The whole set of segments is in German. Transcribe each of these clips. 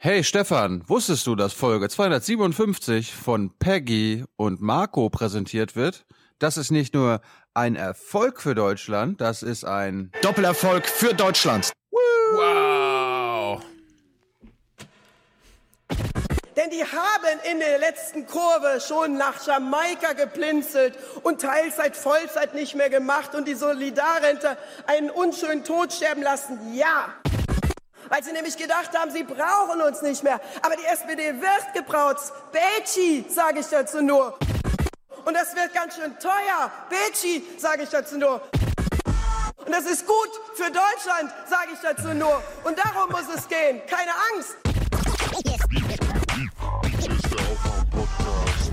Hey Stefan, wusstest du, dass Folge 257 von Peggy und Marco präsentiert wird? Das ist nicht nur ein Erfolg für Deutschland, das ist ein Doppelerfolg für Deutschland. Wow. Denn die haben in der letzten Kurve schon nach Jamaika geplinzelt und teils seit Vollzeit nicht mehr gemacht und die Solidarrente einen unschönen Tod sterben lassen. Ja. Weil sie nämlich gedacht haben, sie brauchen uns nicht mehr. Aber die SPD wird gebraut. Betschi, sage ich dazu nur. Und das wird ganz schön teuer. Betschi, sage ich dazu nur. Und das ist gut für Deutschland, sage ich dazu nur. Und darum muss es gehen. Keine Angst.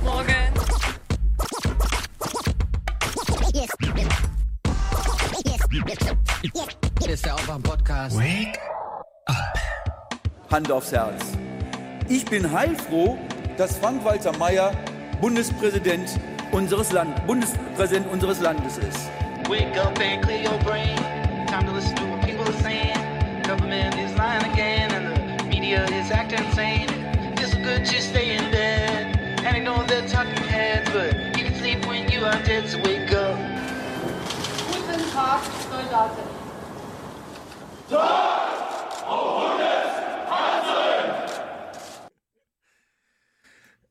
Morgen. Hier ist der Aufwach-Podcast. Wake Hand aufs Herz. Ich bin heilfroh, dass Frank-Walter Mayer Bundespräsident unseres, Land Bundespräsident unseres Landes ist. Wake up and clear your brain. Time to listen to what people are saying. Government is lying again, and the media is acting insane. It's good to stay in bed. And I know they're talking heads, but you can sleep when you are dead, so wake up. Guten Tag, Soldaten.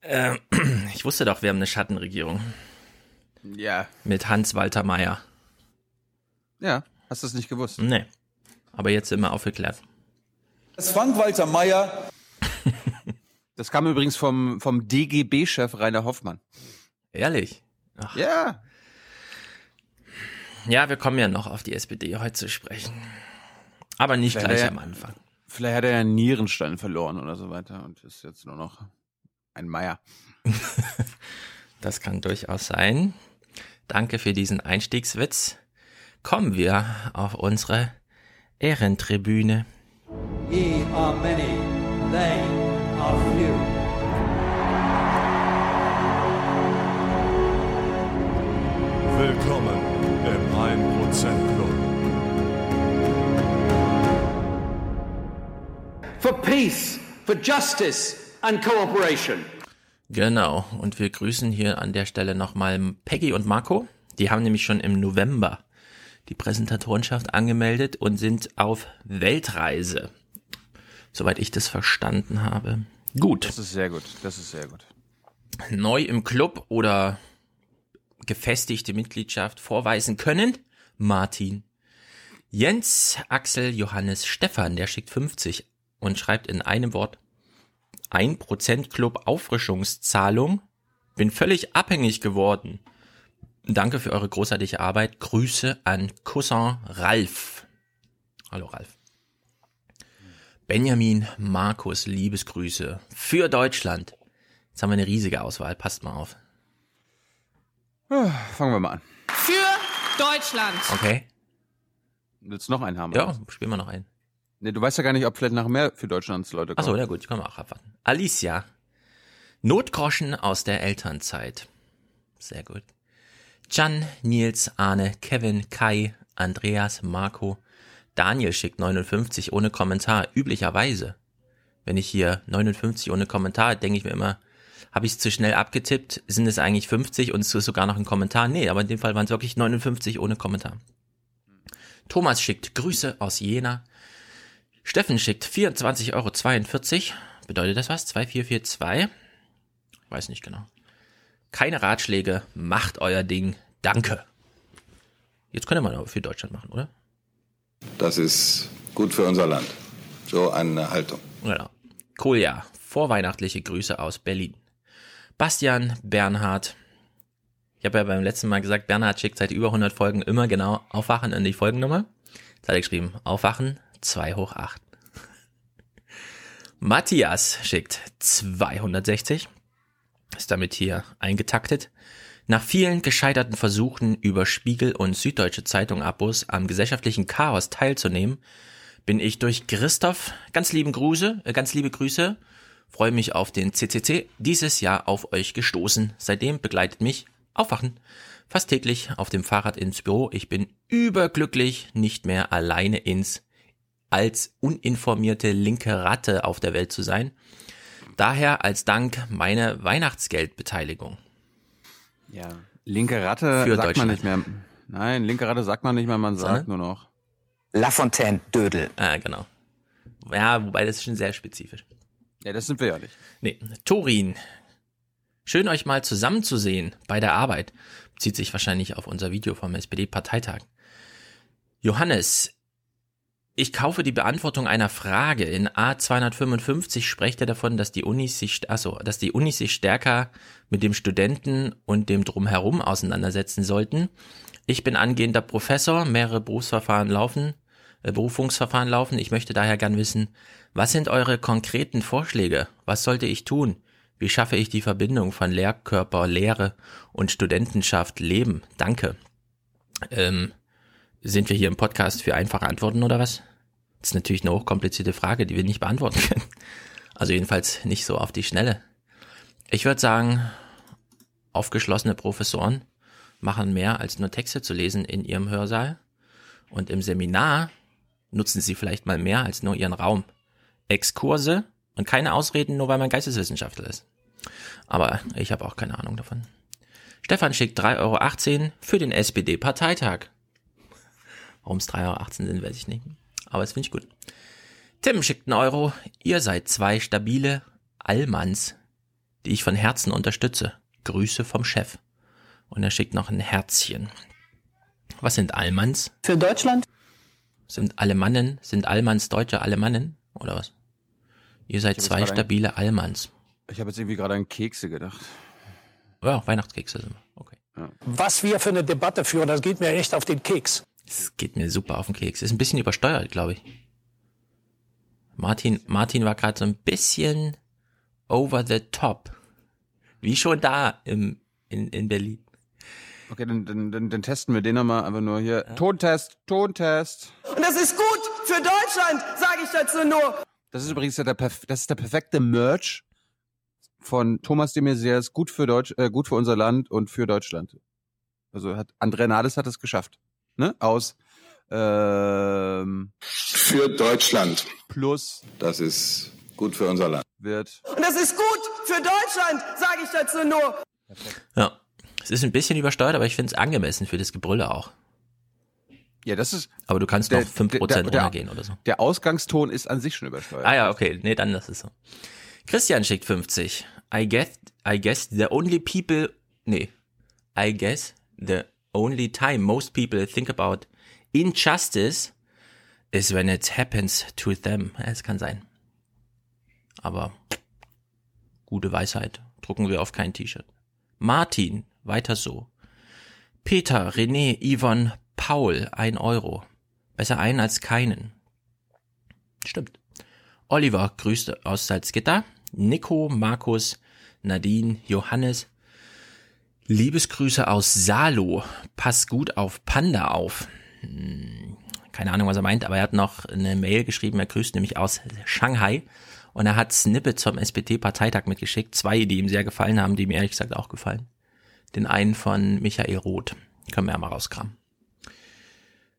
Äh, ich wusste doch, wir haben eine Schattenregierung ja, mit Hans-Walter Meyer. ja, hast du es nicht gewusst? Nee. Aber jetzt sind wir aufgeklärt. Dass Frank-Walter Mayer Das kam übrigens vom vom DGB-Chef Rainer Hoffmann. Ehrlich? Ach, Ja, ja, wir kommen ja noch auf die SPD heute zu sprechen. Aber nicht Vielleicht gleich ja- am Anfang. vielleicht hat er ja Nierenstein verloren oder so weiter und ist jetzt nur noch ein Meier. Das kann durchaus sein. Danke für diesen Einstiegswitz. Kommen wir auf unsere Ehrentribüne. Ye are many, they are few. Willkommen im 1% For peace, for justice and cooperation. Genau. Und wir grüßen hier an der Stelle nochmal Peggy und Marco. Die haben nämlich schon im November die Präsentatorenschaft angemeldet und sind auf Weltreise. Soweit ich das verstanden habe. Gut. Das ist sehr gut, das ist sehr gut. neu im Club oder gefestigte Mitgliedschaft vorweisen können? Martin. Jens, Axel, Johannes, Stefan, der schickt 50 und schreibt in einem Wort 1% Club Auffrischungszahlung. Bin völlig abhängig geworden. Danke für eure großartige Arbeit. Grüße an Cousin Ralf. Hallo Ralf. Benjamin Markus, Liebesgrüße für Deutschland. Jetzt haben wir eine riesige Auswahl, passt mal auf. Fangen wir mal an. Für Deutschland. Okay? Willst du noch einen haben? Ja, spielen wir noch einen. Nee, du weißt ja gar nicht, ob vielleicht nachher mehr für Deutschlands Leute kommen. Achso, ja gut, können wir auch abwarten. Alicia. Notgroschen aus der Elternzeit. Sehr gut. Jan, Nils, Arne, Kevin, Kai, Andreas, Marco. Daniel schickt 59 ohne Kommentar. Üblicherweise, wenn ich hier 59 ohne Kommentar, denke ich mir immer, habe ich es zu schnell abgetippt? Sind es eigentlich 50 und es ist sogar noch ein Kommentar? Nee, aber in dem Fall waren es wirklich 59 ohne Kommentar. Thomas schickt Grüße aus Jena. Steffen schickt 24,42 Euro. Bedeutet das was? 2442? Ich weiß nicht genau. Keine Ratschläge, macht euer Ding. Danke. Jetzt könnt ihr mal für Deutschland machen, oder? Das ist gut für unser Land. So eine Haltung. Genau. Kolja, vorweihnachtliche Grüße aus Berlin. Bastian, Bernhard. Ich habe ja beim letzten Mal gesagt, Bernhard schickt seit über 100 Folgen immer genau Aufwachen in die Folgennummer. Jetzt hat er geschrieben, Aufwachen 2 hoch 8. Matthias schickt 260. Ist damit hier eingetaktet. Nach vielen gescheiterten Versuchen über Spiegel und Süddeutsche Zeitung Abos am gesellschaftlichen Chaos teilzunehmen, bin ich durch Christoph, ganz lieben Grüße, äh, ganz liebe Grüße, freue mich auf den CCC, dieses Jahr auf euch gestoßen. Seitdem begleitet mich Aufwachen. Fast täglich auf dem Fahrrad ins Büro. Ich bin überglücklich, nicht mehr alleine ins als uninformierte linke Ratte auf der Welt zu sein. Daher als Dank meine Weihnachtsgeldbeteiligung. Ja. Linke Ratte Für sagt man nicht mehr. Nein, linke Ratte sagt man nicht mehr, man sagt nur noch. Lafontaine Dödel. Ah, genau. Ja, wobei das ist schon sehr spezifisch. Ja, das sind wir ja nicht. Nee, Torin. Schön euch mal zusammenzusehen bei der Arbeit. Bezieht sich wahrscheinlich auf unser Video vom SPD-Parteitag. Johannes. Ich kaufe die Beantwortung einer Frage. In A255 spricht er davon, dass die Unis sich, achso, dass die Unis sich stärker mit dem Studenten und dem Drumherum auseinandersetzen sollten. Ich bin angehender Professor, mehrere Berufsverfahren laufen, äh, Berufungsverfahren laufen. Ich möchte daher gern wissen, was sind eure konkreten Vorschläge? Was sollte ich tun? Wie schaffe ich die Verbindung von Lehrkörper, Lehre und Studentenschaft leben? Danke. Ähm, sind wir hier im Podcast für einfache Antworten oder was? Das ist natürlich eine hochkomplizierte Frage, die wir nicht beantworten können. Also jedenfalls nicht so auf die Schnelle. Ich würde sagen, aufgeschlossene Professoren machen mehr als nur Texte zu lesen in ihrem Hörsaal. Und im Seminar nutzen sie vielleicht mal mehr als nur ihren Raum. Exkurse und keine Ausreden, nur weil man Geisteswissenschaftler ist. Aber ich habe auch keine Ahnung davon. Stefan schickt 3,18 Euro für den SPD-Parteitag. Warum es 3,18 Euro sind, weiß ich nicht. Aber das finde ich gut. Tim schickt einen Euro. Ihr seid zwei stabile Allmanns, die ich von Herzen unterstütze. Grüße vom Chef. Und er schickt noch ein Herzchen. Was sind Allmanns? Für Deutschland? Sind Alemannen, sind Allmanns deutsche Alemannen? Oder was? Ihr seid zwei gerade ein- stabile Allmanns. Ich habe jetzt irgendwie gerade an Kekse gedacht. Ja, Weihnachtskekse sind wir. Okay. Was wir für eine Debatte führen, das geht mir echt auf den Keks. Es geht mir super auf den Keks. Ist ein bisschen übersteuert, glaube ich. Martin, Martin war gerade so ein bisschen over the top. Wie schon da im, in, in Berlin. Okay, dann, dann, dann, dann testen wir den nochmal einfach nur hier. Tontest, Tontest. Und das ist gut für Deutschland, sage ich dazu nur. Das ist übrigens der, das ist der perfekte Merch von Thomas de Maizière. Gut für Deutsch, äh, gut für unser Land und für Deutschland. Also hat André Nades hat es geschafft. Ne? Aus ähm, Für Deutschland. Plus Das ist gut für unser Land. wird. Und das ist gut für Deutschland, sage ich dazu nur. Ja. Es ist ein bisschen übersteuert, aber ich finde es angemessen für das Gebrülle auch. Ja, das ist. Aber du kannst der- noch 5% der- der- runtergehen oder so. Der Ausgangston ist an sich schon übersteuert. Ah ja, okay. Nee, dann das ist so. Christian schickt 50. I guess, I guess the only people, nee. I guess the only time most people think about injustice is when it happens to them. Ja, Es kann sein. Aber gute Weisheit. Drucken wir auf kein T-Shirt. Martin, weiter so. Peter, René, Yvonne, Paul, ein Euro. Besser einen als keinen. Stimmt. Oliver grüßt aus Salzgitter. Nico, Markus, Nadine, Johannes. Liebesgrüße aus Salo. Pass gut auf Panda auf. Hm, Keine Ahnung, was er meint, aber er hat noch eine Mail geschrieben. Er grüßt nämlich aus Shanghai. Und er hat Snippets vom SPD-Parteitag mitgeschickt. Zwei, die ihm sehr gefallen haben, die mir ehrlich gesagt auch gefallen. Den einen von Michael Roth. Können wir ja mal rauskramen.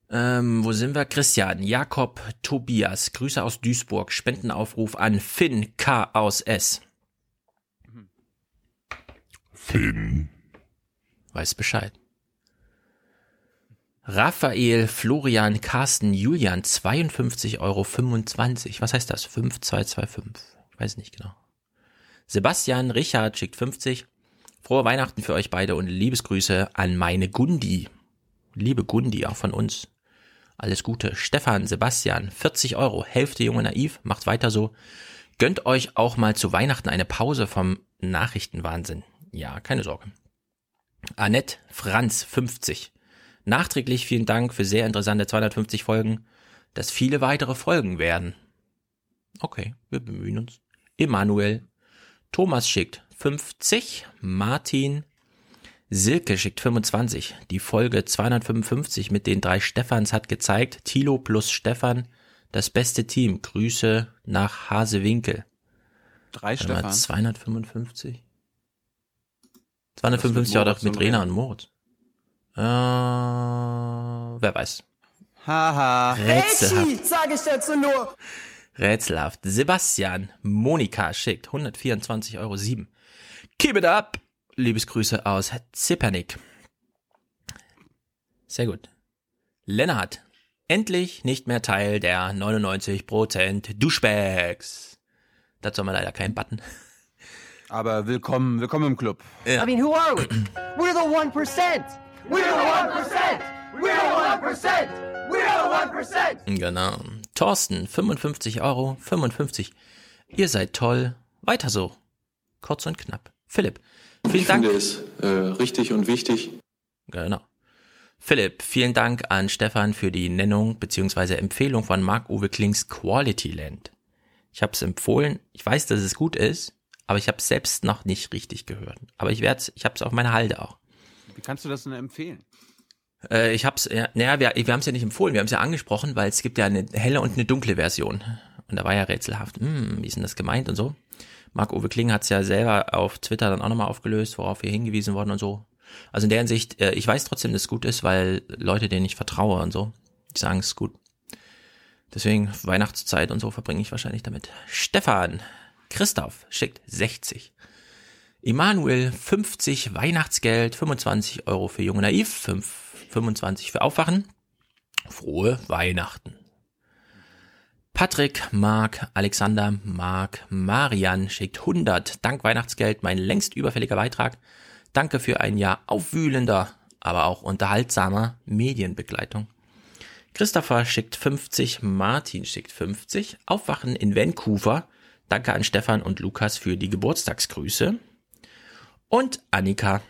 Ähm, wo sind wir? Christian, Jakob, Tobias, Grüße aus Duisburg, Spendenaufruf an Finn K. aus S. Finn. Weiß Bescheid. Raphael, Florian, Carsten, Julian, 52,25 Euro. Was heißt das? 5225. Ich weiß nicht genau. Sebastian, Richard schickt 50. Frohe Weihnachten für euch beide und Liebesgrüße an meine Gundi. Liebe Gundi, auch von uns. Alles Gute. Stefan, Sebastian, 40 Euro. Hälfte junge naiv. Macht weiter so. Gönnt euch auch mal zu Weihnachten eine Pause vom Nachrichtenwahnsinn. Ja, keine Sorge. Annette Franz 50. Nachträglich vielen Dank für sehr interessante 250 Folgen, dass viele weitere Folgen werden. Okay, wir bemühen uns. Emanuel. Thomas schickt 50. Martin. Silke schickt 25. Die Folge 255 mit den drei Stefans hat gezeigt, Tilo plus Stefan, das beste Team. Grüße nach Hasewinkel. Drei Warte mal, Stefan. 255? 255 war doch mit Rena und Moritz. Äh, wer weiß. Haha. Rätselhaft. Sage ich dazu nur. Rätselhaft. Sebastian Monika schickt 124,07 Euro. Keep it up. Liebesgrüße aus Zippernick. Sehr gut. Lennart. Endlich nicht mehr Teil der 99% Duschbags. Dazu haben wir leider keinen Button. Aber willkommen, willkommen im Club. Ja. I mean, who are we? We're the 1%. We're the 1%. We're the 1%. We're the 1%. Genau. Thorsten, 55 Euro, 55. Ihr seid toll. Weiter so. Kurz und knapp. Philipp, vielen ich Dank. finde es äh, richtig und wichtig. Genau. Philipp, vielen Dank an Stefan für die Nennung bzw. Empfehlung von Marc-Uwe Klings Quality Land. Ich habe es empfohlen. Ich weiß, dass es gut ist, aber ich habe es selbst noch nicht richtig gehört. Aber ich werde ich habe es auf meiner Halde auch. Wie kannst du das denn empfehlen? Äh, ich hab's, ja, naja, wir, wir haben es ja nicht empfohlen, wir haben es ja angesprochen, weil es gibt ja eine helle und eine dunkle Version. Und da war ja rätselhaft, hm, wie ist denn das gemeint und so. Marc-Uwe Kling hat es ja selber auf Twitter dann auch nochmal aufgelöst, worauf wir hingewiesen wurden und so. Also in der Hinsicht, äh, ich weiß trotzdem, dass es gut ist, weil Leute, denen ich vertraue und so, die sagen, es ist gut. Deswegen Weihnachtszeit und so verbringe ich wahrscheinlich damit. Stefan, Christoph schickt 60. Emanuel 50 Weihnachtsgeld, 25 Euro für Junge Naiv, 5, 25 für Aufwachen. Frohe Weihnachten. Patrick, Marc, Alexander, Marc, Marian schickt 100. Dank Weihnachtsgeld, mein längst überfälliger Beitrag. Danke für ein Jahr aufwühlender, aber auch unterhaltsamer Medienbegleitung. Christopher schickt 50, Martin schickt 50. Aufwachen in Vancouver. Danke an Stefan und Lukas für die Geburtstagsgrüße. Und Annika.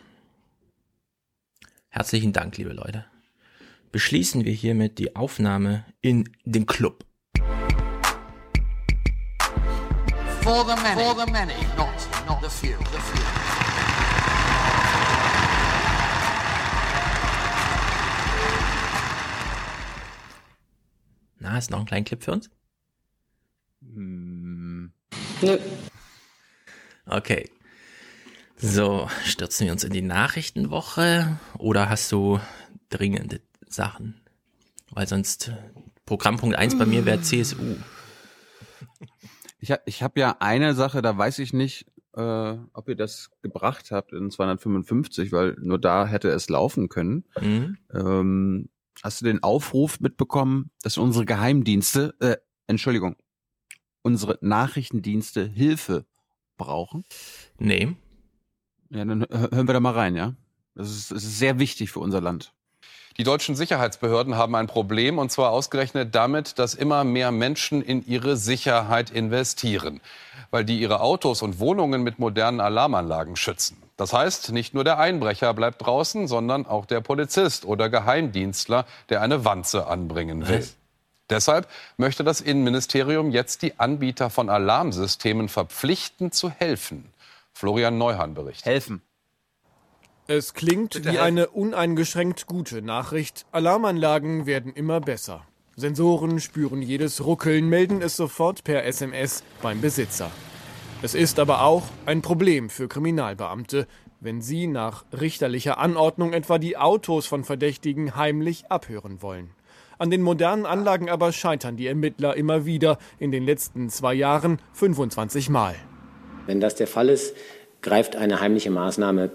Herzlichen Dank, liebe Leute. Beschließen wir hiermit die Aufnahme in den Club. For the many, for the many, not, not the few. The few. Na, hast du noch einen kleinen Clip für uns? Hm. Nö. Okay. So, stürzen wir uns in die Nachrichtenwoche oder hast du dringende Sachen? Weil sonst Programmpunkt 1 bei mir wäre CSU. Ich, hab- ich habe ja eine Sache, da weiß ich nicht, äh, ob ihr das gebracht habt in 255, weil nur da hätte es laufen können. Mhm. Ähm, hast du den Aufruf mitbekommen, dass unsere Geheimdienste, äh, Entschuldigung, unsere Nachrichtendienste Hilfe brauchen? Nee. Ja, dann hö- hören wir da mal rein, ja? Das ist, das ist sehr wichtig für unser Land. Die deutschen Sicherheitsbehörden haben ein Problem, und zwar ausgerechnet damit, dass immer mehr Menschen in ihre Sicherheit investieren, weil die ihre Autos und Wohnungen mit modernen Alarmanlagen schützen. Das heißt, nicht nur der Einbrecher bleibt draußen, sondern auch der Polizist oder Geheimdienstler, der eine Wanze anbringen will. Was? Deshalb möchte das Innenministerium jetzt die Anbieter von Alarmsystemen verpflichten zu helfen. Florian Neuhan berichtet. Helfen. Es klingt Bitte wie helfen. eine uneingeschränkt gute Nachricht. Alarmanlagen werden immer besser. Sensoren spüren jedes Ruckeln, melden es sofort per SMS beim Besitzer. Es ist aber auch ein Problem für Kriminalbeamte, wenn sie nach richterlicher Anordnung etwa die Autos von Verdächtigen heimlich abhören wollen. An den modernen Anlagen aber scheitern die Ermittler immer wieder, in den letzten zwei Jahren 25 Mal. Wenn das der Fall ist, greift eine heimliche Maßnahme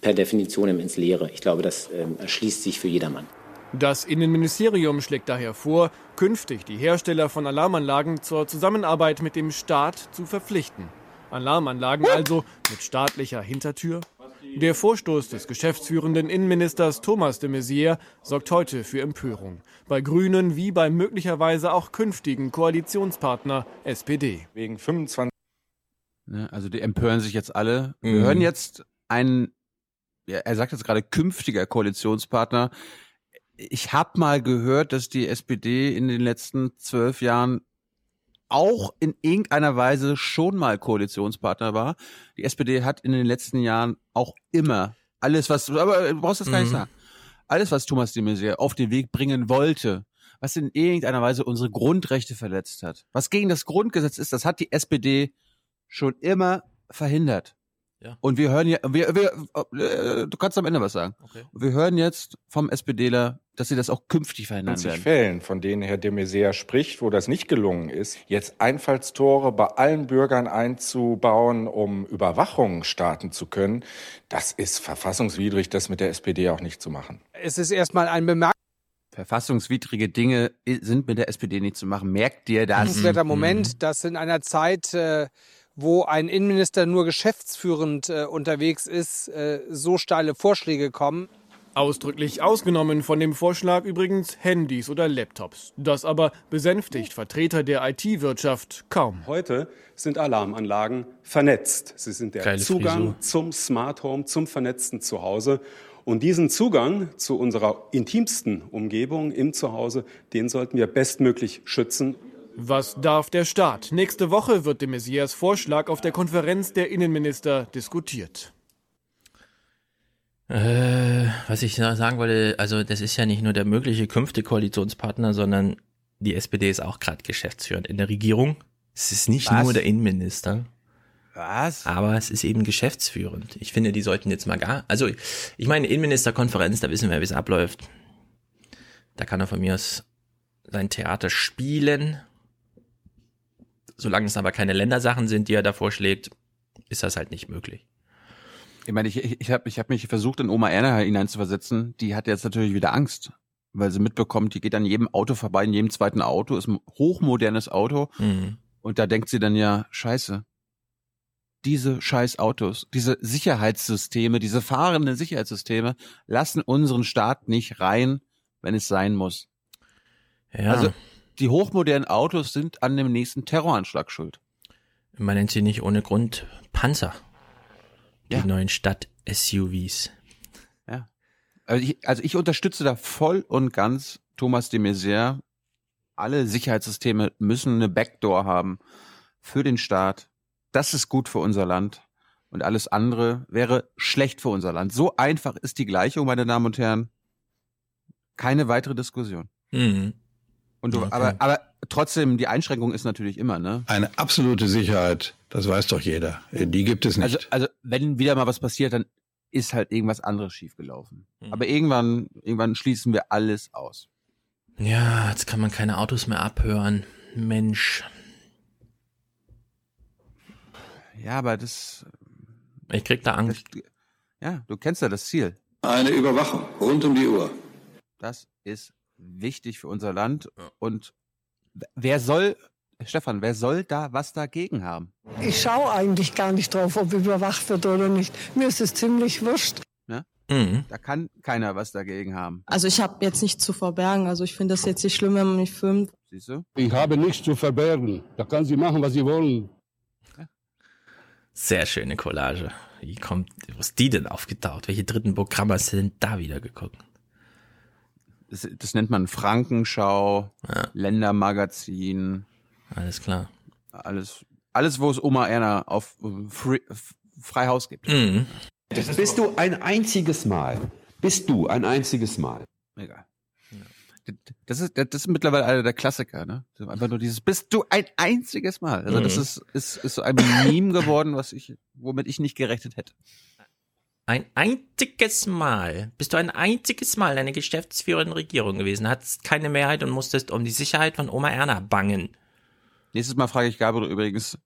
per Definition ins Leere. Ich glaube, das ähm, erschließt sich für jedermann. Das Innenministerium schlägt daher vor, künftig die Hersteller von Alarmanlagen zur Zusammenarbeit mit dem Staat zu verpflichten. Alarmanlagen also mit staatlicher Hintertür? Der Vorstoß des geschäftsführenden Innenministers Thomas de Maizière sorgt heute für Empörung. Bei Grünen wie beim möglicherweise auch künftigen Koalitionspartner SPD. Wegen 25. Ne, also die empören sich jetzt alle. Wir Mhm. hören jetzt einen, ja, er sagt jetzt gerade künftiger Koalitionspartner. Ich habe mal gehört, dass die SPD in den letzten zwölf Jahren auch in irgendeiner Weise schon mal Koalitionspartner war. Die SPD hat in den letzten Jahren auch immer alles, was, aber du brauchst das gar nicht Mhm. sagen. Alles, was Thomas de Maizière auf den Weg bringen wollte, was in irgendeiner Weise unsere Grundrechte verletzt hat, was gegen das Grundgesetz ist, das hat die SPD schon immer verhindert. Ja. Und wir hören ja, wir, wir, äh, du kannst am Ende was sagen. Okay. Wir hören jetzt vom SPDler, dass sie das auch künftig verhindern 20 werden. Fällen, von denen Herr de Maizière spricht, wo das nicht gelungen ist, jetzt Einfallstore bei allen Bürgern einzubauen, um Überwachungen starten zu können, das ist verfassungswidrig, das mit der SPD auch nicht zu machen. Es ist erstmal ein bemerkenswerter Verfassungswidrige Dinge sind mit der SPD nicht zu machen. Merkt dir das? Mhm. Moment, dass in einer Zeit, äh, wo ein Innenminister nur geschäftsführend äh, unterwegs ist, äh, so steile Vorschläge kommen. Ausdrücklich ausgenommen von dem Vorschlag übrigens Handys oder Laptops. Das aber besänftigt Vertreter der IT-Wirtschaft kaum. Heute sind Alarmanlagen vernetzt. Sie sind der Geile Zugang Frisur. zum Smart Home, zum vernetzten Zuhause. Und diesen Zugang zu unserer intimsten Umgebung im Zuhause, den sollten wir bestmöglich schützen. Was darf der Staat? Nächste Woche wird de Maizières Vorschlag auf der Konferenz der Innenminister diskutiert. Äh, was ich sagen wollte, also das ist ja nicht nur der mögliche künftige Koalitionspartner, sondern die SPD ist auch gerade geschäftsführend in der Regierung. Es ist nicht Was? nur der Innenminister. Was? Aber es ist eben geschäftsführend. Ich finde, die sollten jetzt mal gar, also ich meine Innenministerkonferenz, da wissen wir, wie es abläuft. Da kann er von mir aus sein Theater spielen. Solange es aber keine Ländersachen sind, die er da vorschlägt, ist das halt nicht möglich. Ich meine, ich, ich, habe ich hab mich versucht, in Oma Erna hineinzuversetzen. Die hat jetzt natürlich wieder Angst, weil sie mitbekommt, die geht an jedem Auto vorbei, in jedem zweiten Auto, ist ein hochmodernes Auto. Mhm. Und da denkt sie dann ja, scheiße, diese scheiß Autos, diese Sicherheitssysteme, diese fahrenden Sicherheitssysteme lassen unseren Staat nicht rein, wenn es sein muss. Ja. Also die hochmodernen Autos sind an dem nächsten Terroranschlag schuld. Man nennt sie nicht ohne Grund Panzer. Die Ja. neuen Stadt-SUVs. Ja. Also ich, also ich unterstütze da voll und ganz Thomas de Maizière. Alle Sicherheitssysteme müssen eine Backdoor haben für den Staat. Das ist gut für unser Land. Und alles andere wäre schlecht für unser Land. So einfach ist die Gleichung, meine Damen und Herren. Keine weitere Diskussion. Mhm. Und du, Okay. aber, aber trotzdem, die Einschränkung ist natürlich immer, ne? Eine absolute Sicherheit, das weiß doch jeder. Die gibt es nicht. Also, also wenn wieder mal was passiert, dann ist halt irgendwas anderes schiefgelaufen. Aber irgendwann, irgendwann schließen wir alles aus. Ja, jetzt kann man keine Autos mehr abhören. Mensch. Ja, aber das. Ich krieg da Angst. ja, du kennst ja das Ziel. Eine Überwachung rund um die Uhr. Das ist wichtig für unser Land. Und wer soll, Stefan, wer soll da was dagegen haben? Ich schaue eigentlich gar nicht drauf, ob überwacht wird oder nicht. Mir ist es ziemlich wurscht. Ne? Mhm. Da kann keiner was dagegen haben. Also ich habe jetzt nichts zu verbergen. Also ich finde das jetzt nicht schlimm, wenn man mich filmt. Siehst du? Ich habe nichts zu verbergen. Da kann sie machen, was sie wollen. Sehr schöne Collage. Wie kommt, wo ist die denn aufgetaucht? Welche dritten Programme hast du denn da wieder geguckt? Das, das nennt man Frankenschau, Ländermagazin. Alles klar. Alles, alles, wo es Oma Erna auf äh, Free, F- Freihaus gibt. Mhm. Bist du ein einziges Mal? Bist du ein einziges Mal? Egal. Das ist, das ist mittlerweile einer der Klassiker, ne? Einfach nur dieses, bist du ein einziges Mal. Also das Mhm. ist, ist, ist so ein Meme geworden, was ich, womit ich nicht gerechnet hätte. Ein einziges Mal. Bist du ein einziges Mal eine geschäftsführende Regierung gewesen, hattest keine Mehrheit und musstest um die Sicherheit von Oma Erna bangen. Nächstes Mal frage ich Gabriel übrigens,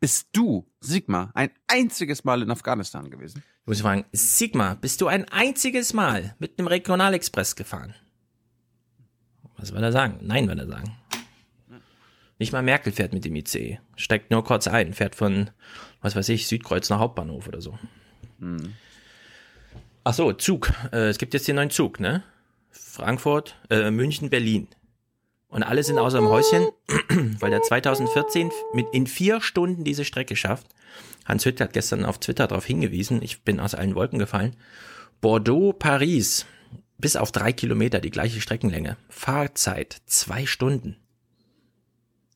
bist du, Sigma, ein einziges Mal in Afghanistan gewesen? Ich muss fragen, Sigma, bist du ein einziges Mal mit einem Regionalexpress gefahren? Was will er sagen? Nein, will er sagen. Nicht mal Merkel fährt mit dem ICE. Steigt nur kurz ein, fährt von, was weiß ich, Südkreuz nach Hauptbahnhof oder so. Hm. Ach so, Zug. Äh, es gibt jetzt den neuen Zug, ne? Frankfurt, äh, München, Berlin. Und alle sind außer dem Häuschen, weil der 2014 mit in vier Stunden diese Strecke schafft. Hans Hütt hat gestern auf Twitter darauf hingewiesen. Ich bin aus allen Wolken gefallen. Bordeaux, Paris. Bis auf drei Kilometer, die gleiche Streckenlänge. Fahrzeit, zwei Stunden.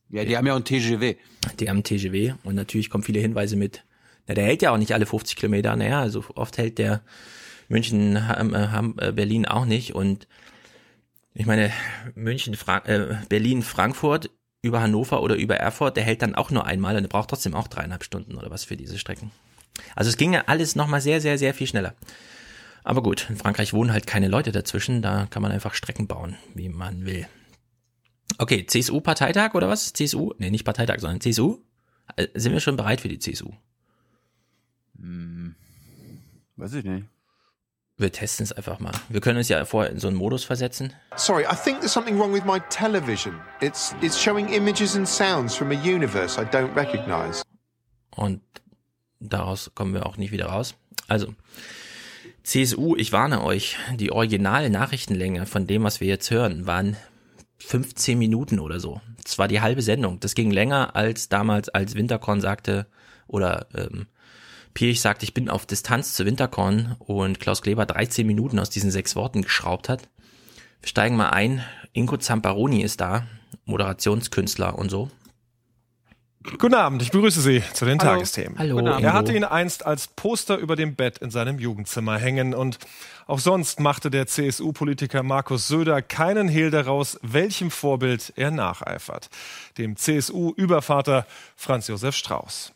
Ja, die haben ja auch ein TGW. Die haben TGW und natürlich kommen viele Hinweise mit. Na, der hält ja auch nicht alle 50 Kilometer. Naja, also oft hält der München, Ham, äh, Ham, äh, Berlin auch nicht. Und ich meine, München, Fra äh, Berlin, Frankfurt über Hannover oder über Erfurt, der hält dann auch nur einmal und der braucht trotzdem auch dreieinhalb Stunden oder was für diese Strecken. Also es ginge alles nochmal sehr, sehr, sehr viel schneller. Aber gut, in Frankreich wohnen halt keine Leute dazwischen, da kann man einfach Strecken bauen, wie man will. Okay, CSU-Parteitag oder was? CSU? Nee, nicht Parteitag, sondern CSU? Äh, Sind wir schon bereit für die CSU? Hm, weiß ich nicht. Wir testen es einfach mal. Wir können uns ja vorher in so einen Modus versetzen. Sorry, I think there's something wrong with my television. It's it's showing images and sounds from a universe I don't recognize. Und daraus kommen wir auch nicht wieder raus. Also, CSU, ich warne euch, die originale Nachrichtenlänge von dem, was wir jetzt hören, waren 15 Minuten oder so. Das war die halbe Sendung. Das ging länger als damals, als Winterkorn sagte, oder ähm, Pirch sagt, ich bin auf Distanz zu Winterkorn und Klaus Kleber 13 Minuten aus diesen sechs Worten geschraubt hat. Wir steigen mal ein. Ingo Zamparoni ist da, Moderationskünstler und so. Guten Abend, ich begrüße Sie zu den Hallo. Tagesthemen. Hallo, Er hatte ihn einst als Poster über dem Bett in seinem Jugendzimmer hängen und auch sonst machte der CSU-Politiker Markus Söder keinen Hehl daraus, welchem Vorbild er nacheifert. Dem CSU-Übervater Franz Josef Strauß.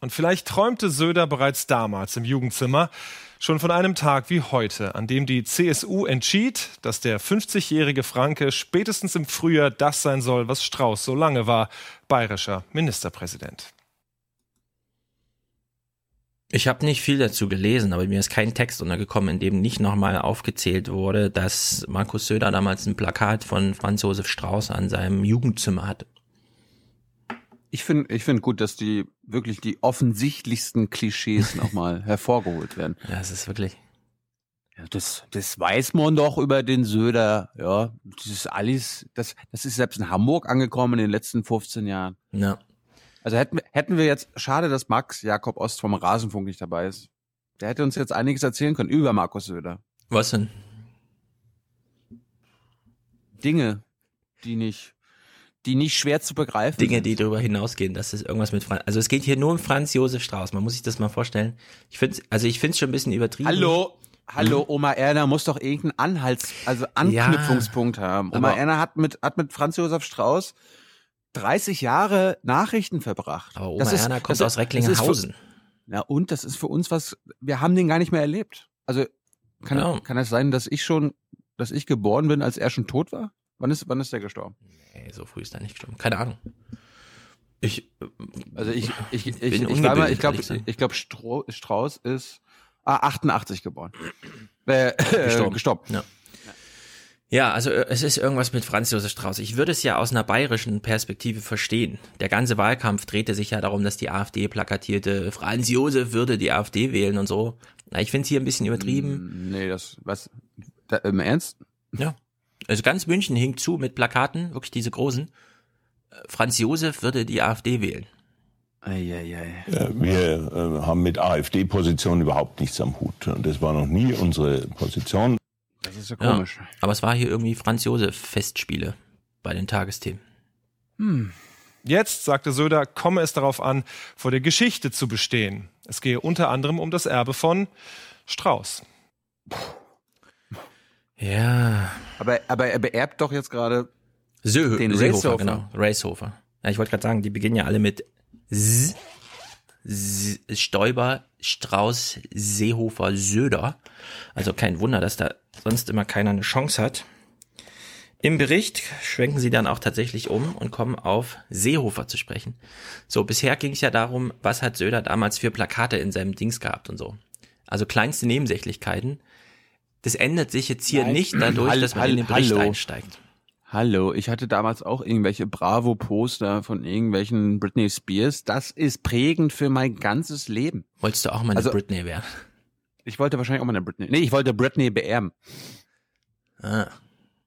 Und vielleicht träumte Söder bereits damals im Jugendzimmer schon von einem Tag wie heute, an dem die CSU entschied, dass der 50-jährige Franke spätestens im Frühjahr das sein soll, was Strauß so lange war, bayerischer Ministerpräsident. Ich habe nicht viel dazu gelesen, aber mir ist kein Text untergekommen, in dem nicht nochmal aufgezählt wurde, dass Markus Söder damals ein Plakat von Franz Josef Strauß an seinem Jugendzimmer hatte. Ich finde ich finde gut, dass die wirklich die offensichtlichsten Klischees nochmal hervorgeholt werden. Ja, es ist wirklich. Ja, das, das weiß man doch über den Söder. Ja, das ist alles, das, das ist selbst in Hamburg angekommen in den letzten 15 Jahren. Ja. Also hätten, hätten wir jetzt, schade, dass Max Jakob Ost vom Rasenfunk nicht dabei ist. Der hätte uns jetzt einiges erzählen können über Markus Söder. Was denn? Dinge, die nicht, die nicht schwer zu begreifen Dinge, sind. die darüber hinausgehen, dass es irgendwas mit Franz, also es geht hier nur um Franz Josef Strauß. Man muss sich das mal vorstellen. Ich finde, also ich finde es schon ein bisschen übertrieben. Hallo, hallo, Hm? Oma Erna muss doch irgendeinen Anhalts, also Anknüpfungspunkt haben. Oma Erna hat mit, hat mit Franz Josef Strauß 30 Jahre Nachrichten verbracht. Aber Oma Erna kommt aus Recklinghausen. Ja, und das ist für uns was, wir haben den gar nicht mehr erlebt. Also, kann, Ja. kann es sein, dass ich schon, dass ich geboren bin, als er schon tot war? Wann ist, wann ist der gestorben? Nee, so früh ist er nicht gestorben. Keine Ahnung. Ich, Also ich, ich, ich, bin ich, ich, mal, ich glaube, ich glaube, Strauß ist ah, 88 geboren. Äh, Gestorben. gestorben. Ja. Ja, also äh, es ist irgendwas mit Franz Josef Strauß. Ich würde es ja aus einer bayerischen Perspektive verstehen. Der ganze Wahlkampf drehte sich ja darum, dass die AfD plakatierte, Franz Josef würde die AfD wählen und so. Na, ich finde es hier ein bisschen übertrieben. Nee, das, was, da, im Ernst? Ja. Also ganz München hing zu mit Plakaten, wirklich diese großen. Äh, Franz Josef würde die AfD wählen. Eieiei. Ja, wir äh, haben mit AfD-Position überhaupt nichts am Hut. Und das war noch nie unsere Position. Das ist ja Ja, komisch. aber es war hier irgendwie Franz Josef Festspiele bei den Tagesthemen. Hm. Jetzt, sagte Söder, komme es darauf an, vor der Geschichte zu bestehen. Es gehe unter anderem um das Erbe von Strauß. Ja. Aber, aber er beerbt doch jetzt gerade Sö den Seehofer, genau. Racehofer. Ja, ich wollte gerade sagen, die beginnen ja alle mit S, S, Stoiber, Strauß, Seehofer, Söder. Also kein Wunder, dass da sonst immer keiner eine Chance hat. Im Bericht schwenken sie dann auch tatsächlich um und kommen auf Seehofer zu sprechen. So, bisher ging es ja darum, was hat Söder damals für Plakate in seinem Dings gehabt und so. Also kleinste Nebensächlichkeiten. Das ändert sich jetzt hier Nein. nicht dadurch, Hall- dass man in den Bericht hallo. einsteigt. Hallo, ich hatte damals auch irgendwelche Bravo-Poster von irgendwelchen Britney Spears. Das ist prägend für mein ganzes Leben. Wolltest du auch mal eine Also- Britney werden? Ich wollte wahrscheinlich auch mal eine Britney. Nee, ich wollte Britney beerben. Ah.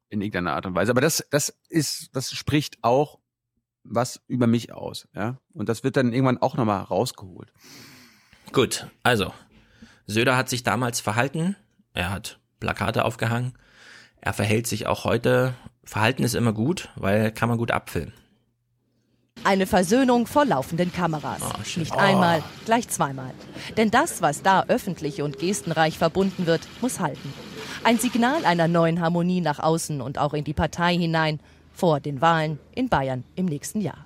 In irgendeiner Art und Weise. Aber das, das ist, das spricht auch was über mich aus, ja. Und das wird dann irgendwann auch nochmal rausgeholt. Gut, also, Söder hat sich damals verhalten, er hat Plakate aufgehangen, er verhält sich auch heute, Verhalten ist immer gut, weil kann man gut abfilmen. Eine Versöhnung vor laufenden Kameras. Nicht einmal, gleich zweimal. Denn das, was da öffentlich und gestenreich verbunden wird, muss halten. Ein Signal einer neuen Harmonie nach außen und auch in die Partei hinein vor den Wahlen in Bayern im nächsten Jahr.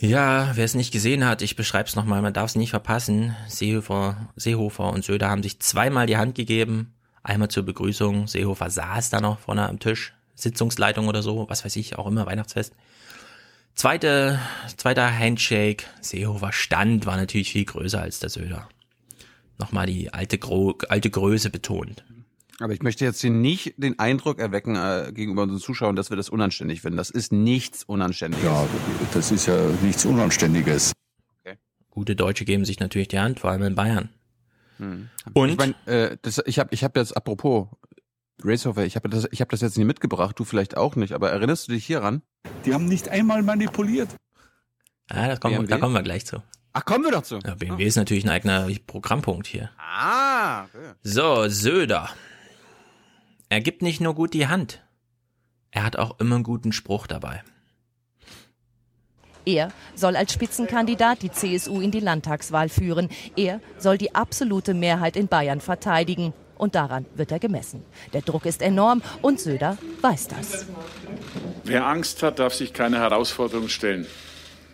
Ja, wer es nicht gesehen hat, ich beschreibe es nochmal, man darf es nicht verpassen. Seehofer, Seehofer und Söder haben sich zweimal die Hand gegeben. Einmal zur Begrüßung. Seehofer saß da noch vorne am Tisch. Sitzungsleitung oder so, was weiß ich, auch immer, Weihnachtsfest. Zweite, zweiter Handshake. Seehofer stand, war natürlich viel größer als der Söder. Nochmal die alte, Gro alte Größe betont. Aber ich möchte jetzt hier nicht den Eindruck erwecken äh, gegenüber unseren Zuschauern, dass wir das unanständig finden. Das ist nichts Unanständiges. Ja, das ist ja nichts Unanständiges. Gute Deutsche geben sich natürlich die Hand, vor allem in Bayern. Hm. Und? Ich, mein, äh, das, ich habe ich hab jetzt, apropos, Racehofer, ich habe das, ich hab das jetzt nicht mitgebracht, du vielleicht auch nicht, aber erinnerst du dich hieran? Die haben nicht einmal manipuliert. Ah, das kommen, wir- da kommen wir gleich zu. Ach, kommen wir doch zu. Ja, BMW ist natürlich ein eigener Programmpunkt hier. Ah, okay. So, Söder. Er gibt nicht nur gut die Hand. Er hat auch immer einen guten Spruch dabei. Er soll als Spitzenkandidat die CSU in die Landtagswahl führen. Er soll die absolute Mehrheit in Bayern verteidigen. Und daran wird er gemessen. Der Druck ist enorm und Söder weiß das. Wer Angst hat, darf sich keine Herausforderung stellen.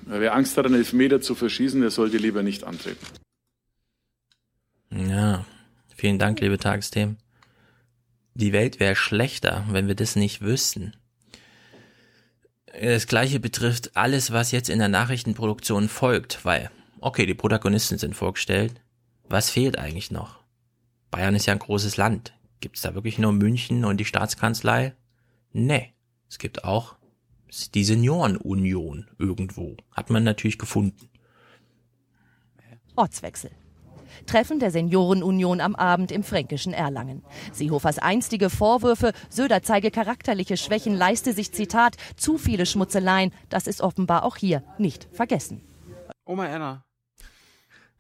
Wer Angst hat, einen Elfmeter zu verschießen, der sollte lieber nicht antreten. Ja, vielen Dank, liebe Tagesthemen. Die Welt wäre schlechter, wenn wir das nicht wüssten. Das gleiche betrifft alles, was jetzt in der Nachrichtenproduktion folgt, weil, okay, die Protagonisten sind vorgestellt. Was fehlt eigentlich noch? Bayern ist ja ein großes Land. Gibt's da wirklich nur München und die Staatskanzlei? Nee. Es gibt auch die Seniorenunion irgendwo. Hat man natürlich gefunden. Ortswechsel. Treffen der Seniorenunion am Abend im fränkischen Erlangen. Seehofers einstige Vorwürfe, Söder zeige charakterliche Schwächen, leiste sich, Zitat, zu viele Schmutzeleien, das ist offenbar auch hier nicht vergessen. Oma Erna.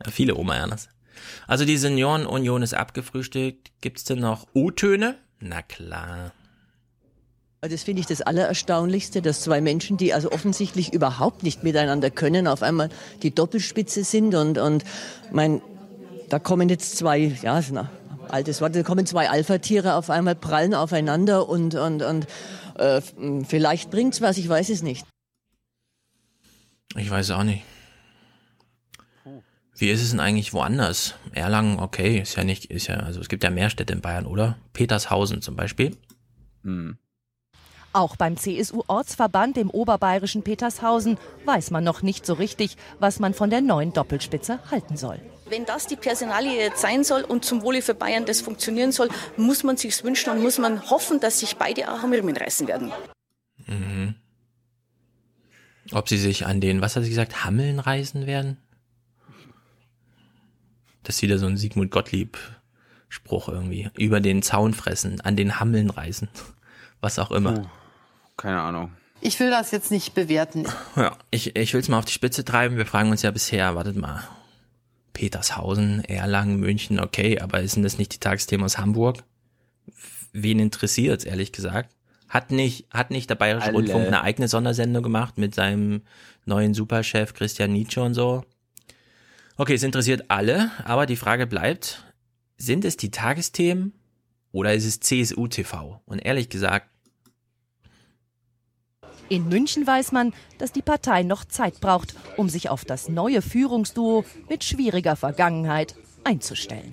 Ja, viele Oma Ernas. Also die Seniorenunion ist abgefrühstückt. Gibt's denn noch U-Töne? Na klar. Das finde ich das Allererstaunlichste, dass zwei Menschen, die also offensichtlich überhaupt nicht miteinander können, auf einmal die Doppelspitze sind und, und mein, da kommen jetzt zwei, ja, ist ein altes Wort, da kommen zwei Alpha-Tiere auf einmal, prallen aufeinander und, und, und äh, vielleicht bringt's was, ich weiß es nicht. Ich weiß auch nicht. Wie ist es denn eigentlich woanders? Erlangen, okay, ist ja nicht, ist ja, also es gibt ja mehr Städte in Bayern, oder? Petershausen zum Beispiel. Hm. Auch beim CSU-Ortsverband im oberbayerischen Petershausen weiß man noch nicht so richtig, was man von der neuen Doppelspitze halten soll. Wenn das die Personalie jetzt sein soll und zum Wohle für Bayern das funktionieren soll, muss man sich's wünschen und muss man hoffen, dass sich beide auch am Riemen reißen werden. Mhm. Ob sie sich an den, was hat sie gesagt, Hammeln reißen werden? Das ist wieder so ein Sigmund Gottlieb-Spruch irgendwie. Über den Zaun fressen, an den Hammeln reißen. Was auch immer. Keine Ahnung. Ich will das jetzt nicht bewerten. Ja, ich, ich will es mal auf die Spitze treiben. Wir fragen uns ja bisher, wartet mal. Petershausen, Erlangen, München, okay, aber ist denn das nicht die Tagesthemen aus Hamburg? Wen interessiert ehrlich gesagt? Hat nicht, hat nicht der Bayerische Alle. Rundfunk eine eigene Sondersendung gemacht mit seinem neuen Superchef Christian Nietzsche und so? Okay, es interessiert alle, aber die Frage bleibt, sind es die Tagesthemen oder ist es CSU TV? Und ehrlich gesagt, In München weiß man, dass die Partei noch Zeit braucht, um sich auf das neue Führungsduo mit schwieriger Vergangenheit einzustellen.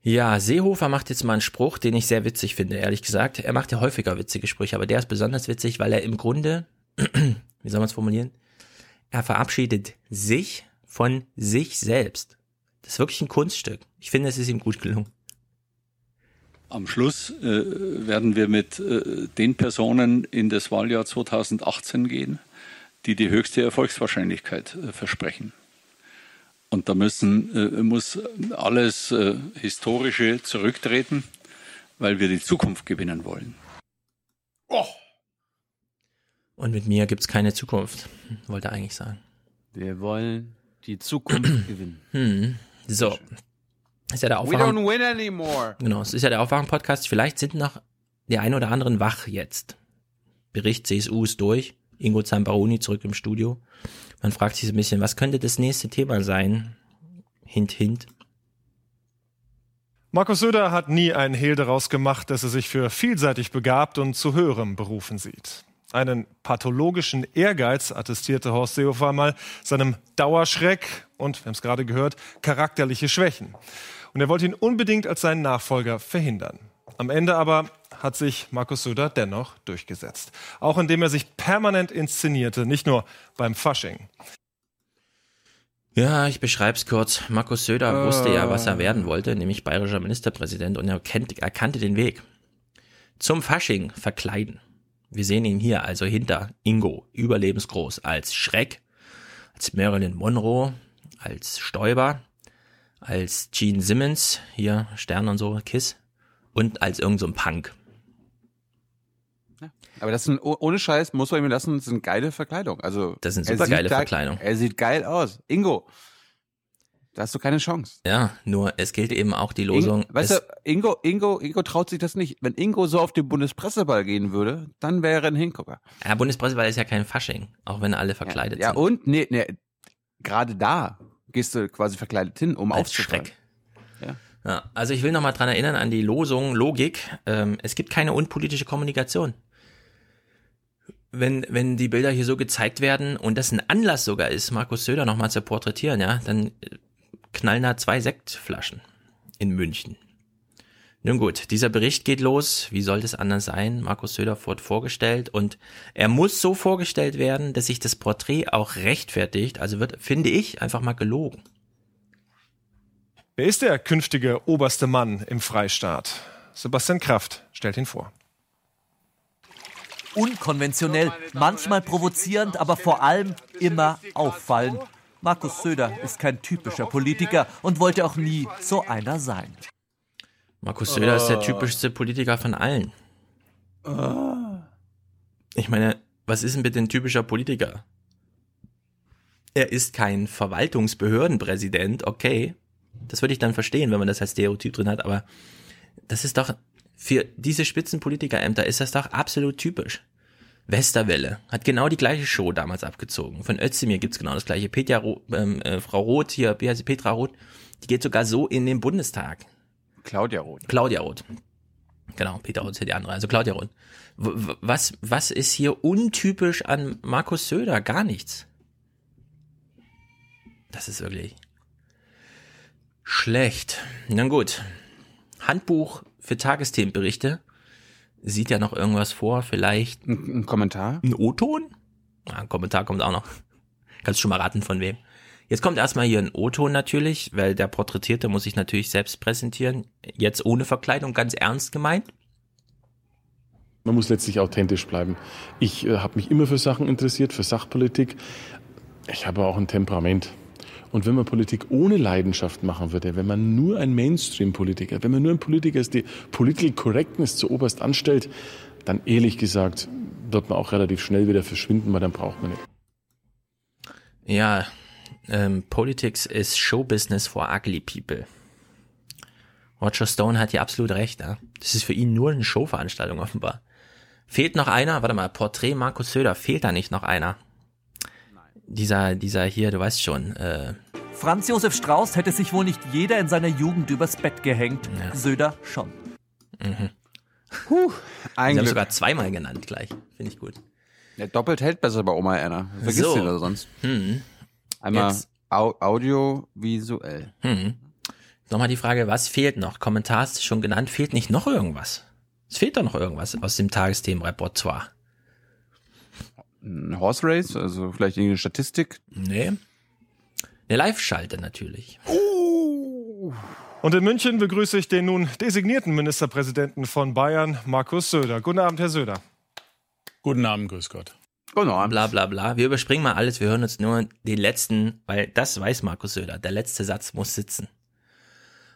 Ja, Seehofer macht jetzt mal einen Spruch, den ich sehr witzig finde, ehrlich gesagt. Er macht ja häufiger witzige Sprüche, aber der ist besonders witzig, weil er im Grunde, wie soll man es formulieren? Er verabschiedet sich von sich selbst. Das ist wirklich ein Kunststück. Ich finde, es ist ihm gut gelungen. Am Schluss äh, werden wir mit äh, den Personen in das Wahljahr 2018 gehen, die die höchste Erfolgswahrscheinlichkeit äh, versprechen. Und da müssen, äh, muss alles äh, Historische zurücktreten, weil wir die Zukunft gewinnen wollen. Und mit mir gibt's keine Zukunft, wollte er eigentlich sagen. Wir wollen die Zukunft gewinnen. Hm. So. Ist ja der We Aufwachen. don't win anymore. Genau, es ist ja der Aufwachen-Podcast. Vielleicht sind noch die ein oder anderen wach jetzt. Bericht CSU ist durch. Ingo Zamparoni zurück im Studio. Man fragt sich so ein bisschen, was könnte das nächste Thema sein? Hint, hint. Markus Söder hat nie einen Hehl daraus gemacht, dass er sich für vielseitig begabt und zu höherem berufen sieht. Einen pathologischen Ehrgeiz attestierte Horst Seehofer mal seinem Dauerschreck und, wir haben es gerade gehört, charakterliche Schwächen. Und er wollte ihn unbedingt als seinen Nachfolger verhindern. Am Ende aber hat sich Markus Söder dennoch durchgesetzt. Auch indem er sich permanent inszenierte, nicht nur beim Fasching. Ja, ich beschreib's kurz. Markus Söder Äh. wusste ja, was er werden wollte, nämlich bayerischer Ministerpräsident und er, kennt, er kannte den Weg. Zum Fasching verkleiden. Wir sehen ihn hier also hinter Ingo, überlebensgroß, als Schreck, als Marilyn Monroe, als Stoiber, als Gene Simmons, hier Stern und so, Kiss, und als irgend so ein Punk. Aber das sind, oh- ohne Scheiß, muss man ihm lassen, das sind geile Verkleidung. Also, Das sind er supergeile sieht da- Verkleidung. Er sieht geil aus. Ingo, da hast du keine Chance. Ja, nur es gilt eben auch die Losung. Ing, weißt du, Ingo, Ingo, Ingo traut sich das nicht. Wenn Ingo so auf den Bundespresseball gehen würde, dann wäre er ein Hingucker. ja, Bundespresseball ist ja kein Fasching, auch wenn alle verkleidet Ja, sind. und, nee, nee, gerade da gehst du quasi verkleidet hin, um Als. Schreck. Ja. Ja, also ich will nochmal dran erinnern an die Losung, Logik. Ähm, es gibt keine unpolitische Kommunikation. Wenn, wenn die Bilder hier so gezeigt werden und das ein Anlass sogar ist, Markus Söder nochmal zu porträtieren, ja, dann äh, knallen da zwei Sektflaschen in München. Nun gut, dieser Bericht geht los. Wie sollte es anders sein? Markus Söder wird vorgestellt und er muss so vorgestellt werden, dass sich das Porträt auch rechtfertigt. Also wird, finde ich, einfach mal gelogen. Wer ist der künftige oberste Mann im Freistaat? Sebastian Kraft stellt ihn vor. Unkonventionell, manchmal provozierend, aber vor allem immer auffallend. Markus Söder ist kein typischer Politiker und wollte auch nie so einer sein. Markus Söder ist Oh. der typischste Politiker von allen. Ich meine, was ist denn bitte ein typischer Politiker? Er ist kein Verwaltungsbehördenpräsident, okay. Das würde ich dann verstehen, wenn man das als Stereotyp drin hat, aber das ist doch, für diese Spitzenpolitikerämter ist das doch absolut typisch. Westerwelle hat genau die gleiche Show damals abgezogen. Von Özdemir gibt's genau das gleiche. Petja, ähm, äh, Frau Roth hier, wie heißt sie, Petra Roth, die geht sogar so in den Bundestag. Claudia Roth. Claudia Roth. Genau, Peter Roth ist ja die andere, also Claudia Roth. Was, was ist hier untypisch an Markus Söder? Gar nichts. Das ist wirklich schlecht. Na gut. Handbuch für Tagesthemenberichte. Sieht ja noch irgendwas vor, vielleicht. Ein, ein Kommentar? Ein O-Ton? Ja, ein Kommentar kommt auch noch. Kannst schon mal raten, von wem. Jetzt kommt erstmal hier ein O-Ton natürlich, weil der Porträtierte muss sich natürlich selbst präsentieren. Jetzt ohne Verkleidung, ganz ernst gemeint. Man muss letztlich authentisch bleiben. Ich äh, habe mich immer für Sachen interessiert, für Sachpolitik. Ich habe auch ein Temperament. Und wenn man Politik ohne Leidenschaft machen würde, wenn man nur ein Mainstream-Politiker, wenn man nur ein Politiker ist, die Political Correctness zu oberst anstellt, dann ehrlich gesagt wird man auch relativ schnell wieder verschwinden, weil dann braucht man nicht. Ja, ähm, Politics is Show Business for ugly people. Roger Stone hat hier absolut recht. Ja? Das ist für ihn nur eine Showveranstaltung offenbar. Fehlt noch einer? Warte mal, Porträt Markus Söder. Fehlt da nicht noch einer? Dieser, dieser hier, du weißt schon. Äh, Franz Josef Strauß hätte sich wohl nicht jeder in seiner Jugend übers Bett gehängt. Söder schon. mhm. Puh, Sie ein haben Glück. sogar zweimal genannt gleich. Finde ich gut. Ja, doppelt hält besser bei Oma Erna. Vergiss So. den oder sonst. Hm. Einmal Jetzt- au audiovisuell. Hm. Nochmal die Frage, was fehlt noch? Kommentar ist schon genannt, fehlt nicht noch irgendwas? Es fehlt doch noch irgendwas aus dem Tagesthemenrepertoire. Ein Horse Race, also vielleicht irgendeine Statistik. Nee. Eine Live-Schalte natürlich. Und in München begrüße ich den nun designierten Ministerpräsidenten von Bayern, Markus Söder. Guten Abend, Herr Söder. Guten Abend, grüß Gott. Genau. Bla bla bla. Wir überspringen mal alles, wir hören uns nur den letzten, weil das weiß Markus Söder. Der letzte Satz muss sitzen.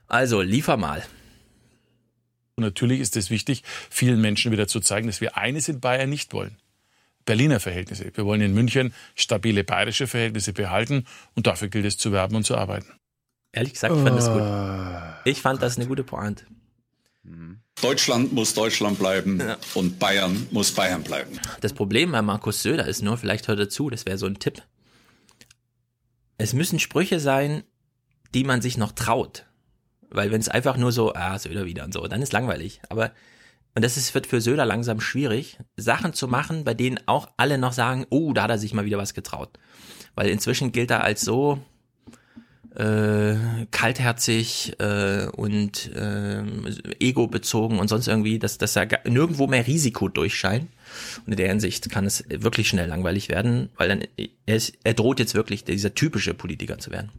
Also, liefer mal. Und natürlich ist es wichtig, vielen Menschen wieder zu zeigen, dass wir eines in Bayern nicht wollen. Berliner Verhältnisse. Wir wollen in München stabile bayerische Verhältnisse behalten und dafür gilt es zu werben und zu arbeiten. Ehrlich gesagt, ich fand das gut. Ich fand das eine gute Pointe. Deutschland muss Deutschland bleiben und Bayern muss Bayern bleiben. Das Problem bei Markus Söder ist nur, vielleicht hört er zu, das wäre so ein Tipp. Es müssen Sprüche sein, die man sich noch traut. Weil wenn es einfach nur so, ah, Söder wieder und so, dann ist langweilig. Aber und das ist, wird für Söder langsam schwierig, Sachen zu machen, bei denen auch alle noch sagen, oh, da hat er sich mal wieder was getraut. Weil inzwischen gilt er als so äh, kaltherzig äh, und äh, ego-bezogen und sonst irgendwie, dass, dass er nirgendwo mehr Risiko durchscheint. Und in der Hinsicht kann es wirklich schnell langweilig werden, weil dann er, ist, er droht jetzt wirklich dieser typische Politiker zu werden.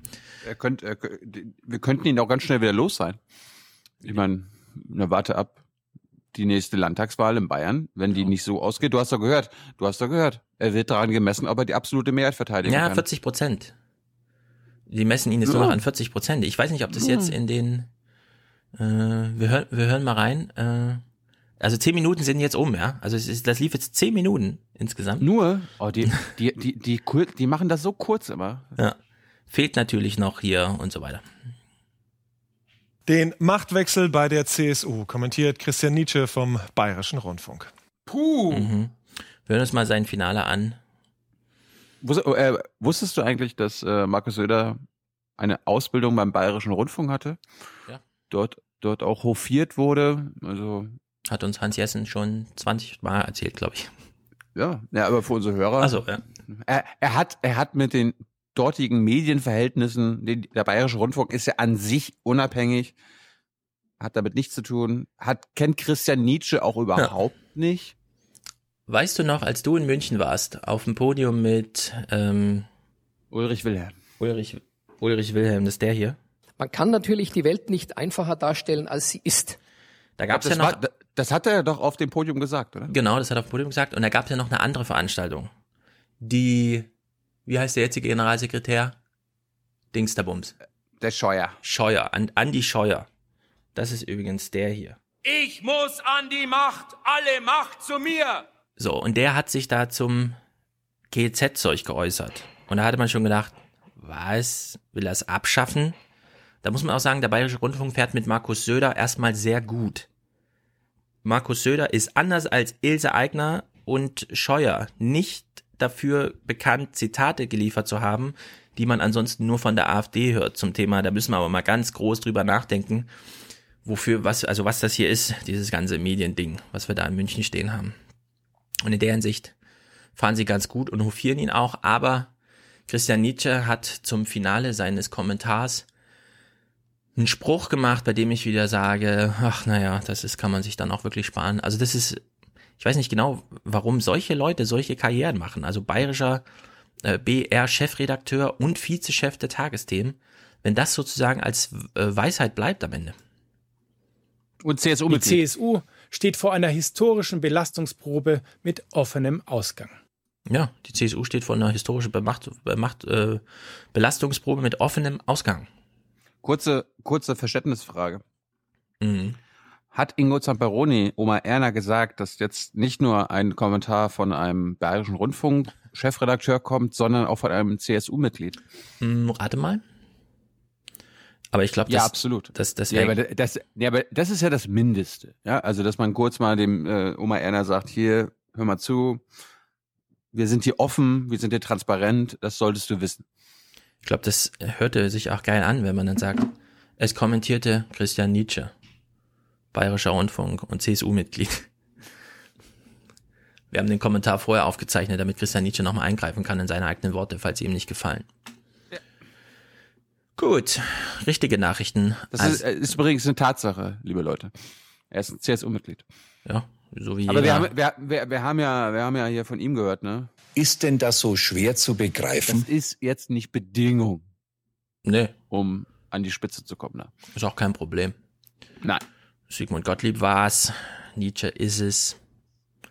Er könnte, er, wir könnten ihn auch ganz schnell wieder los sein. Ich meine, na warte ab die nächste Landtagswahl in Bayern, wenn die nicht so ausgeht. Du hast doch gehört, du hast doch gehört. Er wird daran gemessen, ob er die absolute Mehrheit verteidigen ja, kann. 40 Prozent. Die messen ihn jetzt nur noch an 40 Prozent. Ich weiß nicht, ob das jetzt in den, äh, wir, hören, wir hören mal rein. Äh, also zehn Minuten sind jetzt um, ja. Also es ist, das lief jetzt zehn Minuten insgesamt. Nur? Oh, die, die, die, die, die, die machen das so kurz immer. Ja. Fehlt natürlich noch hier und so weiter. Den Machtwechsel bei der CSU kommentiert Christian Nietzsche vom Bayerischen Rundfunk. Puh. Mhm. Wir hören uns mal sein Finale an. Äh, wusstest du eigentlich, dass äh, Markus Söder eine Ausbildung beim Bayerischen Rundfunk hatte? Ja. Dort, dort auch hofiert wurde. Also hat uns Hans Jessen schon 20 Mal erzählt, glaube ich. Ja, ja, aber für unsere Hörer. Also, ja. Er, er hat, er hat mit den dortigen Medienverhältnissen, der Bayerische Rundfunk ist ja an sich unabhängig, hat damit nichts zu tun, hat, kennt Christian Nietzsche auch überhaupt ja. nicht. Weißt du noch, als du in München warst, auf dem Podium mit ähm, Ulrich Wilhelm. Ulrich, Ulrich Wilhelm, das ist der hier. Man kann natürlich die Welt nicht einfacher darstellen, als sie ist. Da gab es ja noch. War, das hat er doch auf dem Podium gesagt, oder? Genau, das hat er auf dem Podium gesagt. Und da gab es ja noch eine andere Veranstaltung. Die, wie heißt der jetzige Generalsekretär? Dingsterbums. Der Scheuer. Scheuer, Andi Scheuer. Das ist übrigens der hier. Ich muss an die Macht, alle Macht zu mir. So, und der hat sich da zum GZ-Zeug geäußert. Und da hatte man schon gedacht, was? Will er es abschaffen? Da muss man auch sagen, der Bayerische Rundfunk fährt mit Markus Söder erstmal sehr gut. Markus Söder ist anders als Ilse Aigner und Scheuer nicht dafür bekannt, Zitate geliefert zu haben, die man ansonsten nur von der AfD hört zum Thema. Da müssen wir aber mal ganz groß drüber nachdenken, wofür, was, also was das hier ist, dieses ganze Mediending, was wir da in München stehen haben. Und in der Hinsicht fahren sie ganz gut und hofieren ihn auch, aber Christian Nietzsche hat zum Finale seines Kommentars einen Spruch gemacht, bei dem ich wieder sage, ach naja, das ist, kann man sich dann auch wirklich sparen. Also das ist, ich weiß nicht genau, warum solche Leute solche Karrieren machen. Also bayerischer äh, BR-Chefredakteur und Vizechef der Tagesthemen, wenn das sozusagen als äh, Weisheit bleibt am Ende. Und CSU Die CSU steht vor einer historischen Belastungsprobe mit offenem Ausgang. Ja, die CSU steht vor einer historischen Bemacht, Bemacht, äh, Belastungsprobe mit offenem Ausgang. Kurze, kurze Verständnisfrage. Mhm. Hat Ingo Zamperoni Oma Erna gesagt, dass jetzt nicht nur ein Kommentar von einem Bayerischen Rundfunk Chefredakteur kommt, sondern auch von einem CSU-Mitglied? Mhm, rate mal. Aber ich glaube, ja, absolut. Das, das, ja, aber das, ja, aber das ist ja das Mindeste. Ja, also dass man kurz mal dem äh, Oma Erna sagt: Hier, hör mal zu, wir sind hier offen, wir sind hier transparent, das solltest du wissen. Ich glaube, das hörte sich auch geil an, wenn man dann sagt, es kommentierte Christian Nietzsche, Bayerischer Rundfunk und CSU-Mitglied. Wir haben den Kommentar vorher aufgezeichnet, damit Christian Nietzsche nochmal eingreifen kann in seine eigenen Worte, falls sie ihm nicht gefallen. Gut, richtige Nachrichten. Das ist, also ist übrigens eine Tatsache, liebe Leute. Er ist ein CSU-Mitglied. Ja, so wie Aber wir haben, wir, wir, wir, haben ja, wir haben ja hier von ihm gehört, ne? Ist denn das so schwer zu begreifen? Das ist jetzt nicht Bedingung. Nee. Um an die Spitze zu kommen. Ne? Ist auch kein Problem. Nein. Sigmund Gottlieb war es. Nietzsche ist es.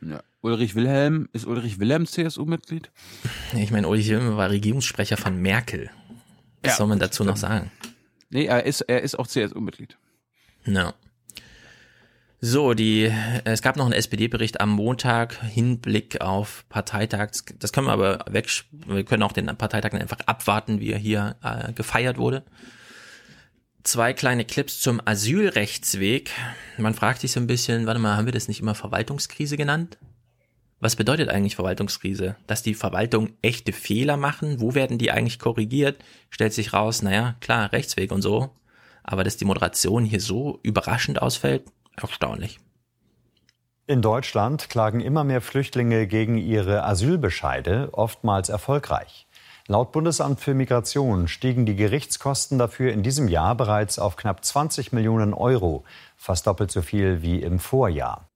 Ja. Ulrich Wilhelm, ist Ulrich Wilhelm CSU-Mitglied? Ich meine, Ulrich Wilhelm war Regierungssprecher von Merkel. Was ja, soll man dazu noch sagen? Nee, er ist, er ist auch CSU-Mitglied. Ja. So, die, es gab noch einen SPD-Bericht am Montag, Hinblick auf Parteitag. Das können wir aber weg, wir können auch den Parteitag einfach abwarten, wie er hier äh, gefeiert wurde. Zwei kleine Clips zum Asylrechtsweg. Man fragt sich so ein bisschen, warte mal, haben wir das nicht immer Verwaltungskrise genannt? Was bedeutet eigentlich Verwaltungskrise? Dass die Verwaltung echte Fehler machen? Wo werden die eigentlich korrigiert? Stellt sich raus, naja, klar, Rechtsweg und so. Aber dass die Moderation hier so überraschend ausfällt, Erstaunlich. In Deutschland klagen immer mehr Flüchtlinge gegen ihre Asylbescheide, oftmals erfolgreich. Laut Bundesamt für Migration stiegen die Gerichtskosten dafür in diesem Jahr bereits auf knapp 20 Millionen Euro, fast doppelt so viel wie im Vorjahr.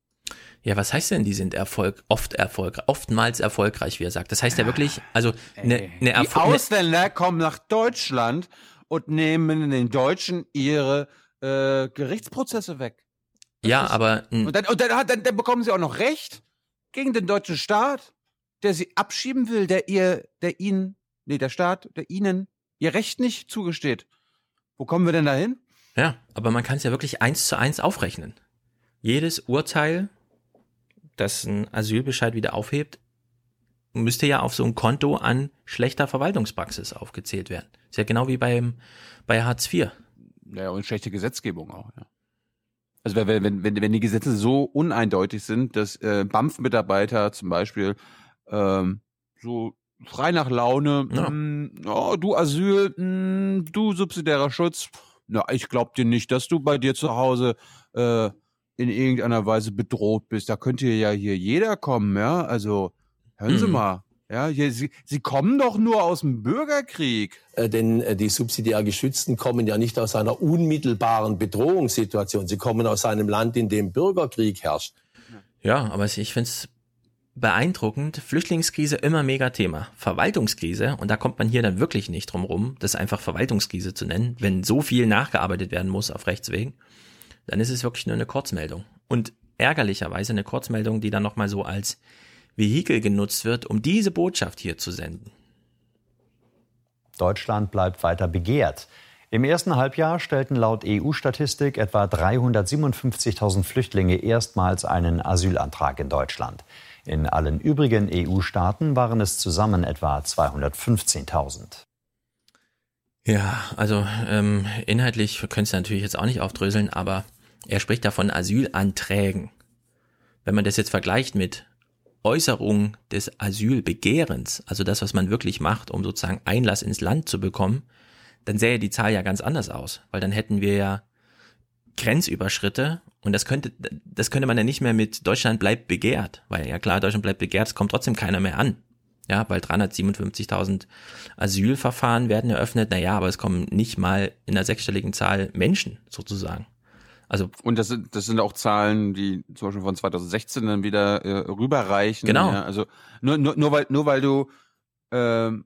Ja, was heißt denn, die sind Erfolg, oft erfolgreich, oftmals erfolgreich, wie er sagt? Das heißt ja wirklich, also eine, eine Die Ausländer kommen nach Deutschland und nehmen den Deutschen ihre äh, Gerichtsprozesse weg. Ja, aber Und, dann, und dann, dann, dann bekommen sie auch noch Recht gegen den deutschen Staat, der sie abschieben will, der ihr, der ihnen, nee, der Staat, der ihnen ihr Recht nicht zugesteht. Wo kommen wir denn da hin? Ja, aber man kann es ja wirklich eins zu eins aufrechnen. Jedes Urteil, das ein Asylbescheid wieder aufhebt, müsste ja auf so ein Konto an schlechter Verwaltungspraxis aufgezählt werden. Ist ja genau wie beim, bei Hartz IV. Ja, und schlechte Gesetzgebung auch, ja. Also wenn, wenn, wenn, wenn die Gesetze so uneindeutig sind, dass äh, BAMF-Mitarbeiter zum Beispiel ähm, so frei nach Laune, Ja. mh, oh, du Asyl, mh, du subsidiärer Schutz, na, ich glaub dir nicht, dass du bei dir zu Hause äh, in irgendeiner Weise bedroht bist. Da könnte ja hier jeder kommen, ja. Also hören Sie Mhm. mal, ja, hier, Sie, Sie kommen doch nur aus dem Bürgerkrieg. Äh, denn äh, die subsidiär Geschützten kommen ja nicht aus einer unmittelbaren Bedrohungssituation. Sie kommen aus einem Land, in dem Bürgerkrieg herrscht. Ja, aber ich finde es beeindruckend. Flüchtlingskrise immer mega Thema. Verwaltungskrise, und da kommt man hier dann wirklich nicht drum rum, das einfach Verwaltungskrise zu nennen, wenn so viel nachgearbeitet werden muss auf Rechtswegen, dann ist es wirklich nur eine Kurzmeldung. Und ärgerlicherweise eine Kurzmeldung, die dann nochmal so als Vehikel genutzt wird, um diese Botschaft hier zu senden. Deutschland bleibt weiter begehrt. Im ersten Halbjahr stellten laut EU-Statistik etwa 357.000 Flüchtlinge erstmals einen Asylantrag in Deutschland. In allen übrigen EU-Staaten waren es zusammen etwa 215.000. Ja, also ähm, inhaltlich können es natürlich jetzt auch nicht aufdröseln, aber er spricht da von Asylanträgen. Wenn man das jetzt vergleicht mit Äußerung des Asylbegehrens, also das, was man wirklich macht, um sozusagen Einlass ins Land zu bekommen, dann sähe die Zahl ja ganz anders aus, weil dann hätten wir ja Grenzüberschritte und das könnte, das könnte man ja nicht mehr mit Deutschland bleibt begehrt, weil ja klar, Deutschland bleibt begehrt, es kommt trotzdem keiner mehr an. Ja, weil 357.000 Asylverfahren werden eröffnet, naja, aber es kommen nicht mal in der sechsstelligen Zahl Menschen sozusagen. Also und das sind das sind auch Zahlen, die zum Beispiel von 2016 dann wieder äh, rüberreichen. Genau. Ja, also nur, nur nur weil nur weil du ähm,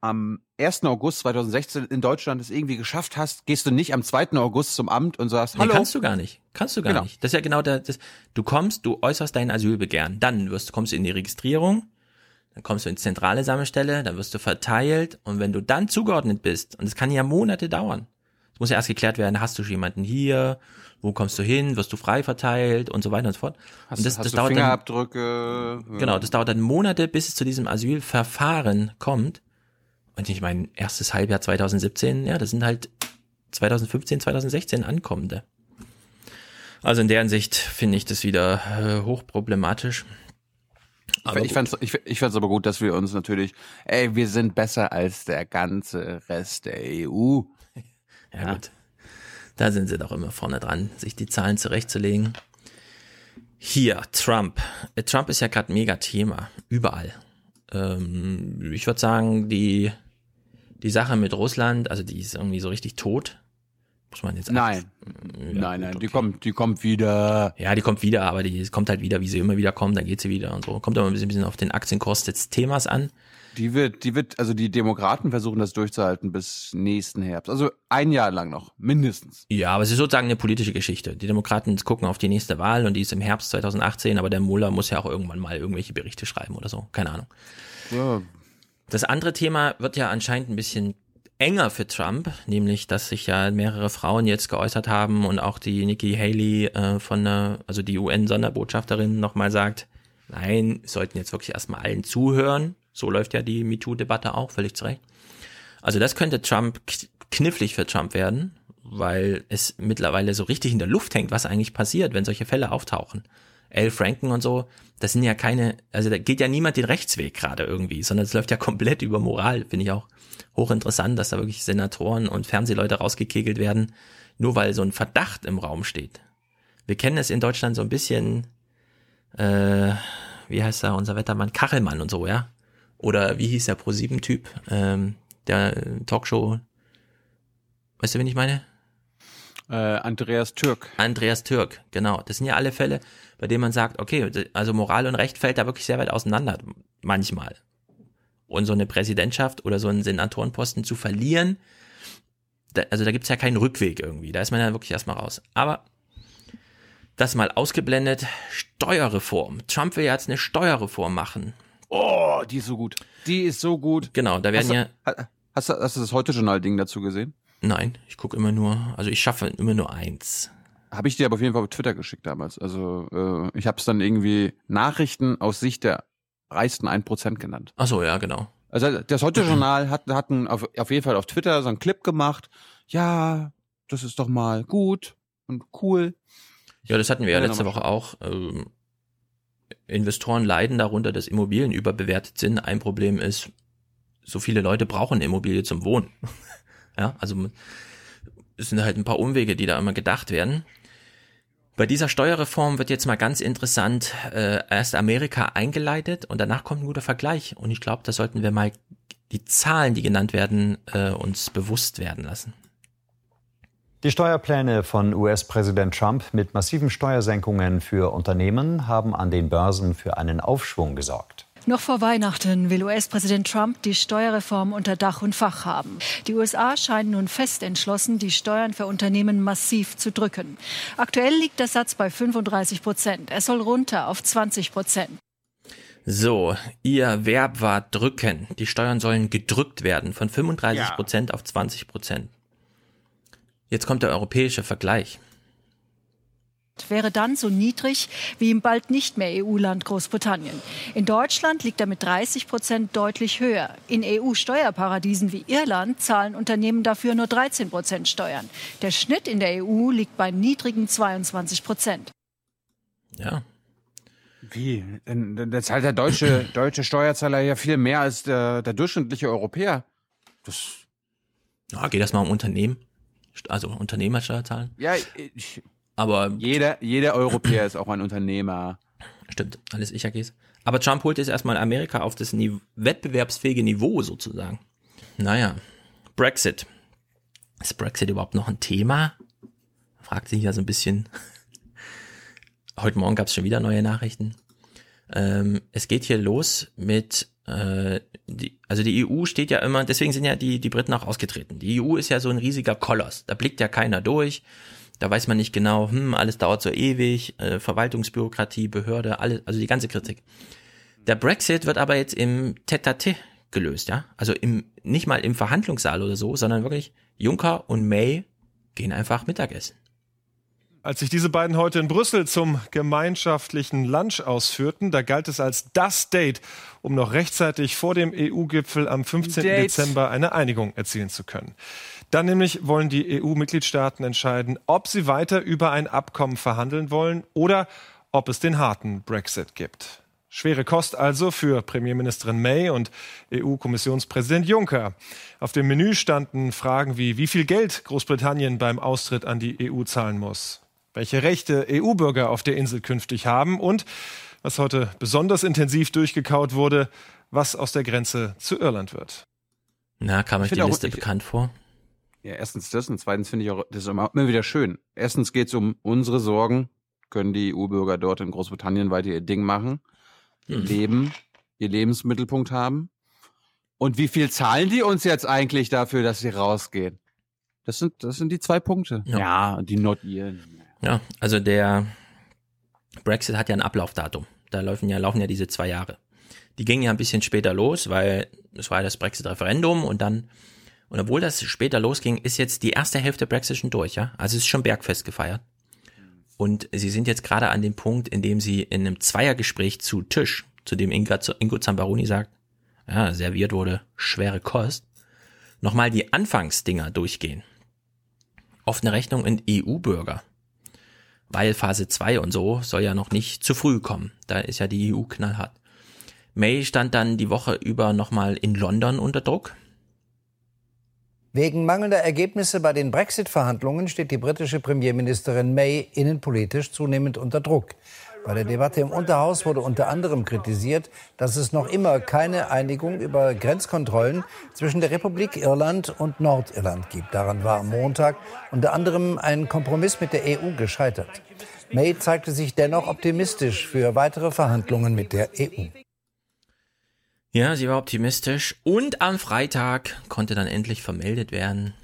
am 1. August 2016 in Deutschland es irgendwie geschafft hast, gehst du nicht am 2. August zum Amt und sagst, Nee, hallo. kannst du gar nicht. Kannst du gar Genau. nicht. Das ist ja genau der, das, du kommst, du äußerst dein Asylbegehren, dann wirst, kommst du in die Registrierung, dann kommst du ins zentrale Sammelstelle, dann wirst du verteilt und wenn du dann zugeordnet bist, und es kann ja Monate dauern, es muss ja erst geklärt werden, hast du schon jemanden hier, wo kommst du hin, wirst du frei verteilt und so weiter und so fort. Hast, und das, hast das du dauert dann, Fingerabdrücke? Genau, das dauert dann Monate, bis es zu diesem Asylverfahren kommt. Und ich meine, erstes Halbjahr 2017, ja, das sind halt 2015, 2016 Ankommende. Also in der Hinsicht finde ich das wieder äh, hochproblematisch. Aber ich fand's, ich, ich fand's aber gut, dass wir uns natürlich, ey, wir sind besser als der ganze Rest der EU. Ja, gut. Da sind sie doch immer vorne dran, sich die Zahlen zurechtzulegen. Hier, Trump. Äh, Trump ist ja gerade mega Thema. Überall. Ähm, ich würde sagen, die, die Sache mit Russland, also die ist irgendwie so richtig tot. Muss man jetzt Nein. nein, nein, die kommt, die kommt wieder. Ja, die kommt wieder, aber die kommt halt wieder, wie sie immer wieder kommt, dann geht sie wieder und so. Kommt aber ein bisschen, ein bisschen auf den Aktienkurs des Themas an. Die wird, die wird, also die Demokraten versuchen das durchzuhalten bis nächsten Herbst. Also ein Jahr lang noch, mindestens. Ja, aber es ist sozusagen eine politische Geschichte. Die Demokraten gucken auf die nächste Wahl und die ist im Herbst 2018, aber der Muller muss ja auch irgendwann mal irgendwelche Berichte schreiben oder so. Keine Ahnung. Ja. Das andere Thema wird ja anscheinend ein bisschen enger für Trump, nämlich, dass sich ja mehrere Frauen jetzt geäußert haben und auch die Nikki Haley äh, von der, also die UN-Sonderbotschafterin nochmal sagt, nein, wir sollten jetzt wirklich erstmal allen zuhören. So läuft ja die MeToo-Debatte auch, völlig zu Recht. Also das könnte Trump knifflig für Trump werden, weil es mittlerweile so richtig in der Luft hängt, was eigentlich passiert, wenn solche Fälle auftauchen. Al Franken und so, das sind ja keine, also da geht ja niemand den Rechtsweg gerade irgendwie, sondern es läuft ja komplett über Moral, finde ich auch hochinteressant, dass da wirklich Senatoren und Fernsehleute rausgekegelt werden, nur weil so ein Verdacht im Raum steht. Wir kennen es in Deutschland so ein bisschen, äh, wie heißt er, unser Wettermann, Kachelmann und so, ja. Oder wie hieß der Pro-7-Typ, ähm, der Talkshow, weißt du, wen ich meine? Äh, Andreas Türk. Andreas Türk, genau. Das sind ja alle Fälle, bei denen man sagt, okay, also Moral und Recht fällt da wirklich sehr weit auseinander, manchmal. Und so eine Präsidentschaft oder so einen Senatorenposten zu verlieren, da, also da gibt's ja keinen Rückweg irgendwie. Da ist man ja wirklich erstmal raus. Aber das mal ausgeblendet, Steuerreform. Trump will jetzt eine Steuerreform machen. Oh, die ist so gut. Die ist so gut. Genau, da werden hast ja. Du, hast, du, hast du das Heute-Journal-Ding dazu gesehen? Nein, ich gucke immer nur, also ich schaffe immer nur eins. Habe ich dir aber auf jeden Fall auf Twitter geschickt damals. Also äh, ich habe es dann irgendwie Nachrichten aus Sicht der reichsten 1% genannt. Ach so, ja, genau. Also das Heute-Journal hat, hat einen, auf, auf jeden Fall auf Twitter so einen Clip gemacht. Ja, das ist doch mal gut und cool. Ja, das hatten wir ja letzte Woche auch. Ähm, Investoren leiden darunter, dass Immobilien überbewertet sind. Ein Problem ist, so viele Leute brauchen Immobilie zum Wohnen. ja, also es sind halt ein paar Umwege, die da immer gedacht werden. Bei dieser Steuerreform wird jetzt mal ganz interessant äh, erst Amerika eingeleitet und danach kommt ein guter Vergleich. Und ich glaube, da sollten wir mal die Zahlen, die genannt werden, äh, uns bewusst werden lassen. Die Steuerpläne von US-Präsident Trump mit massiven Steuersenkungen für Unternehmen haben an den Börsen für einen Aufschwung gesorgt. Noch vor Weihnachten will US-Präsident Trump die Steuerreform unter Dach und Fach haben. Die USA scheinen nun fest entschlossen, die Steuern für Unternehmen massiv zu drücken. Aktuell liegt der Satz bei 35 Prozent. Er soll runter auf 20 Prozent. So, ihr Verb war drücken. Die Steuern sollen gedrückt werden von 35 Prozent ja. auf 20 Prozent. Jetzt kommt der europäische Vergleich wäre dann so niedrig wie im bald nicht mehr EU-Land Großbritannien. In Deutschland liegt er mit 30 Prozent deutlich höher. In EU-Steuerparadiesen wie Irland zahlen Unternehmen dafür nur 13 Prozent Steuern. Der Schnitt in der EU liegt bei niedrigen 22 Prozent. Ja. Wie? Dann zahlt der deutsche, deutsche Steuerzahler ja viel mehr als der, der durchschnittliche Europäer. Das. Ja, geht das mal um Unternehmen? Also Unternehmersteuer zahlen? Ja, ich, aber jeder, jeder Europäer ist auch ein Unternehmer. Stimmt, alles Ich-AGs. Aber Trump holt jetzt erstmal Amerika auf das Niveau, wettbewerbsfähige Niveau sozusagen. Naja, Brexit. Ist Brexit überhaupt noch ein Thema? Fragt sich ja so ein bisschen. Heute Morgen gab es schon wieder neue Nachrichten. Ähm, es geht hier los mit, äh, die, also die EU steht ja immer, deswegen sind ja die, die Briten auch ausgetreten. Die EU ist ja so ein riesiger Koloss. Da blickt ja keiner durch. Da weiß man nicht genau, hm, alles dauert so ewig, äh, Verwaltungsbürokratie, Behörde, alles, also die ganze Kritik. Der Brexit wird aber jetzt im Tete gelöst, ja? Also im, nicht mal im Verhandlungssaal oder so, sondern wirklich Juncker und May gehen einfach Mittagessen. Als sich diese beiden heute in Brüssel zum gemeinschaftlichen Lunch ausführten, da galt es als das Date, um noch rechtzeitig vor dem EU-Gipfel am 15. Date. Dezember eine Einigung erzielen zu können. Dann nämlich wollen die EU-Mitgliedstaaten entscheiden, ob sie weiter über ein Abkommen verhandeln wollen oder ob es den harten Brexit gibt. Schwere Kost also für Premierministerin May und EU-Kommissionspräsident Juncker. Auf dem Menü standen Fragen wie, wie viel Geld Großbritannien beim Austritt an die EU zahlen muss, welche Rechte EU-Bürger auf der Insel künftig haben und, was heute besonders intensiv durchgekaut wurde, was aus der Grenze zu Irland wird. Na, kam euch die Liste bekannt vor? Ja, erstens das und zweitens finde ich auch, das ist immer, wieder schön. Erstens geht es um unsere Sorgen. Können die EU-Bürger dort in Großbritannien weiter ihr Ding machen, ihr hm. Leben, ihr Lebensmittelpunkt haben? Und wie viel zahlen die uns jetzt eigentlich dafür, dass sie rausgehen? Das sind, das sind die zwei Punkte. Ja, ja die notieren. Ja, also der Brexit hat ja ein Ablaufdatum. Da laufen ja, laufen ja diese zwei Jahre. Die gingen ja ein bisschen später los, weil es war ja das Brexit-Referendum und dann und obwohl das später losging, ist jetzt die erste Hälfte Brexit schon durch, ja? Also es ist schon Bergfest gefeiert. Und sie sind jetzt gerade an dem Punkt, in dem sie in einem Zweiergespräch zu Tisch, zu dem Inga, Ingo Zambaroni sagt, ja, serviert wurde schwere Kost, nochmal die Anfangsdinger durchgehen. Offene Rechnung in EU-Bürger. Weil Phase 2 und so soll ja noch nicht zu früh kommen. Da ist ja die EU knallhart. May stand dann die Woche über nochmal in London unter Druck. Wegen mangelnder Ergebnisse bei den Brexit-Verhandlungen steht die britische Premierministerin May innenpolitisch zunehmend unter Druck. Bei der Debatte im Unterhaus wurde unter anderem kritisiert, dass es noch immer keine Einigung über Grenzkontrollen zwischen der Republik Irland und Nordirland gibt. Daran war am Montag unter anderem ein Kompromiss mit der EU gescheitert. May zeigte sich dennoch optimistisch für weitere Verhandlungen mit der EU. Ja, sie war optimistisch und am Freitag konnte dann endlich vermeldet werden.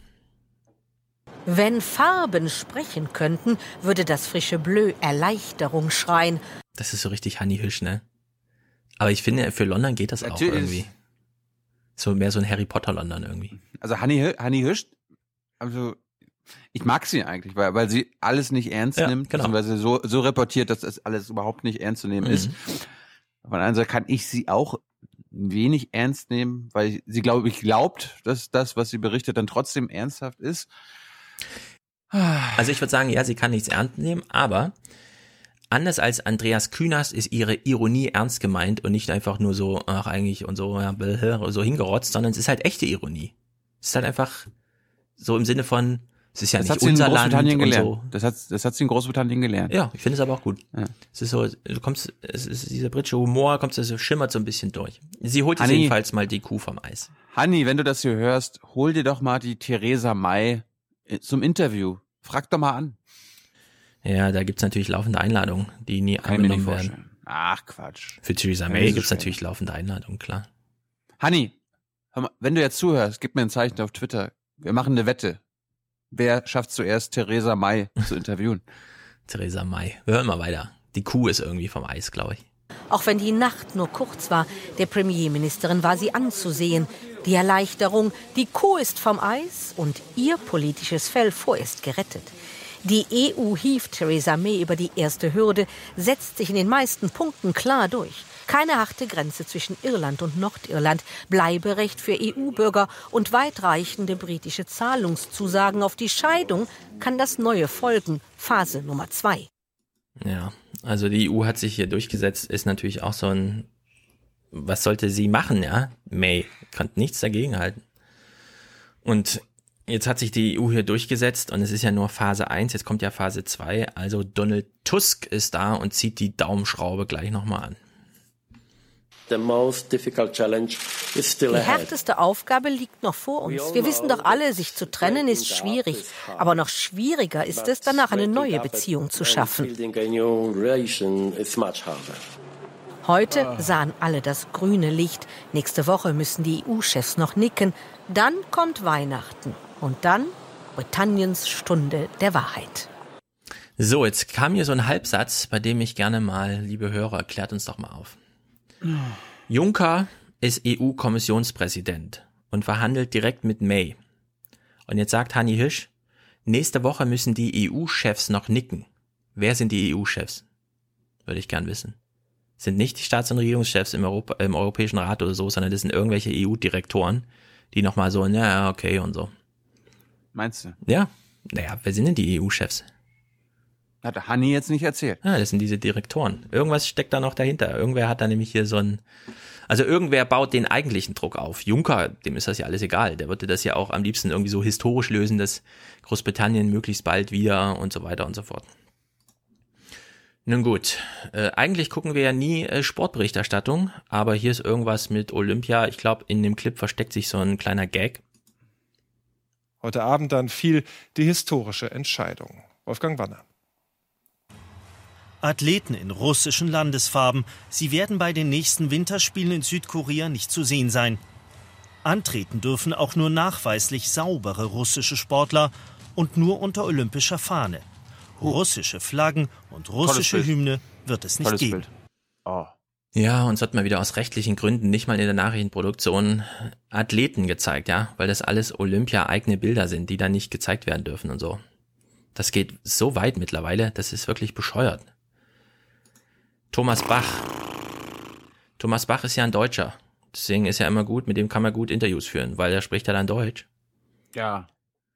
Wenn Farben sprechen könnten, würde das frische Bleu Erleichterung schreien. Das ist so richtig Hanni Hüsch, ne? Aber ich finde, für London geht das Natürlich. auch irgendwie. So mehr so ein Harry Potter London irgendwie. Also Hanni, Hü- Hanni Hüsch, also ich mag sie eigentlich, weil, weil sie alles nicht ernst Ja, nimmt, genau. beziehungsweise so, so reportiert, dass das alles überhaupt nicht ernst zu nehmen Mhm. ist. Der anderen Seite kann ich sie auch wenig ernst nehmen, weil sie, glaube ich, glaubt, dass das, was sie berichtet, dann trotzdem ernsthaft ist. Also ich würde sagen, ja, sie kann nichts ernst nehmen, aber anders als Andreas Künast ist ihre Ironie ernst gemeint und nicht einfach nur so, ach eigentlich und so, ja, so hingerotzt, sondern es ist halt echte Ironie. Es ist halt einfach so im Sinne von, es ist ja das nicht hat sie in unser Land Großbritannien und gelernt. so. Das hat, das hat sie in Großbritannien gelernt. Ja, ich finde es aber auch gut. Ja. Es ist so, du kommst, es ist dieser britische Humor, kommt so, schimmert so ein bisschen durch. Sie holt Hanni. jedenfalls mal die Kuh vom Eis. Hanni, wenn du das hier hörst, hol dir doch mal die Theresa May zum Interview. Frag doch mal an. Ja, da gibt's natürlich laufende Einladungen, die nie Kann angenommen werden. Ach, Quatsch. Für Theresa May gibt's stellen. natürlich laufende Einladungen, klar. Hanni, hör mal, wenn du jetzt zuhörst, gib mir ein Zeichen auf Twitter. Wir machen eine Wette. Wer schafft zuerst, Theresa May zu interviewen? Theresa May. Wir hören mal weiter. Die Kuh ist irgendwie vom Eis, glaube ich. Auch wenn die Nacht nur kurz war, der Premierministerin war sie anzusehen. Die Erleichterung, die Kuh ist vom Eis und ihr politisches Fell vorerst gerettet. Die EU hieft Theresa May über die erste Hürde, setzt sich in den meisten Punkten klar durch. Keine harte Grenze zwischen Irland und Nordirland, Bleiberecht für EU-Bürger und weitreichende britische Zahlungszusagen auf die Scheidung kann das neue folgen, Phase Nummer zwei. Ja, also die EU hat sich hier durchgesetzt, ist natürlich auch so ein, was sollte sie machen, ja? May kann nichts dagegen halten. Und jetzt hat sich die EU hier durchgesetzt und es ist ja nur Phase 1, jetzt kommt ja Phase 2, also Donald Tusk ist da und zieht die Daumenschraube gleich nochmal an. The most difficult challenge is still Die härteste Aufgabe liegt noch vor uns. Wir wissen doch alle, sich zu trennen ist schwierig. Aber noch schwieriger ist es, danach eine neue Beziehung zu schaffen. Heute sahen alle das grüne Licht. Nächste Woche müssen die EU-Chefs noch nicken. Dann kommt Weihnachten. Und dann Britanniens Stunde der Wahrheit. So, jetzt kam hier so ein Halbsatz, bei dem ich gerne mal, liebe Hörer, klärt uns doch mal auf. Juncker ist EU-Kommissionspräsident und verhandelt direkt mit May. Und jetzt sagt Hanni Hisch, nächste Woche müssen die EU-Chefs noch nicken. Wer sind die EU-Chefs? Würde ich gern wissen. Sind nicht die Staats- und Regierungschefs im, Europa, im Europäischen Rat oder so, sondern das sind irgendwelche EU-Direktoren, die nochmal so, ja, okay und so. Meinst du? Ja, naja, wer sind denn die EU-Chefs? Hat Hanni jetzt nicht erzählt. Ja, das sind diese Direktoren. Irgendwas steckt da noch dahinter. Irgendwer hat da nämlich hier so ein, also irgendwer baut den eigentlichen Druck auf. Juncker, dem ist das ja alles egal. Der würde das ja auch am liebsten irgendwie so historisch lösen, dass Großbritannien möglichst bald wieder und so weiter und so fort. Nun gut, äh, eigentlich gucken wir ja nie äh, Sportberichterstattung, aber hier ist irgendwas mit Olympia. Ich glaube, in dem Clip versteckt sich so ein kleiner Gag. Heute Abend dann fiel die historische Entscheidung. Wolfgang Wanner. Athleten in russischen Landesfarben. Sie werden bei den nächsten Winterspielen in Südkorea nicht zu sehen sein. Antreten dürfen auch nur nachweislich saubere russische Sportler und nur unter olympischer Fahne. Russische Flaggen und russische. Hymne wird es nicht Tolles geben. Bild. Ja, uns hat mal wieder aus rechtlichen Gründen nicht mal in der Nachrichtenproduktion Athleten gezeigt, ja, weil das alles Olympia-eigene Bilder sind, die dann nicht gezeigt werden dürfen und so. Das geht so weit mittlerweile, das ist wirklich bescheuert. Thomas Bach. Thomas Bach ist ja ein Deutscher. Deswegen ist ja immer gut, mit dem kann man gut Interviews führen, weil der spricht ja dann Deutsch. Ja.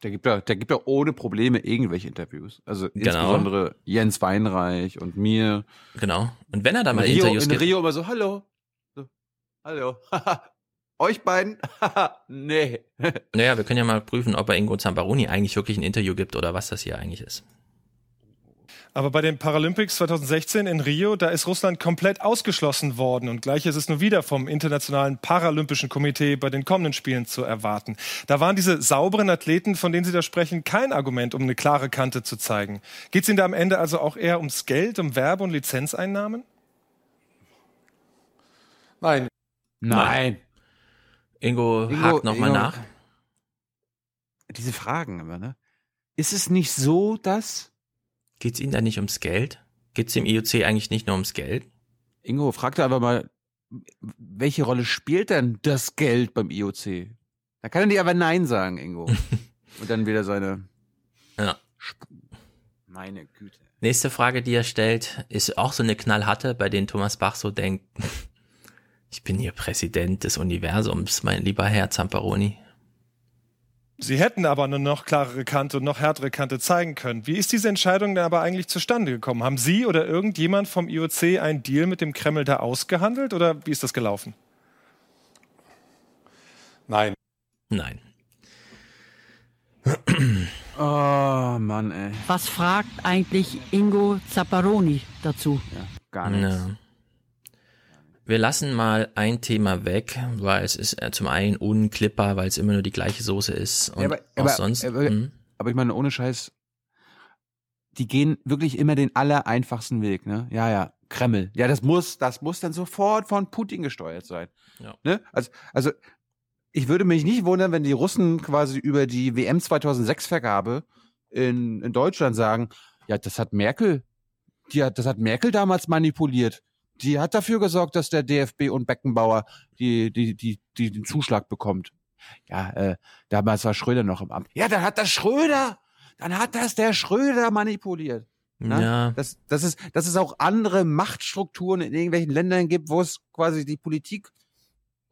Der gibt ja, der gibt ja ohne Probleme irgendwelche Interviews. Also Genau. insbesondere Jens Weinreich und mir. Genau. Und wenn er da mal Rio, Interviews in gibt. Rio immer so, hallo. So, hallo. Euch beiden? nee. Naja, wir können ja mal prüfen, ob er Ingo Zamparoni eigentlich wirklich ein Interview gibt oder was das hier eigentlich ist. Aber bei den Paralympics 2016 in Rio, da ist Russland komplett ausgeschlossen worden. Und gleich ist es nur wieder vom Internationalen Paralympischen Komitee bei den kommenden Spielen zu erwarten. Da waren diese sauberen Athleten, von denen Sie da sprechen, kein Argument, um eine klare Kante zu zeigen. Geht es Ihnen da am Ende also auch eher ums Geld, um Werbe- und Lizenzeinnahmen? Nein. Nein. Ingo, Ingo hakt nochmal nach. Diese Fragen immer, ne? Ist es nicht so, dass Geht es Ihnen da nicht ums Geld? Geht es dem IOC eigentlich nicht nur ums Geld? Ingo, frag da einfach mal, welche Rolle spielt denn das Geld beim IOC? Da kann er nicht aber Nein sagen, Ingo. Und dann wieder seine. Ja. Meine Güte. Nächste Frage, die er stellt, ist auch so eine knallharte, bei denen Thomas Bach so denkt, ich bin hier Präsident des Universums, mein lieber Herr Zamperoni. Sie hätten aber eine noch klarere Kante und noch härtere Kante zeigen können. Wie ist diese Entscheidung denn aber eigentlich zustande gekommen? Haben Sie oder irgendjemand vom IOC einen Deal mit dem Kreml da ausgehandelt oder wie ist das gelaufen? Nein. Nein. Oh Mann, ey. Was fragt eigentlich Ingo Zapparoni dazu? Ja, gar nichts. Ja. Wir lassen mal ein Thema weg, weil es ist äh, zum einen unklippbar, weil es immer nur die gleiche Soße ist und Ja, aber, auch aber, sonst. Aber, hm. aber ich meine, ohne Scheiß, die gehen wirklich immer den aller einfachsten Weg, ne? Ja, ja, Kreml. Ja, das muss, das muss dann sofort von Putin gesteuert sein. Ja. Ne? Also, also, ich würde mich nicht wundern, wenn die Russen quasi über die WM 2006 Vergabe in, in Deutschland sagen, ja, das hat Merkel, die hat, das hat Merkel damals manipuliert. Die hat dafür gesorgt, dass der DFB und Beckenbauer die, die, die, die den Zuschlag bekommt. Ja, äh, damals war Schröder noch im Amt. Ja, dann hat das Schröder, dann hat das der Schröder manipuliert. Ne? Ja. Das, das ist, dass es auch andere Machtstrukturen in irgendwelchen Ländern gibt, wo es quasi die Politik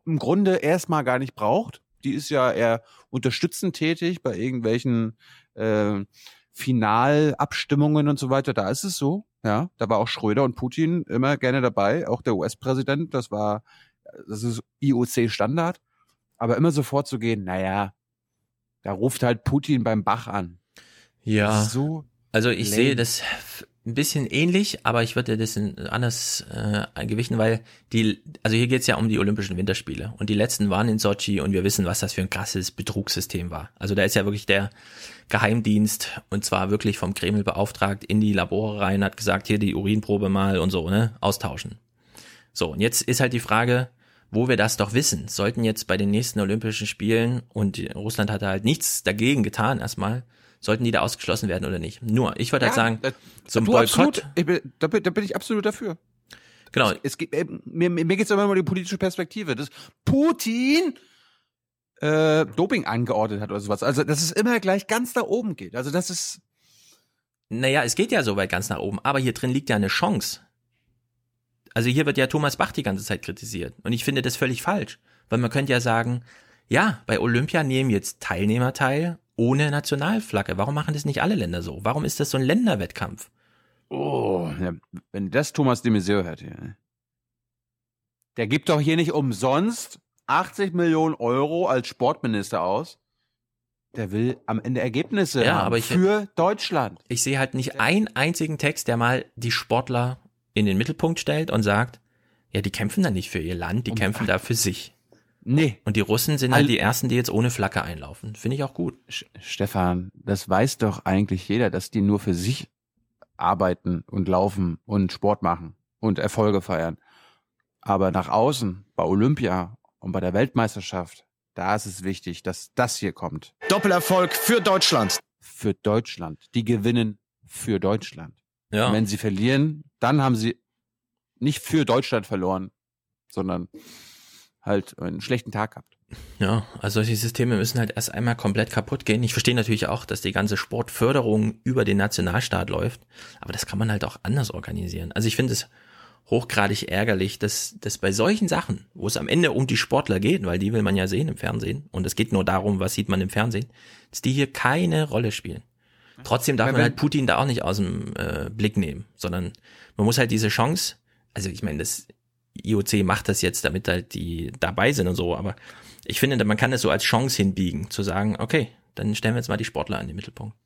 im Grunde erstmal gar nicht braucht. Die ist ja eher unterstützend tätig bei irgendwelchen äh, Finalabstimmungen und so weiter. Da ist es so. Ja, da war auch Schröder und Putin immer gerne dabei, auch der US-Präsident. Das war, das ist IOC-Standard. Aber immer so vorzugehen, naja, da ruft halt Putin beim Bach an. Ja. So Also ich lame. sehe das ein bisschen ähnlich, aber ich würde das anders äh, gewichten, weil die, also hier geht's ja um die Olympischen Winterspiele und die letzten waren in Sochi und wir wissen, was das für ein krasses Betrugssystem war. Also da ist ja wirklich der Geheimdienst und zwar wirklich vom Kreml beauftragt in die Labore rein, hat gesagt, hier die Urinprobe mal und so, ne, austauschen. So, und jetzt ist halt die Frage, wo wir das doch wissen. Sollten jetzt bei den nächsten Olympischen Spielen, und Russland hat da halt nichts dagegen getan erstmal, sollten die da ausgeschlossen werden oder nicht. Nur, ich würde halt Ja, sagen, das- so ein Boykott, absolut. Bin, da, bin, da bin ich absolut dafür. genau, Es geht, äh, mir mir geht es immer um die politische Perspektive. Dass Putin äh, Doping angeordnet hat oder sowas. Also, dass es immer gleich ganz da oben geht. Also, das ist. Naja, es geht ja so weit ganz nach oben, aber hier drin liegt ja eine Chance. Also hier wird ja Thomas Bach die ganze Zeit kritisiert. Und ich finde das völlig falsch. Weil man könnte ja sagen, ja, bei Olympia nehmen jetzt Teilnehmer teil ohne Nationalflagge. Warum machen das nicht alle Länder so? Warum ist das so ein Länderwettkampf? Oh, ja, wenn das Thomas de Maizière hört hier. ne? Der gibt doch hier nicht umsonst 80 Millionen Euro als Sportminister aus. Der will am Ende Ergebnisse Ja, aber ich- für Deutschland. Ich sehe halt nicht einen einzigen Text, der mal die Sportler in den Mittelpunkt stellt und sagt, ja, die kämpfen da nicht für ihr Land, die kämpfen da für sich. Nee. Und die Russen sind All- halt die ersten, die jetzt ohne Flagge einlaufen. Finde ich auch gut. Stefan, das weiß doch eigentlich jeder, dass die nur für sich arbeiten und laufen und Sport machen und Erfolge feiern. Aber nach außen, bei Olympia und bei der Weltmeisterschaft, da ist es wichtig, dass das hier kommt. Doppelerfolg für Deutschland. Für Deutschland. Die gewinnen für Deutschland. Ja. Und wenn sie verlieren, dann haben sie nicht für Deutschland verloren, sondern halt einen schlechten Tag gehabt. Ja, also solche Systeme müssen halt erst einmal komplett kaputt gehen. Ich verstehe natürlich auch, dass die ganze Sportförderung über den Nationalstaat läuft, aber das kann man halt auch anders organisieren. Also ich finde es hochgradig ärgerlich, dass, dass bei solchen Sachen, wo es am Ende um die Sportler geht, weil die will man ja sehen im Fernsehen und es geht nur darum, was sieht man im Fernsehen, dass die hier keine Rolle spielen. Trotzdem darf man halt Putin da auch nicht aus dem äh, Blick nehmen, sondern man muss halt diese Chance, also ich meine, das IOC macht das jetzt, damit halt die dabei sind und so, aber ich finde, man kann das so als Chance hinbiegen, zu sagen, okay, dann stellen wir jetzt mal die Sportler in den Mittelpunkt.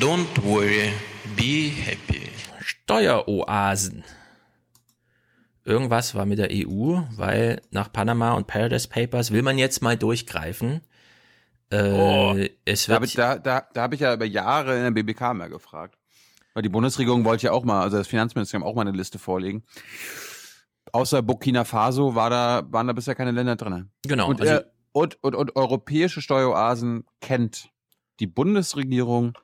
Don't worry, be happy. Steueroasen. Irgendwas war mit der EU, weil nach Panama und Paradise Papers will man jetzt mal durchgreifen. Äh, Oh, es da wird habe ich, da, da, da hab ich ja über Jahre in der BBK mal gefragt. Weil die Bundesregierung wollte ja auch mal, also das Finanzministerium auch mal eine Liste vorlegen. Außer Burkina Faso war da, waren da bisher keine Länder drin. Genau, Und, also- äh, und, und, und europäische Steueroasen kennt die Bundesregierung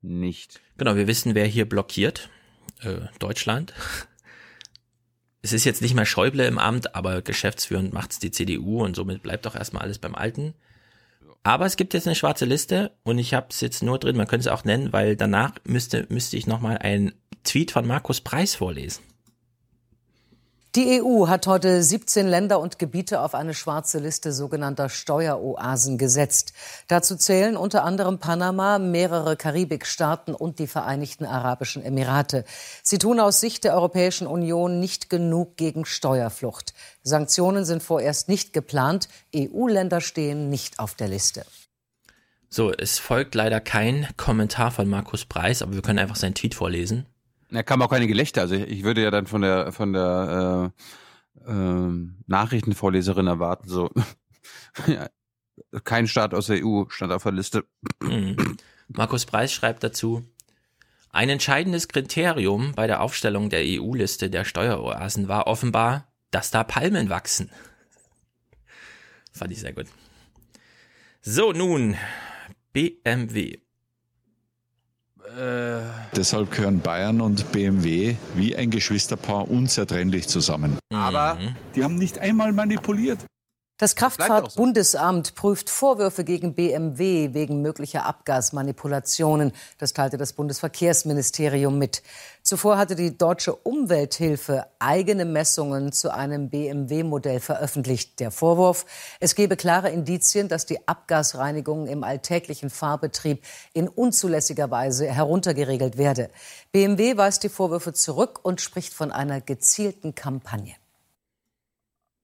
nicht. Genau, wir wissen, wer hier blockiert. Äh, Deutschland. Es ist jetzt nicht mehr Schäuble im Amt, aber geschäftsführend macht's die CDU und somit bleibt doch erstmal alles beim Alten. Aber es gibt jetzt eine schwarze Liste und ich habe es jetzt nur drin, man könnte es auch nennen, weil danach müsste, müsste ich nochmal einen Tweet von Markus Preis vorlesen. Die EU hat heute 17 Länder und Gebiete auf eine schwarze Liste sogenannter Steueroasen gesetzt. Dazu zählen unter anderem Panama, mehrere Karibikstaaten und die Vereinigten Arabischen Emirate. Sie tun aus Sicht der Europäischen Union nicht genug gegen Steuerflucht. Sanktionen sind vorerst nicht geplant. EU-Länder stehen nicht auf der Liste. So, es folgt leider kein Kommentar von Markus Preis, aber wir können einfach seinen Tweet vorlesen. Da kam auch keine Gelächter. Also ich, ich würde ja dann von der von der äh, ähm, Nachrichtenvorleserin erwarten, so ja, kein Staat aus der EU stand auf der Liste. Mhm. Markus Preis schreibt dazu, ein entscheidendes Kriterium bei der Aufstellung der EU-Liste der Steueroasen war offenbar, dass da Palmen wachsen. Fand ich sehr gut. So, nun, BMW. Deshalb gehören Bayern und BMW wie ein Geschwisterpaar unzertrennlich zusammen. Aber die haben nicht einmal manipuliert. Das Kraftfahrtbundesamt prüft Vorwürfe gegen BMW wegen möglicher Abgasmanipulationen. Das teilte das Bundesverkehrsministerium mit. Zuvor hatte die deutsche Umwelthilfe eigene Messungen zu einem BMW-Modell veröffentlicht. Der Vorwurf, es gebe klare Indizien, dass die Abgasreinigung im alltäglichen Fahrbetrieb in unzulässiger Weise heruntergeregelt werde. BMW weist die Vorwürfe zurück und spricht von einer gezielten Kampagne.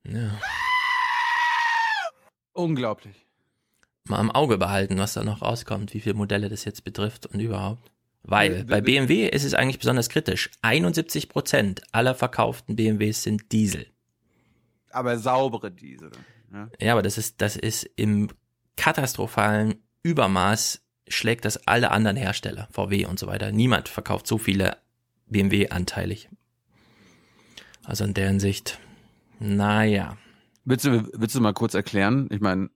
Ja. Unglaublich. Mal im Auge behalten, was da noch rauskommt, wie viele Modelle das jetzt betrifft und überhaupt. Weil bei BMW ist es eigentlich besonders kritisch. 71 Prozent aller verkauften BMWs sind Diesel. Aber saubere Diesel. Ja. Ja, aber das ist, das ist im katastrophalen Übermaß schlägt das alle anderen Hersteller, VW und so weiter. Niemand verkauft so viele BMW anteilig. Also in der Hinsicht, naja. Willst du, willst du mal kurz erklären? Ich meine,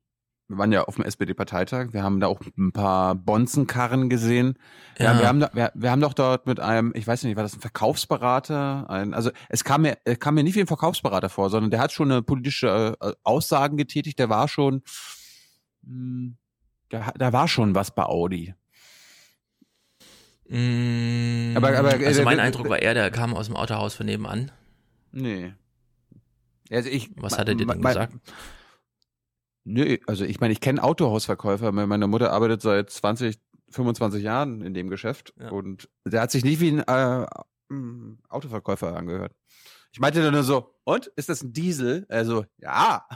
wir waren ja auf dem SPD-Parteitag, wir haben da auch ein paar Bonzenkarren gesehen. Ja. Ja. wir, haben da, wir, wir haben doch dort mit einem, ich weiß nicht, war das ein Verkaufsberater? Ein, also es kam mir, es kam mir nicht wie ein Verkaufsberater vor, sondern der hat schon eine politische äh, Aussagen getätigt, der war schon, mh, da, da war schon was bei Audi. Mm, Aber- aber, äh, also mein äh, Eindruck war eher, der kam aus dem Autohaus von nebenan. Nee. Also ich, Was hat er dir denn gesagt? Nö, also ich meine, ich kenne Autohausverkäufer. Meine Mutter arbeitet seit 20, 25 Jahren in dem Geschäft und der hat sich nicht wie ein äh, mm, Autoverkäufer angehört. Ich meinte dann nur so, und ist das ein Diesel? Also, ja.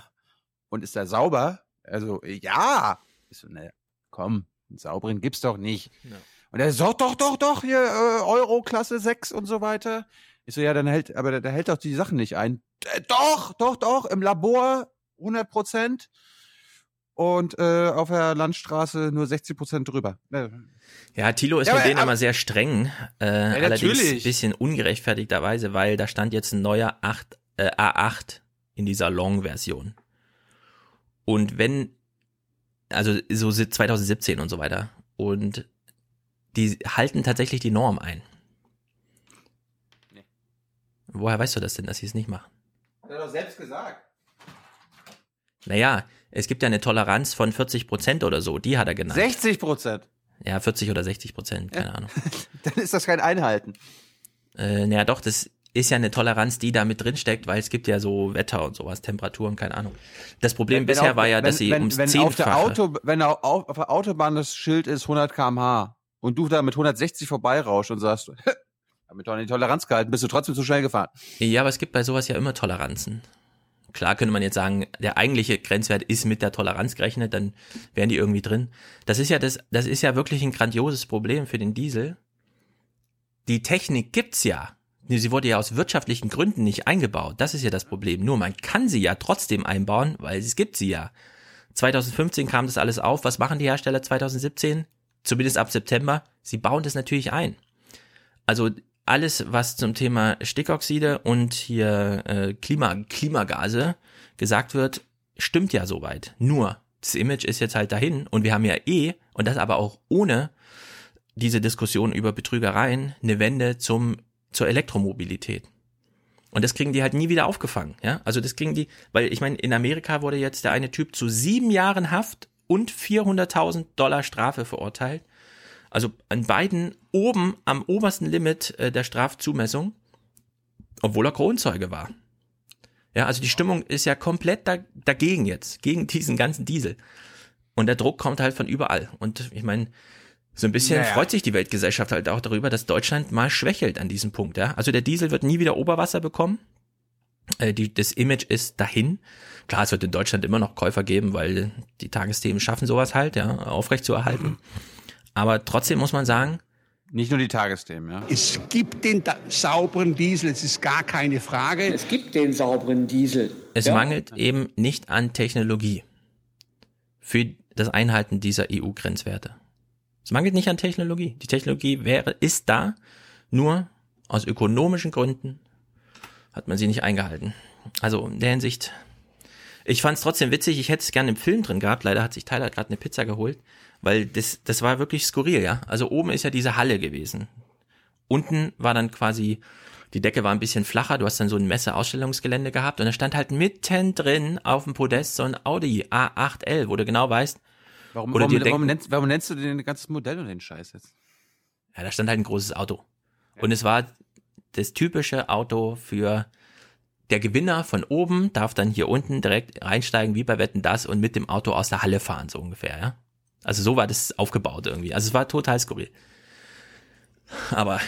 Und ist der sauber? Also, ja. Ich so, ne, komm, einen sauberen gibt's doch nicht. Und er so, doch, doch, doch, hier äh, Euro Klasse 6 und so weiter. Ich so, ja, dann hält, aber der, der hält doch die Sachen nicht ein. Äh, doch, doch, doch, im Labor 100 Prozent und äh, auf der Landstraße nur 60 Prozent drüber. Äh, Ja, Thilo ist Ja, mit denen aber- immer sehr streng, äh, allerdings natürlich. ein bisschen ungerechtfertigterweise, weil da stand jetzt ein neuer 8, äh, A8 in dieser Long-Version. Und wenn, also so si- 2017 und so weiter. Und die halten tatsächlich die Norm ein. Woher weißt du das denn, dass sie es nicht machen? Hat er doch selbst gesagt. Naja, es gibt ja eine Toleranz von 40 Prozent oder so, die hat er genannt. 60 Prozent. Ja, 40 oder 60 Prozent, keine Ahnung. Dann ist das kein Einhalten. Äh, naja, doch, das ist ja eine Toleranz, die da mit drin steckt, weil es gibt ja so Wetter und sowas, Temperaturen, keine Ahnung. Das Problem bisher auf- war ja, wenn, dass sie wenn, ums wenn auf der Zehnfache... Auto, wenn au- auf, auf der Autobahn das Schild ist 100 km/h und du da mit 160 vorbeirauschst und sagst, damit doch die Toleranz gehalten, bist du trotzdem zu schnell gefahren. Ja, aber es gibt bei sowas ja immer Toleranzen. Klar könnte man jetzt sagen, der eigentliche Grenzwert ist mit der Toleranz gerechnet, dann wären die irgendwie drin. Das ist ja das, das ist ja wirklich ein grandioses Problem für den Diesel. Die Technik gibt's ja. Sie wurde ja aus wirtschaftlichen Gründen nicht eingebaut. Das ist ja das Problem. Nur man kann sie ja trotzdem einbauen, weil es gibt sie ja. 2015 kam das alles auf. Was machen die Hersteller 2017? Zumindest ab September. Sie bauen das natürlich ein. Also alles, was zum Thema Stickoxide und hier äh, Klima, Klimagase gesagt wird, stimmt ja soweit. Nur, das Image ist jetzt halt dahin und wir haben ja eh, und das aber auch ohne diese Diskussion über Betrügereien, eine Wende zum, zur Elektromobilität. Und das kriegen die halt nie wieder aufgefangen, ja. Also das kriegen die, weil ich meine, in Amerika wurde jetzt der eine Typ zu sieben Jahren Haft und 400.000 Dollar Strafe verurteilt. Also an beiden oben am obersten Limit äh, der Strafzumessung, obwohl er Kronzeuge war. Ja, also die Stimmung ist ja komplett da, dagegen jetzt, gegen diesen ganzen Diesel. Und der Druck kommt halt von überall. Und ich meine, so ein bisschen naja. freut sich die Weltgesellschaft halt auch darüber, dass Deutschland mal schwächelt an diesem Punkt. Ja? Also der Diesel wird nie wieder Oberwasser bekommen. Äh, die, das Image ist dahin. Klar, es wird in Deutschland immer noch Käufer geben, weil die Tagesthemen schaffen sowas halt, ja, aufrecht zu erhalten. Aber trotzdem muss man sagen, nicht nur die Tagesthemen, ja. Es gibt den sauberen Diesel, es ist gar keine Frage. Es gibt den sauberen Diesel. Es ja. mangelt eben nicht an Technologie für das Einhalten dieser EU-Grenzwerte. Es mangelt nicht an Technologie. Die Technologie wäre, ist da, nur aus ökonomischen Gründen hat man sie nicht eingehalten. Also in der Hinsicht, ich fand es trotzdem witzig, ich hätte es gerne im Film drin gehabt, leider hat sich Tyler gerade eine Pizza geholt, weil das, das war wirklich skurril, ja. Also oben ist ja diese Halle gewesen. Unten war dann quasi, die Decke war ein bisschen flacher, du hast dann so ein Messeausstellungsgelände gehabt und da stand halt mittendrin auf dem Podest so ein Audi A8L, wo du genau weißt, Warum, warum, denken, warum, nennst, warum, nennst, du den ganzes Modell und den Scheiß jetzt? Ja, da stand halt ein großes Auto. Ja. Und es war das typische Auto für der Gewinner von oben darf dann hier unten direkt reinsteigen, wie bei Wetten das, und mit dem Auto aus der Halle fahren, so ungefähr, ja. Also so war das aufgebaut irgendwie. Also es war total skurril. Aber,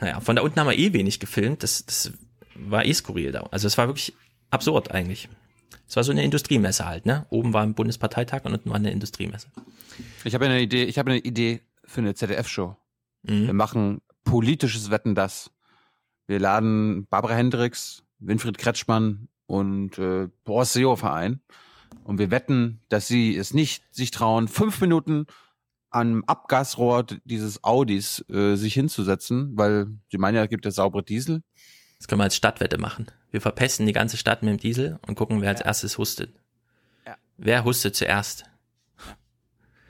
naja, von da unten haben wir eh wenig gefilmt. Das, das war eh skurril da. Also es war wirklich absurd eigentlich. Es war so eine Industriemesse halt, ne? Oben war ein Bundesparteitag und unten war eine Industriemesse. Ich habe eine Idee, ich habe eine Idee für eine ZDF-Show. Mhm. Wir machen politisches Wetten das. Wir laden Barbara Hendricks, Winfried Kretschmann und äh, Boris Seehofer ein. Und wir wetten, dass sie es nicht sich trauen, fünf Minuten am Abgasrohr dieses Audis äh, sich hinzusetzen, weil sie meinen ja, es gibt ja saubere Diesel. Das können wir als Stadtwette machen. Wir verpesten die ganze Stadt mit dem Diesel und gucken, wer als erstes hustet. Ja. Wer hustet zuerst?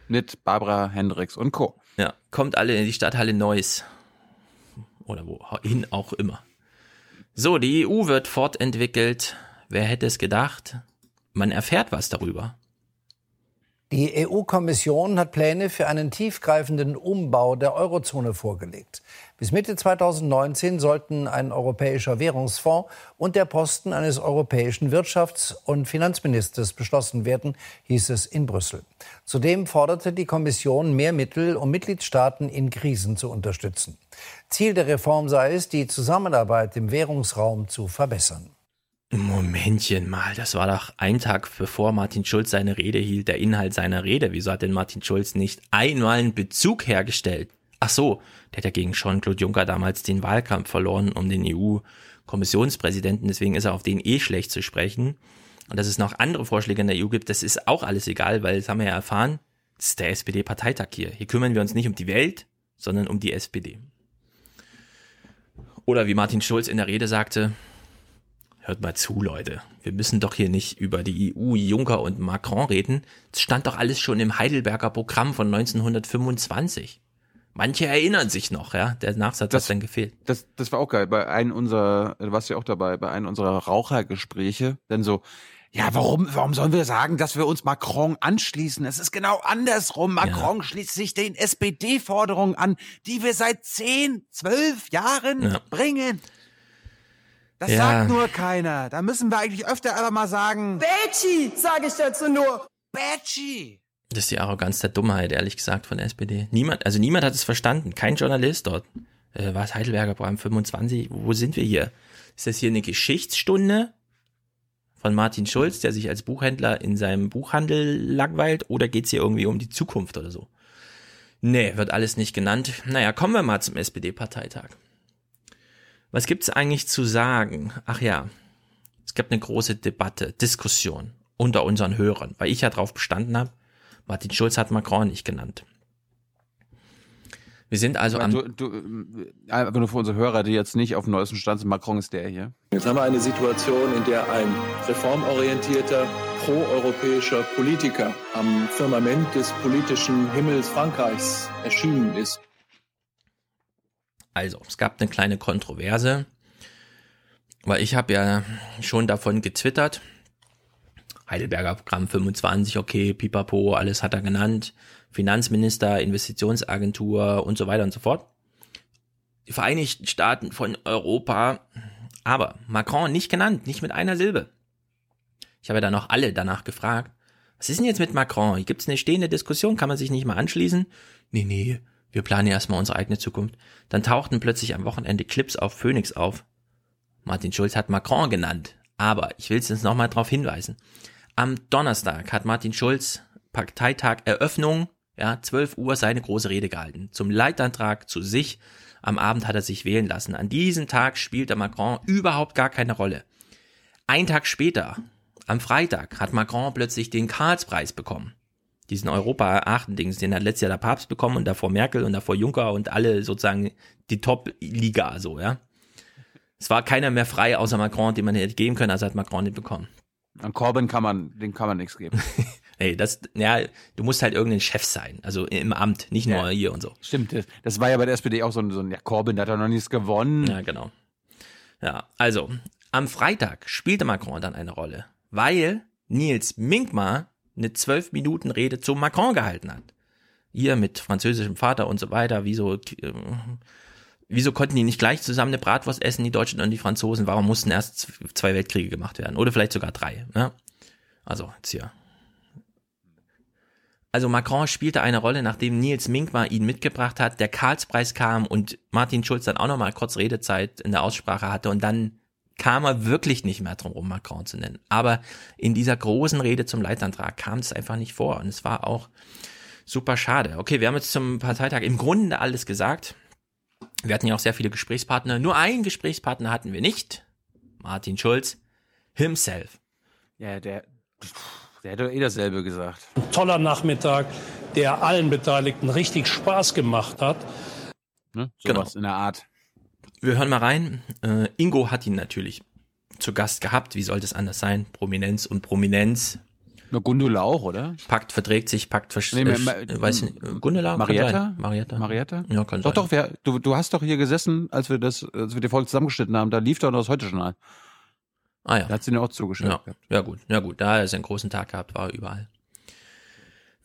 Mit Barbara Hendricks und Co. Ja, kommt alle in die Stadthalle Neuss. Oder wohin auch immer. So, die EU wird fortentwickelt. Wer hätte es gedacht? Man erfährt was darüber. Die EU-Kommission hat Pläne für einen tiefgreifenden Umbau der Eurozone vorgelegt. Bis Mitte 2019 sollten ein europäischer Währungsfonds und der Posten eines europäischen Wirtschafts- und Finanzministers beschlossen werden, hieß es in Brüssel. Zudem forderte die Kommission mehr Mittel, um Mitgliedstaaten in Krisen zu unterstützen. Ziel der Reform sei es, die Zusammenarbeit im Währungsraum zu verbessern. Momentchen mal, das war doch ein Tag bevor Martin Schulz seine Rede hielt, der Inhalt seiner Rede. Wieso hat denn Martin Schulz nicht einmal einen Bezug hergestellt? Ach so, der hat ja gegen Jean-Claude Juncker damals den Wahlkampf verloren um den EU-Kommissionspräsidenten, deswegen ist er auf den eh schlecht zu sprechen. Und dass es noch andere Vorschläge in der EU gibt, das ist auch alles egal, weil das haben wir ja erfahren, das ist der SPD-Parteitag hier. Hier kümmern wir uns nicht um die Welt, sondern um die SPD. Oder wie Martin Schulz in der Rede sagte, hört mal zu, Leute. Wir müssen doch hier nicht über die EU, Juncker und Macron reden. Das stand doch alles schon im Heidelberger Programm von 1925. Manche erinnern sich noch, ja. Der Nachsatz das, hat dann gefehlt. Das, das war auch geil. Bei einem unserer, du warst ja auch dabei, bei einem unserer Rauchergespräche, dann so, ja, warum, warum sollen wir sagen, dass wir uns Macron anschließen? Es ist genau andersrum. Macron ja. schließt sich den SPD-Forderungen an, die wir seit zehn, zwölf Jahren ja. bringen. Das ja. sagt nur keiner. Da müssen wir eigentlich öfter einfach mal sagen. Betschi, sage ich dazu nur. Betschi. Das ist die Arroganz der Dummheit, ehrlich gesagt, von der SPD. Niemand, also niemand hat es verstanden. Kein Journalist dort. Äh, was Heidelberger Programm 25? Wo sind wir hier? Ist das hier eine Geschichtsstunde? von Martin Schulz, der sich als Buchhändler in seinem Buchhandel langweilt, oder geht's hier irgendwie um die Zukunft oder so? Nee, wird alles nicht genannt. Naja, kommen wir mal zum SPD-Parteitag. Was gibt's eigentlich zu sagen? Ach ja, es gibt eine große Debatte, Diskussion unter unseren Hörern, weil ich ja drauf bestanden habe, Martin Schulz hat Macron nicht genannt. Wir sind also am. Du, du, einfach nur für unsere Hörer, die jetzt nicht auf dem neuesten Stand sind, Macron ist der hier. Jetzt haben wir eine Situation, in der ein reformorientierter, proeuropäischer Politiker am Firmament des politischen Himmels Frankreichs erschienen ist. Also, es gab eine kleine Kontroverse, weil ich habe ja schon davon getwittert. Heidelberger Programm 25, okay, pipapo, alles hat er genannt. Finanzminister, Investitionsagentur und so weiter und so fort. Die Vereinigten Staaten von Europa, aber Macron nicht genannt, nicht mit einer Silbe. Ich habe ja dann noch alle danach gefragt, was ist denn jetzt mit Macron? Gibt es eine stehende Diskussion? Kann man sich nicht mal anschließen? Nee, nee, wir planen erstmal unsere eigene Zukunft. Dann tauchten plötzlich am Wochenende Clips auf Phoenix auf. Martin Schulz hat Macron genannt. Aber ich will es jetzt nochmal darauf hinweisen. Am Donnerstag hat Martin Schulz Parteitag Eröffnung ja, 12 Uhr seine große Rede gehalten. Zum Leitantrag zu sich. Am Abend hat er sich wählen lassen. An diesem Tag spielt der Macron überhaupt gar keine Rolle. Ein Tag später, am Freitag, hat Macron plötzlich den Karlspreis bekommen. Diesen Europa-Achten-Dings, den hat letztes Jahr der Papst bekommen und davor Merkel und davor Juncker und alle sozusagen die Top-Liga, so, ja. Es war keiner mehr frei außer Macron, den man hätte geben können, also hat Macron den bekommen. An Corbyn kann man, den kann man nichts geben. Ey, das, ja, du musst halt irgendein Chef sein, also im Amt, nicht nur Ja. hier und so. Stimmt, das, das war ja bei der SPD auch so ein, so ein ja, Corbyn, der hat ja noch nichts gewonnen. Ja, genau. Ja, also, am Freitag spielte Macron dann eine Rolle, weil Nils Minkmar eine zwölf Minuten Rede zu Macron gehalten hat. Hier mit französischem Vater und so weiter, wieso, äh, wieso konnten die nicht gleich zusammen eine Bratwurst essen, die Deutschen und die Franzosen? Warum mussten erst zwei Weltkriege gemacht werden? Oder vielleicht sogar drei, ja? Also, jetzt hier. Also Macron spielte eine Rolle, nachdem Nils Minkmar ihn mitgebracht hat, der Karlspreis kam und Martin Schulz dann auch nochmal kurz Redezeit in der Aussprache hatte und dann kam er wirklich nicht mehr drum rum, Macron zu nennen. Aber in dieser großen Rede zum Leitantrag kam es einfach nicht vor und es war auch super schade. Okay, wir haben jetzt zum Parteitag im Grunde alles gesagt. Wir hatten ja auch sehr viele Gesprächspartner. Nur einen Gesprächspartner hatten wir nicht. Martin Schulz himself. Ja, der, der hätte eh dasselbe gesagt. Ein toller Nachmittag, der allen Beteiligten richtig Spaß gemacht hat. Ne? Sowas in der Art. Wir hören mal rein. Äh, Ingo hat ihn natürlich zu Gast gehabt. Wie sollte es anders sein? Prominenz und Prominenz. Na, Gundula auch, oder? Pakt verträgt sich, Pakt versch Nee, äh, ma- äh, weiß ich nicht. Gundula? Marietta? Marietta. Marietta? Ja, kann Doch, sein. doch, wer, du, du hast doch hier gesessen, als wir das, als wir die Folge zusammengeschnitten haben, da lief doch noch das Heute-Journal. Ah ja. Da hat sie mir auch zugeschaut. Ja, ja gut, ja gut. Da er einen großen Tag gehabt, war er überall.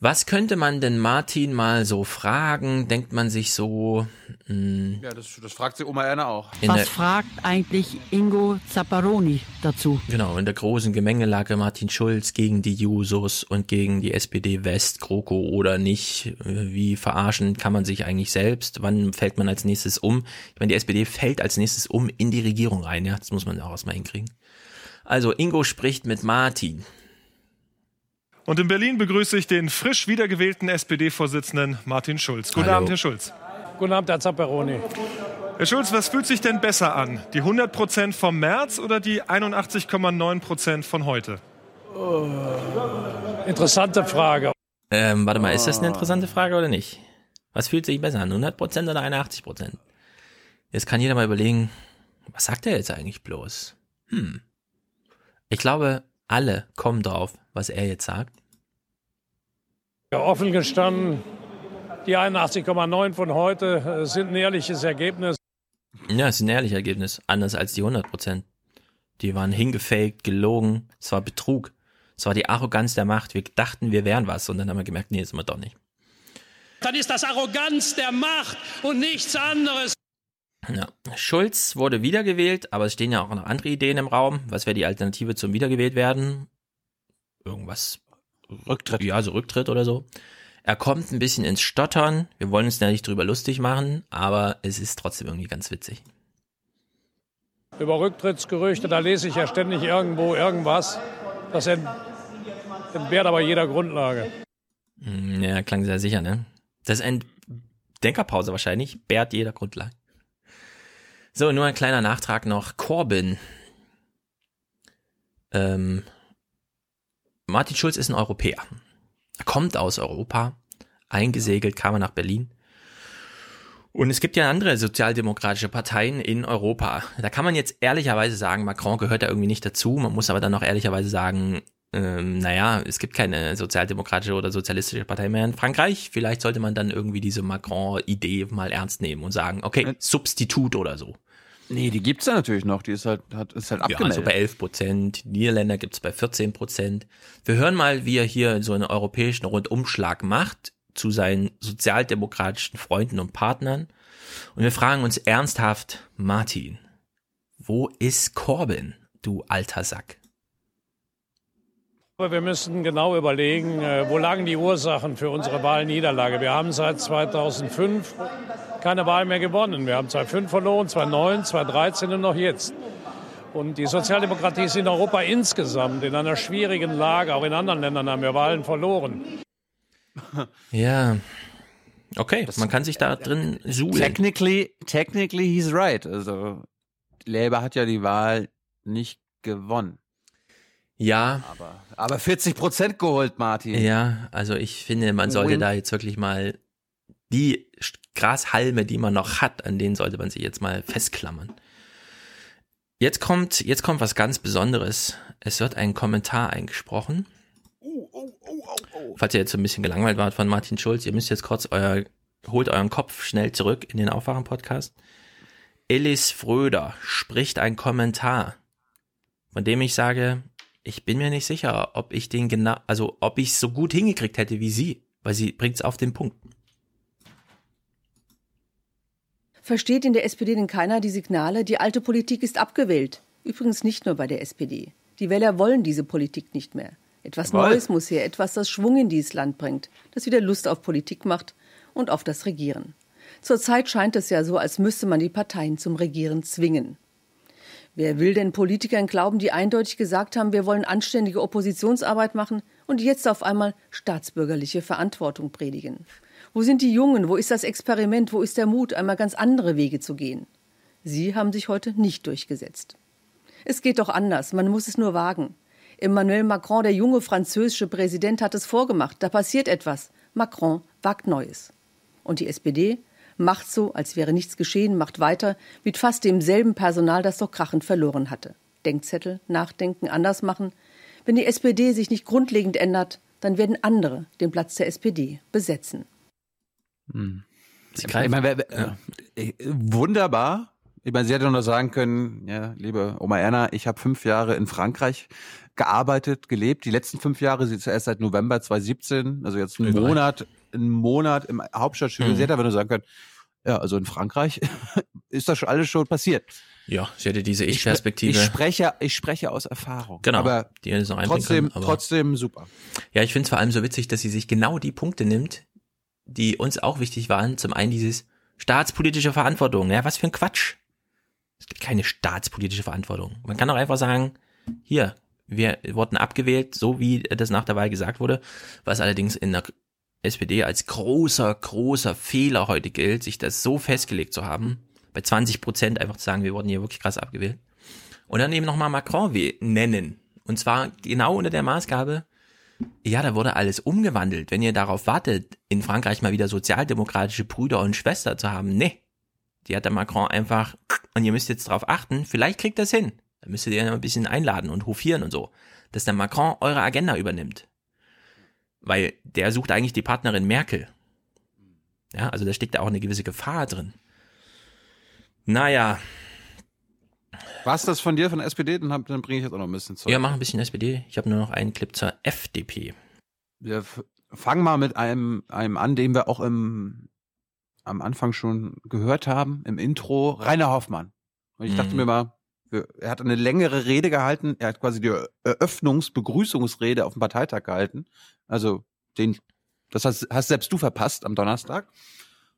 Was könnte man denn Martin mal so fragen? Denkt man sich so, mh, Ja, das, das fragt sie Oma Erna auch. Was der- fragt eigentlich Ingo Zapparoni dazu? Genau, in der großen Gemengelage Martin Schulz gegen die Jusos und gegen die SPD West, GroKo oder nicht. Wie verarschen kann man sich eigentlich selbst? Wann fällt man als nächstes um? Ich meine, die SPD fällt als nächstes um in die Regierung rein, ja. Das muss man auch erstmal hinkriegen. Also, Ingo spricht mit Martin. Und in Berlin begrüße ich den frisch wiedergewählten SPD-Vorsitzenden Martin Schulz. Guten Hallo. Abend, Herr Schulz. Guten Abend, Herr Zapperoni. Herr Schulz, was fühlt sich denn besser an? Die 100 Prozent vom März oder die 81,9 Prozent von heute? Interessante Frage. Ähm, warte mal, ist das eine interessante Frage oder nicht? Was fühlt sich besser an? 100% oder 81%? Jetzt kann jeder mal überlegen, was sagt er jetzt eigentlich bloß? Hm. Ich glaube, alle kommen drauf, was er jetzt sagt. Ja, offen gestanden, die 81,9 von heute äh, sind ein ehrliches Ergebnis. Ja, ist ein ehrliches Ergebnis. Anders als die 100%. Die waren hingefaked, gelogen. Es war Betrug. Es war die Arroganz der Macht. Wir dachten, wir wären was. Und dann haben wir gemerkt, nee, sind wir doch nicht. Dann ist das Arroganz der Macht und nichts anderes. Ja. Schulz wurde wiedergewählt, aber es stehen ja auch noch andere Ideen im Raum. Was wäre die Alternative zum Wiedergewählt werden? Irgendwas. Rücktritt. Ja, so Rücktritt oder so. Er kommt ein bisschen ins Stottern. Wir wollen uns da nicht drüber lustig machen, aber es ist trotzdem irgendwie ganz witzig. Über Rücktrittsgerüchte, da lese ich ja ständig irgendwo irgendwas. Das ent entbehrt aber jeder Grundlage. Hm, Ja, klang sehr sicher, ne? Das ist eine Denkerpause wahrscheinlich, bärt jeder Grundlage. So, nur ein kleiner Nachtrag noch. Corbyn. Ähm, Martin Schulz ist ein Europäer. Er kommt aus Europa. Eingesegelt kam er nach Berlin. Und es gibt ja andere sozialdemokratische Parteien in Europa. Da kann man jetzt ehrlicherweise sagen, Macron gehört da irgendwie nicht dazu. Man muss aber dann auch ehrlicherweise sagen, ähm, naja, es gibt keine sozialdemokratische oder sozialistische Partei mehr in Frankreich. Vielleicht sollte man dann irgendwie diese Macron-Idee mal ernst nehmen und sagen, okay, Substitut oder so. Nee, die gibt's ja natürlich noch. Die ist halt, hat, ist halt Ja, abgemeldet. also bei 11 Prozent. Niederländer gibt's bei 14 Prozent. Wir hören mal, wie er hier so einen europäischen Rundumschlag macht zu seinen sozialdemokratischen Freunden und Partnern. Und wir fragen uns ernsthaft, Martin, wo ist Corbyn, du alter Sack? Wir müssen genau überlegen, äh, wo lagen die Ursachen für unsere Wahlniederlage. Wir haben seit 2005 keine Wahl mehr gewonnen. Wir haben 2005 verloren, 2009, 2013 und noch jetzt. Und die Sozialdemokratie ist in Europa insgesamt in einer schwierigen Lage. Auch in anderen Ländern haben wir Wahlen verloren. Ja. Okay, man kann sich da drin suhlen. Technically, technically he's right. Also Labour hat ja die Wahl nicht gewonnen. Ja. Aber, aber 40 Prozent geholt, Martin. Ja, also ich finde, man sollte Win. da jetzt wirklich mal die Grashalme, die man noch hat, an denen sollte man sich jetzt mal festklammern. Jetzt kommt, jetzt kommt was ganz Besonderes. Es wird ein Kommentar eingesprochen. Falls ihr jetzt so ein bisschen gelangweilt wart von Martin Schulz, ihr müsst jetzt kurz euer, holt euren Kopf schnell zurück in den Aufwachen-Podcast. Elis Fröder spricht ein Kommentar, von dem ich sage, ich bin mir nicht sicher, ob ich den genau, also ob ich es so gut hingekriegt hätte wie sie, weil sie bringt es auf den Punkt. Versteht in der SPD denn keiner die Signale, die alte Politik ist abgewählt? Übrigens nicht nur bei der SPD. Die Wähler wollen diese Politik nicht mehr. Etwas Jawohl. Neues muss her, etwas, das Schwung in dieses Land bringt, das wieder Lust auf Politik macht und auf das Regieren. Zurzeit scheint es ja so, als müsste man die Parteien zum Regieren zwingen. Wer will denn Politikern glauben, die eindeutig gesagt haben, wir wollen anständige Oppositionsarbeit machen und jetzt auf einmal staatsbürgerliche Verantwortung predigen? Wo sind die Jungen? Wo ist das Experiment? Wo ist der Mut, einmal ganz andere Wege zu gehen? Sie haben sich heute nicht durchgesetzt. Es geht doch anders, man muss es nur wagen. Emmanuel Macron, der junge französische Präsident, hat es vorgemacht. Da passiert etwas. Macron wagt Neues. Und die SPD macht so, als wäre nichts geschehen, macht weiter mit fast demselben Personal, das doch krachend verloren hatte. Denkzettel, nachdenken, anders machen. Wenn die SPD sich nicht grundlegend ändert, dann werden andere den Platz der SPD besetzen. Hm. Sie Ich meine, wer- wer- äh, wunderbar. Ich meine, sie hätte noch sagen können, ja, liebe Oma Erna, ich habe fünf Jahre in Frankreich gearbeitet, gelebt. Die letzten fünf Jahre, sie ist erst seit November 2017, also jetzt einen. Monat, einen Monat im Hauptstadtstudio. Mhm. Sie hätte aber nur sagen können, ja, also in Frankreich ist das schon alles schon passiert. Ja, sie hätte diese Ich, Ich-Perspektive. ich spreche, ich spreche aus Erfahrung. Genau, Aber die hätte noch trotzdem, können, aber- trotzdem super. Ja, ich finde es vor allem so witzig, dass sie sich genau die Punkte nimmt, die uns auch wichtig waren. Zum einen dieses staatspolitische Verantwortung. Ja, was für ein Quatsch. Es gibt keine staatspolitische Verantwortung. Man kann auch einfach sagen, hier, wir wurden abgewählt, so wie das nach der Wahl gesagt wurde, was allerdings in der SPD als großer, großer Fehler heute gilt, sich das so festgelegt zu haben, bei 20 Prozent einfach zu sagen, wir wurden hier wirklich krass abgewählt. Und dann eben nochmal Macron nennen. Und zwar genau unter der Maßgabe, ja, da wurde alles umgewandelt. Wenn ihr darauf wartet, in Frankreich mal wieder sozialdemokratische Brüder und Schwester zu haben, nee. Die hat der Macron einfach, und ihr müsst jetzt darauf achten, vielleicht kriegt das hin. Da müsst ihr ihn ein bisschen einladen und hofieren und so. Dass der Macron eure Agenda übernimmt. Weil der sucht eigentlich die Partnerin Merkel. Ja, also da steckt da auch eine gewisse Gefahr drin. Naja, Was das von dir, von der SPD? Dann, hab- dann bringe ich jetzt auch noch ein bisschen Zeug. ja, mach ein bisschen SPD. Ich habe nur noch einen Clip zur FDP. Wir fangen mal mit einem, einem an, den wir auch im, am Anfang schon gehört haben, im Intro, Rainer Hoffmann. Und ich dachte Mhm. mir mal, er hat eine längere Rede gehalten, er hat quasi die Eröffnungsbegrüßungsrede auf dem Parteitag gehalten. Also den, das hast, hast selbst du verpasst am Donnerstag.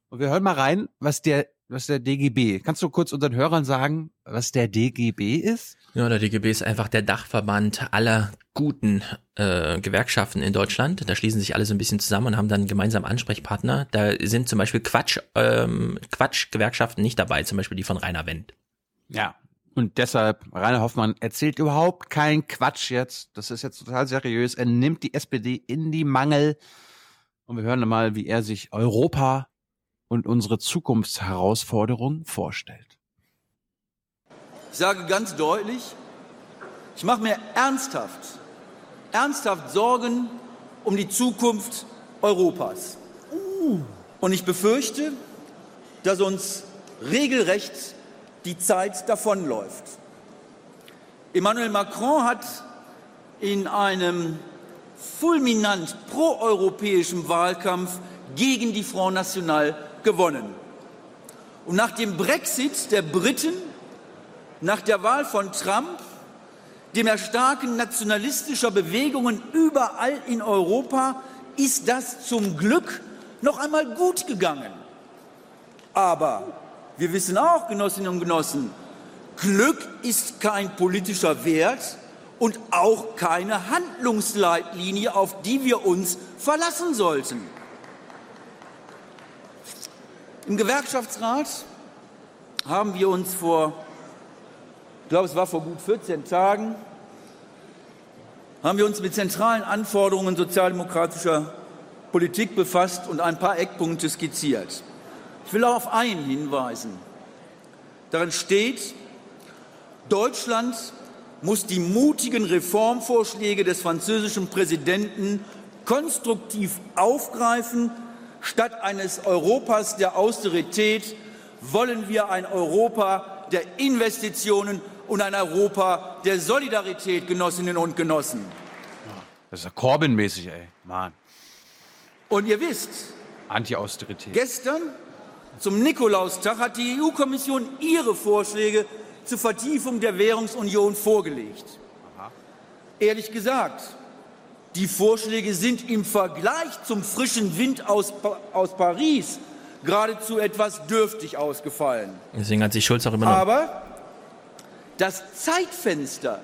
Und wir hören mal rein, was der, was der DGB? Kannst du kurz unseren Hörern sagen, was der DGB ist? Ja, der DGB ist einfach der Dachverband aller guten äh, Gewerkschaften in Deutschland. Da schließen sich alle so ein bisschen zusammen und haben dann gemeinsam Ansprechpartner. Da sind zum Beispiel Quatsch, ähm, Quatsch-Gewerkschaften nicht dabei, zum Beispiel die von Rainer Wendt. Ja. Und deshalb, Rainer Hoffmann erzählt überhaupt keinen Quatsch jetzt. Das ist jetzt total seriös. Er nimmt die SPD in die Mangel. Und wir hören mal, wie er sich Europa und unsere Zukunftsherausforderungen vorstellt. Ich sage ganz deutlich, ich mache mir ernsthaft, ernsthaft Sorgen um die Zukunft Europas. Und ich befürchte, dass uns regelrecht die Zeit davonläuft. Emmanuel Macron hat in einem fulminant proeuropäischen Wahlkampf gegen die Front National gewonnen. Und nach dem Brexit der Briten nach der Wahl von Trump, dem Erstarken nationalistischer Bewegungen überall in Europa, ist das zum Glück noch einmal gut gegangen. Aber wir wissen auch, Genossinnen und Genossen, Glück ist kein politischer Wert und auch keine Handlungsleitlinie, auf die wir uns verlassen sollten. Im Gewerkschaftsrat haben wir uns vor ich glaube, es war vor gut 14 Tagen, haben wir uns mit zentralen Anforderungen sozialdemokratischer Politik befasst und ein paar Eckpunkte skizziert. Ich will auf einen hinweisen. Darin steht, Deutschland muss die mutigen Reformvorschläge des französischen Präsidenten konstruktiv aufgreifen. Statt eines Europas der Austerität wollen wir ein Europa der Investitionen und ein Europa der Solidarität, Genossinnen und Genossen. Das ist ja Corbyn-mäßig, ey. Mann. Und ihr wisst, Anti-Austerität. Gestern zum Nikolaustag hat die EU-Kommission ihre Vorschläge zur Vertiefung der Währungsunion vorgelegt. Aha. Ehrlich gesagt, die Vorschläge sind im Vergleich zum frischen Wind aus, aus Paris geradezu etwas dürftig ausgefallen. Deswegen hat sich Schulz auch immer noch. Aber das Zeitfenster,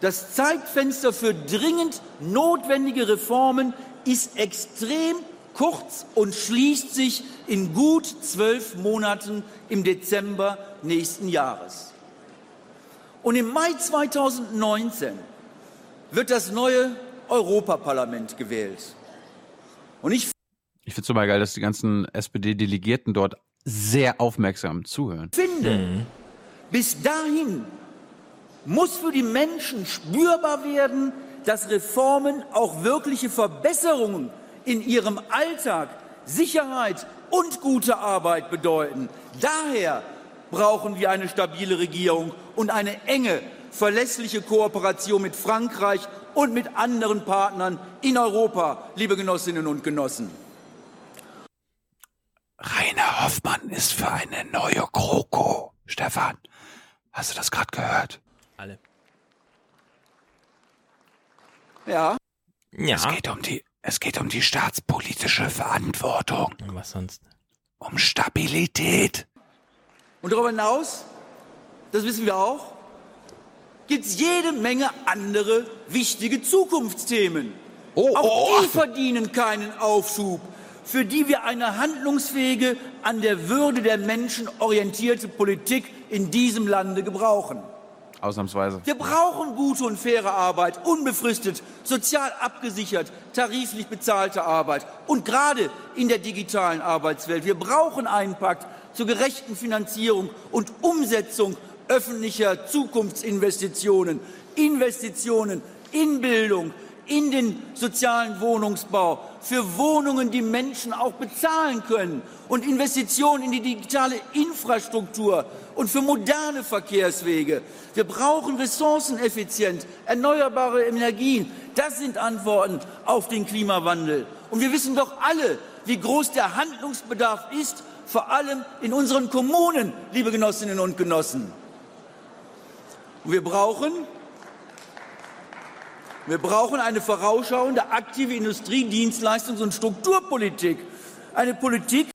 das Zeitfenster für dringend notwendige Reformen ist extrem kurz und schließt sich in gut zwölf Monaten im Dezember nächsten Jahres. Und im Mai 2019 wird das neue Europaparlament gewählt. Und ich ich finde es mal geil, dass die ganzen SPD-Delegierten dort sehr aufmerksam zuhören. Finde, mhm. Bis dahin muss für die Menschen spürbar werden, dass Reformen auch wirkliche Verbesserungen in ihrem Alltag, Sicherheit und gute Arbeit bedeuten. Daher brauchen wir eine stabile Regierung und eine enge, verlässliche Kooperation mit Frankreich und mit anderen Partnern in Europa, liebe Genossinnen und Genossen. Rainer Hoffmann ist für eine neue GroKo, Stefan. Hast du das gerade gehört? Alle. Ja. Ja. Es geht um die, es geht um die staatspolitische Verantwortung. Was sonst? Um Stabilität. Und darüber hinaus, das wissen wir auch, gibt es jede Menge andere wichtige Zukunftsthemen. Oh, auch oh, oh, die verdienen keinen Aufschub, für die wir eine handlungsfähige, an der Würde der Menschen orientierte Politik in diesem Lande gebrauchen. Ausnahmsweise. Wir brauchen gute und faire Arbeit, unbefristet, sozial abgesichert, tariflich bezahlte Arbeit und gerade in der digitalen Arbeitswelt. Wir brauchen einen Pakt zur gerechten Finanzierung und Umsetzung öffentlicher Zukunftsinvestitionen, Investitionen in Bildung, in den sozialen Wohnungsbau, für Wohnungen, die Menschen auch bezahlen können und Investitionen in die digitale Infrastruktur und für moderne Verkehrswege. Wir brauchen ressourceneffizient, erneuerbare Energien. Das sind Antworten auf den Klimawandel. Und wir wissen doch alle, wie groß der Handlungsbedarf ist, vor allem in unseren Kommunen, liebe Genossinnen und Genossen. Und wir brauchen wir brauchen eine vorausschauende, aktive Industrie-, Dienstleistungs- und Strukturpolitik. Eine Politik.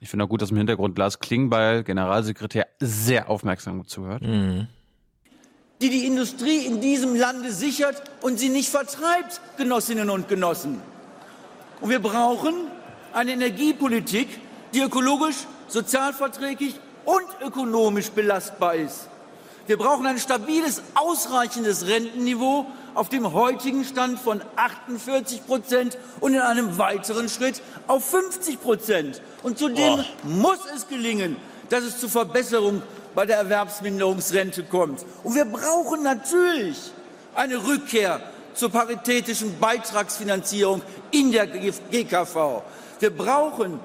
Ich finde auch gut, dass im Hintergrund Lars Klingbeil, Generalsekretär, sehr aufmerksam zuhört. Mhm. Die die Industrie in diesem Lande sichert und sie nicht vertreibt, Genossinnen und Genossen. Und wir brauchen eine Energiepolitik, die ökologisch, sozialverträglich und ökonomisch belastbar ist. Wir brauchen ein stabiles, ausreichendes Rentenniveau auf dem heutigen Stand von 48 Prozent und in einem weiteren Schritt auf 50 Prozent. Und zudem oh. muss es gelingen, dass es zu Verbesserung bei der Erwerbsminderungsrente kommt. Und wir brauchen natürlich eine Rückkehr zur paritätischen Beitragsfinanzierung in der GKV. Wir brauchen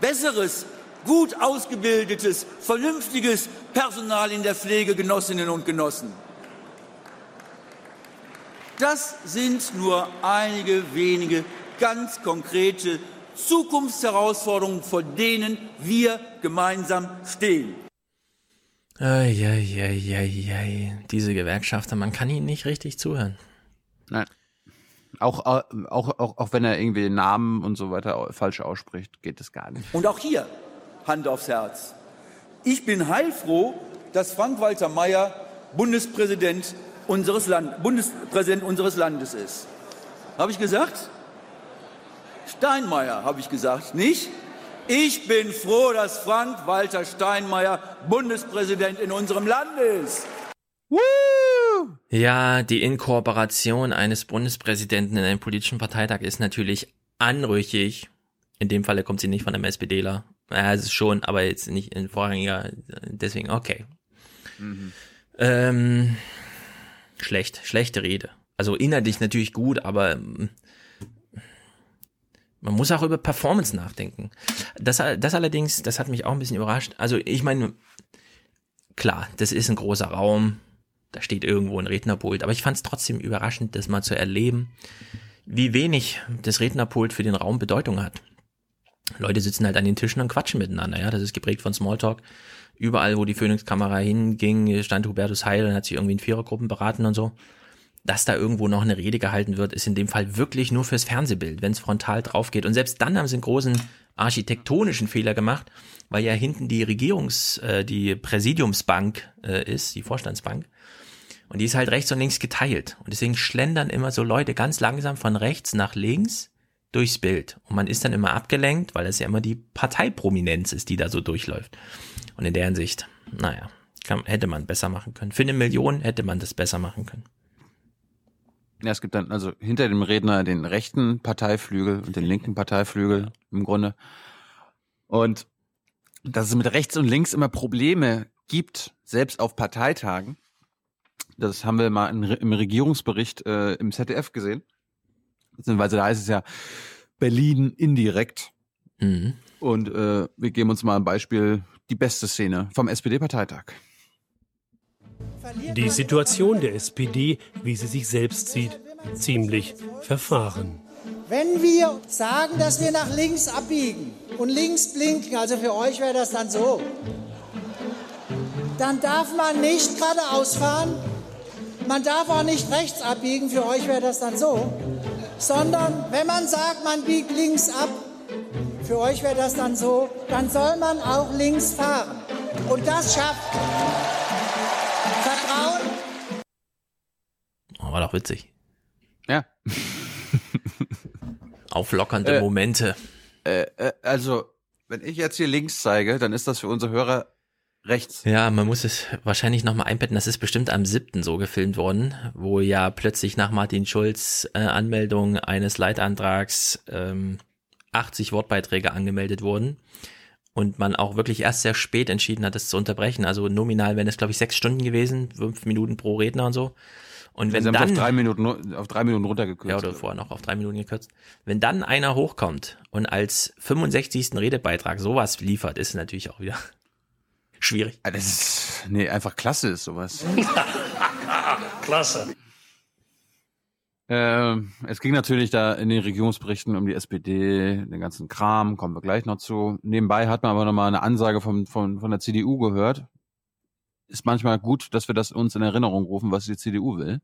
besseres, gut ausgebildetes, vernünftiges Personal in der Pflege, Genossinnen und Genossen. Das sind nur einige wenige ganz konkrete Zukunftsherausforderungen, vor denen wir gemeinsam stehen. Eieieiei, diese Gewerkschafter, man kann ihnen nicht richtig zuhören. Nein. Auch, äh, auch, auch, auch wenn er irgendwie Namen und so weiter falsch ausspricht, geht es gar nicht. Und auch hier, Hand aufs Herz. Ich bin heilfroh, dass Frank-Walter Mayer Bundespräsident unseres, Land, Bundespräsident unseres Landes ist. Habe ich gesagt? Steinmeier, habe ich gesagt, nicht? Ich bin froh, dass Frank-Walter Steinmeier Bundespräsident in unserem Land ist. Woo! Ja, die Inkorporation eines Bundespräsidenten in einen politischen Parteitag ist natürlich anrüchig. In dem Falle kommt sie nicht von einem SPDler. Ja, es ist schon, aber jetzt nicht in vorrangiger, deswegen okay. Mhm. Ähm, schlecht, schlechte Rede. Also inhaltlich natürlich gut, aber mm, man muss auch über Performance nachdenken. Das, das allerdings, das hat mich auch ein bisschen überrascht. Also ich meine, klar, das ist ein großer Raum, da steht irgendwo ein Rednerpult, aber ich fand es trotzdem überraschend, das mal zu erleben, wie wenig das Rednerpult für den Raum Bedeutung hat. Leute sitzen halt an den Tischen und quatschen miteinander, ja, das ist geprägt von Smalltalk. Überall, wo die Phoenix-Kamera hinging, stand Hubertus Heil und hat sich irgendwie in Vierergruppen beraten und so. Dass da irgendwo noch eine Rede gehalten wird, ist in dem Fall wirklich nur fürs Fernsehbild, wenn es frontal drauf geht. Und selbst dann haben sie einen großen architektonischen Fehler gemacht, weil ja hinten die Regierungs-, äh, die Präsidiumsbank äh, ist, die Vorstandsbank. Und die ist halt rechts und links geteilt. Und deswegen schlendern immer so Leute ganz langsam von rechts nach links durchs Bild. Und man ist dann immer abgelenkt, weil das ja immer die Parteiprominenz ist, die da so durchläuft. Und in der Hinsicht, naja, kann, hätte man besser machen können. Für eine Million hätte man das besser machen können. Ja, es gibt dann also hinter dem Redner den rechten Parteiflügel und den linken Parteiflügel im Grunde. Und dass es mit rechts und links immer Probleme gibt, selbst auf Parteitagen, das haben wir mal in, im Regierungsbericht äh, im ZDF gesehen. Beziehungsweise da heißt es ja Berlin indirekt. Mhm. Und äh, wir geben uns mal ein Beispiel, die beste Szene vom SPD-Parteitag. Die Situation der SPD, wie sie sich selbst sieht, ziemlich verfahren. Wenn wir sagen, dass wir nach links abbiegen und links blinken, also für euch wäre das dann so, dann darf man nicht geradeaus fahren, man darf auch nicht rechts abbiegen, für euch wäre das dann so, sondern wenn man sagt, man biegt links ab, für euch wäre das dann so, dann soll man auch links fahren. Und das schafft Vertrauen. Oh, war doch witzig. Ja. Auflockernde äh, Momente. Äh, äh, also, wenn ich jetzt hier links zeige, dann ist das für unsere Hörer rechts. Ja, man muss es wahrscheinlich nochmal einbetten. Das ist bestimmt am siebten so gefilmt worden, wo ja plötzlich nach Martin Schulz äh, Anmeldung eines Leitantrags ähm, 80 Wortbeiträge angemeldet wurden und man auch wirklich erst sehr spät entschieden hat, das zu unterbrechen. Also nominal wären es, glaube ich, sechs Stunden gewesen, fünf Minuten pro Redner und so. Und wenn Sie dann auf drei Minuten auf drei Minuten runtergekürzt. Ja, oder vorher noch auf drei Minuten gekürzt. Wenn dann einer hochkommt und als 65. Redebeitrag sowas liefert, ist es natürlich auch wieder schwierig. Das ist, nee, einfach klasse ist sowas. klasse. Äh, es ging natürlich da in den Regierungsberichten um die SPD, den ganzen Kram, kommen wir gleich noch zu. Nebenbei hat man aber nochmal eine Ansage von, von, von der CDU gehört. Ist manchmal gut, dass wir das uns in Erinnerung rufen, was die CDU will.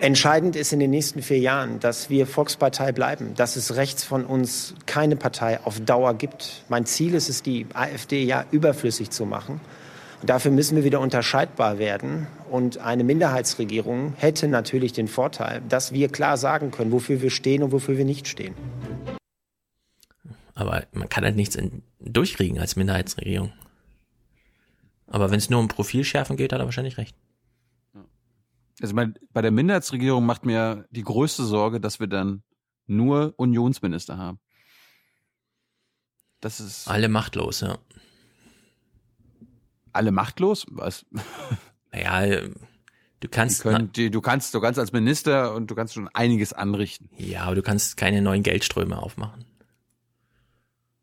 Entscheidend ist in den nächsten vier Jahren, dass wir Volkspartei bleiben, dass es rechts von uns keine Partei auf Dauer gibt. Mein Ziel ist es, die AfD ja überflüssig zu machen. Und dafür müssen wir wieder unterscheidbar werden. Und eine Minderheitsregierung hätte natürlich den Vorteil, dass wir klar sagen können, wofür wir stehen und wofür wir nicht stehen. Aber man kann halt nichts in, durchkriegen als Minderheitsregierung. Aber wenn es nur um Profilschärfen geht, hat er wahrscheinlich recht. Also bei, bei der Minderheitsregierung macht mir die größte Sorge, dass wir dann nur Unionsminister haben. Das ist. Alle machtlos, ja. Alle machtlos? Was? Naja, du kannst. Die können, die, du kannst, du kannst als Minister und du kannst schon einiges anrichten. Ja, aber du kannst keine neuen Geldströme aufmachen.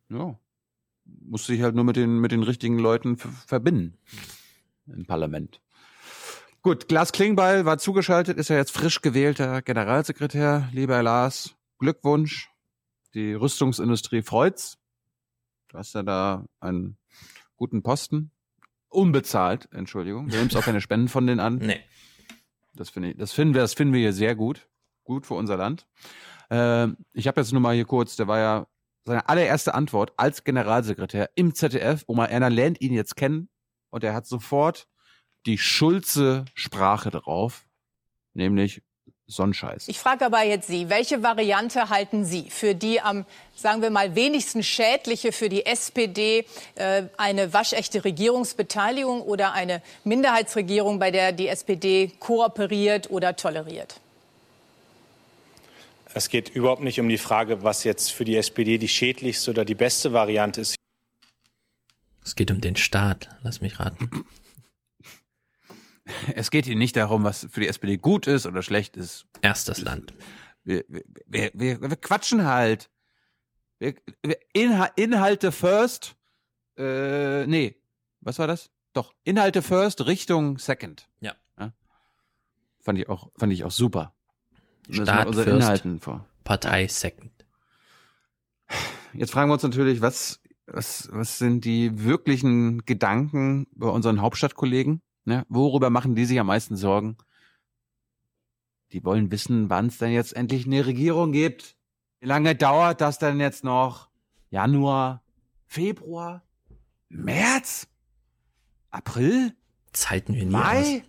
Ja. Musst dich halt nur mit den, mit den richtigen Leuten verbinden. Im Parlament. Gut, Glas Klingbeil war zugeschaltet, ist ja jetzt frisch gewählter Generalsekretär. Lieber Herr Lars, Glückwunsch. Die Rüstungsindustrie freut's. Du hast ja da einen guten Posten. Unbezahlt, Entschuldigung. Du nimmst auch keine Spenden von denen an. Nee. Das finde ich, das finden wir, das finden wir hier sehr gut. Gut für unser Land. Äh, ich habe jetzt nur mal hier kurz, der war ja seine allererste Antwort als Generalsekretär im ZDF. Oma Erna lernt ihn jetzt kennen und er hat sofort die Schulze Sprache drauf, nämlich Sonnenscheiß. Ich frage aber jetzt Sie, welche Variante halten Sie für die am, sagen wir mal, wenigsten schädliche für die SPD, äh, eine waschechte Regierungsbeteiligung oder eine Minderheitsregierung, bei der die SPD kooperiert oder toleriert? Es geht überhaupt nicht um die Frage, was jetzt für die SPD die schädlichste oder die beste Variante ist. Es geht um den Staat, lass mich raten. Es geht hier nicht darum, was für die SPD gut ist oder schlecht ist. Erstes Land. Wir, wir, wir, wir quatschen halt. Wir, Inha Inhalte first. Äh, nee, was war das? Doch, Inhalte first, Richtung second. Ja. ja. Fand ich auch, fand ich auch super. Staat unsere first, Inhalten vor. Partei second. Jetzt fragen wir uns natürlich, was, was, was sind die wirklichen Gedanken bei unseren Hauptstadtkollegen? Ne? Worüber machen die sich am meisten Sorgen? Die wollen wissen, wann es denn jetzt endlich eine Regierung gibt. Wie lange dauert das denn jetzt noch? Januar, Februar, März, April, Zeiten wir nie Mai?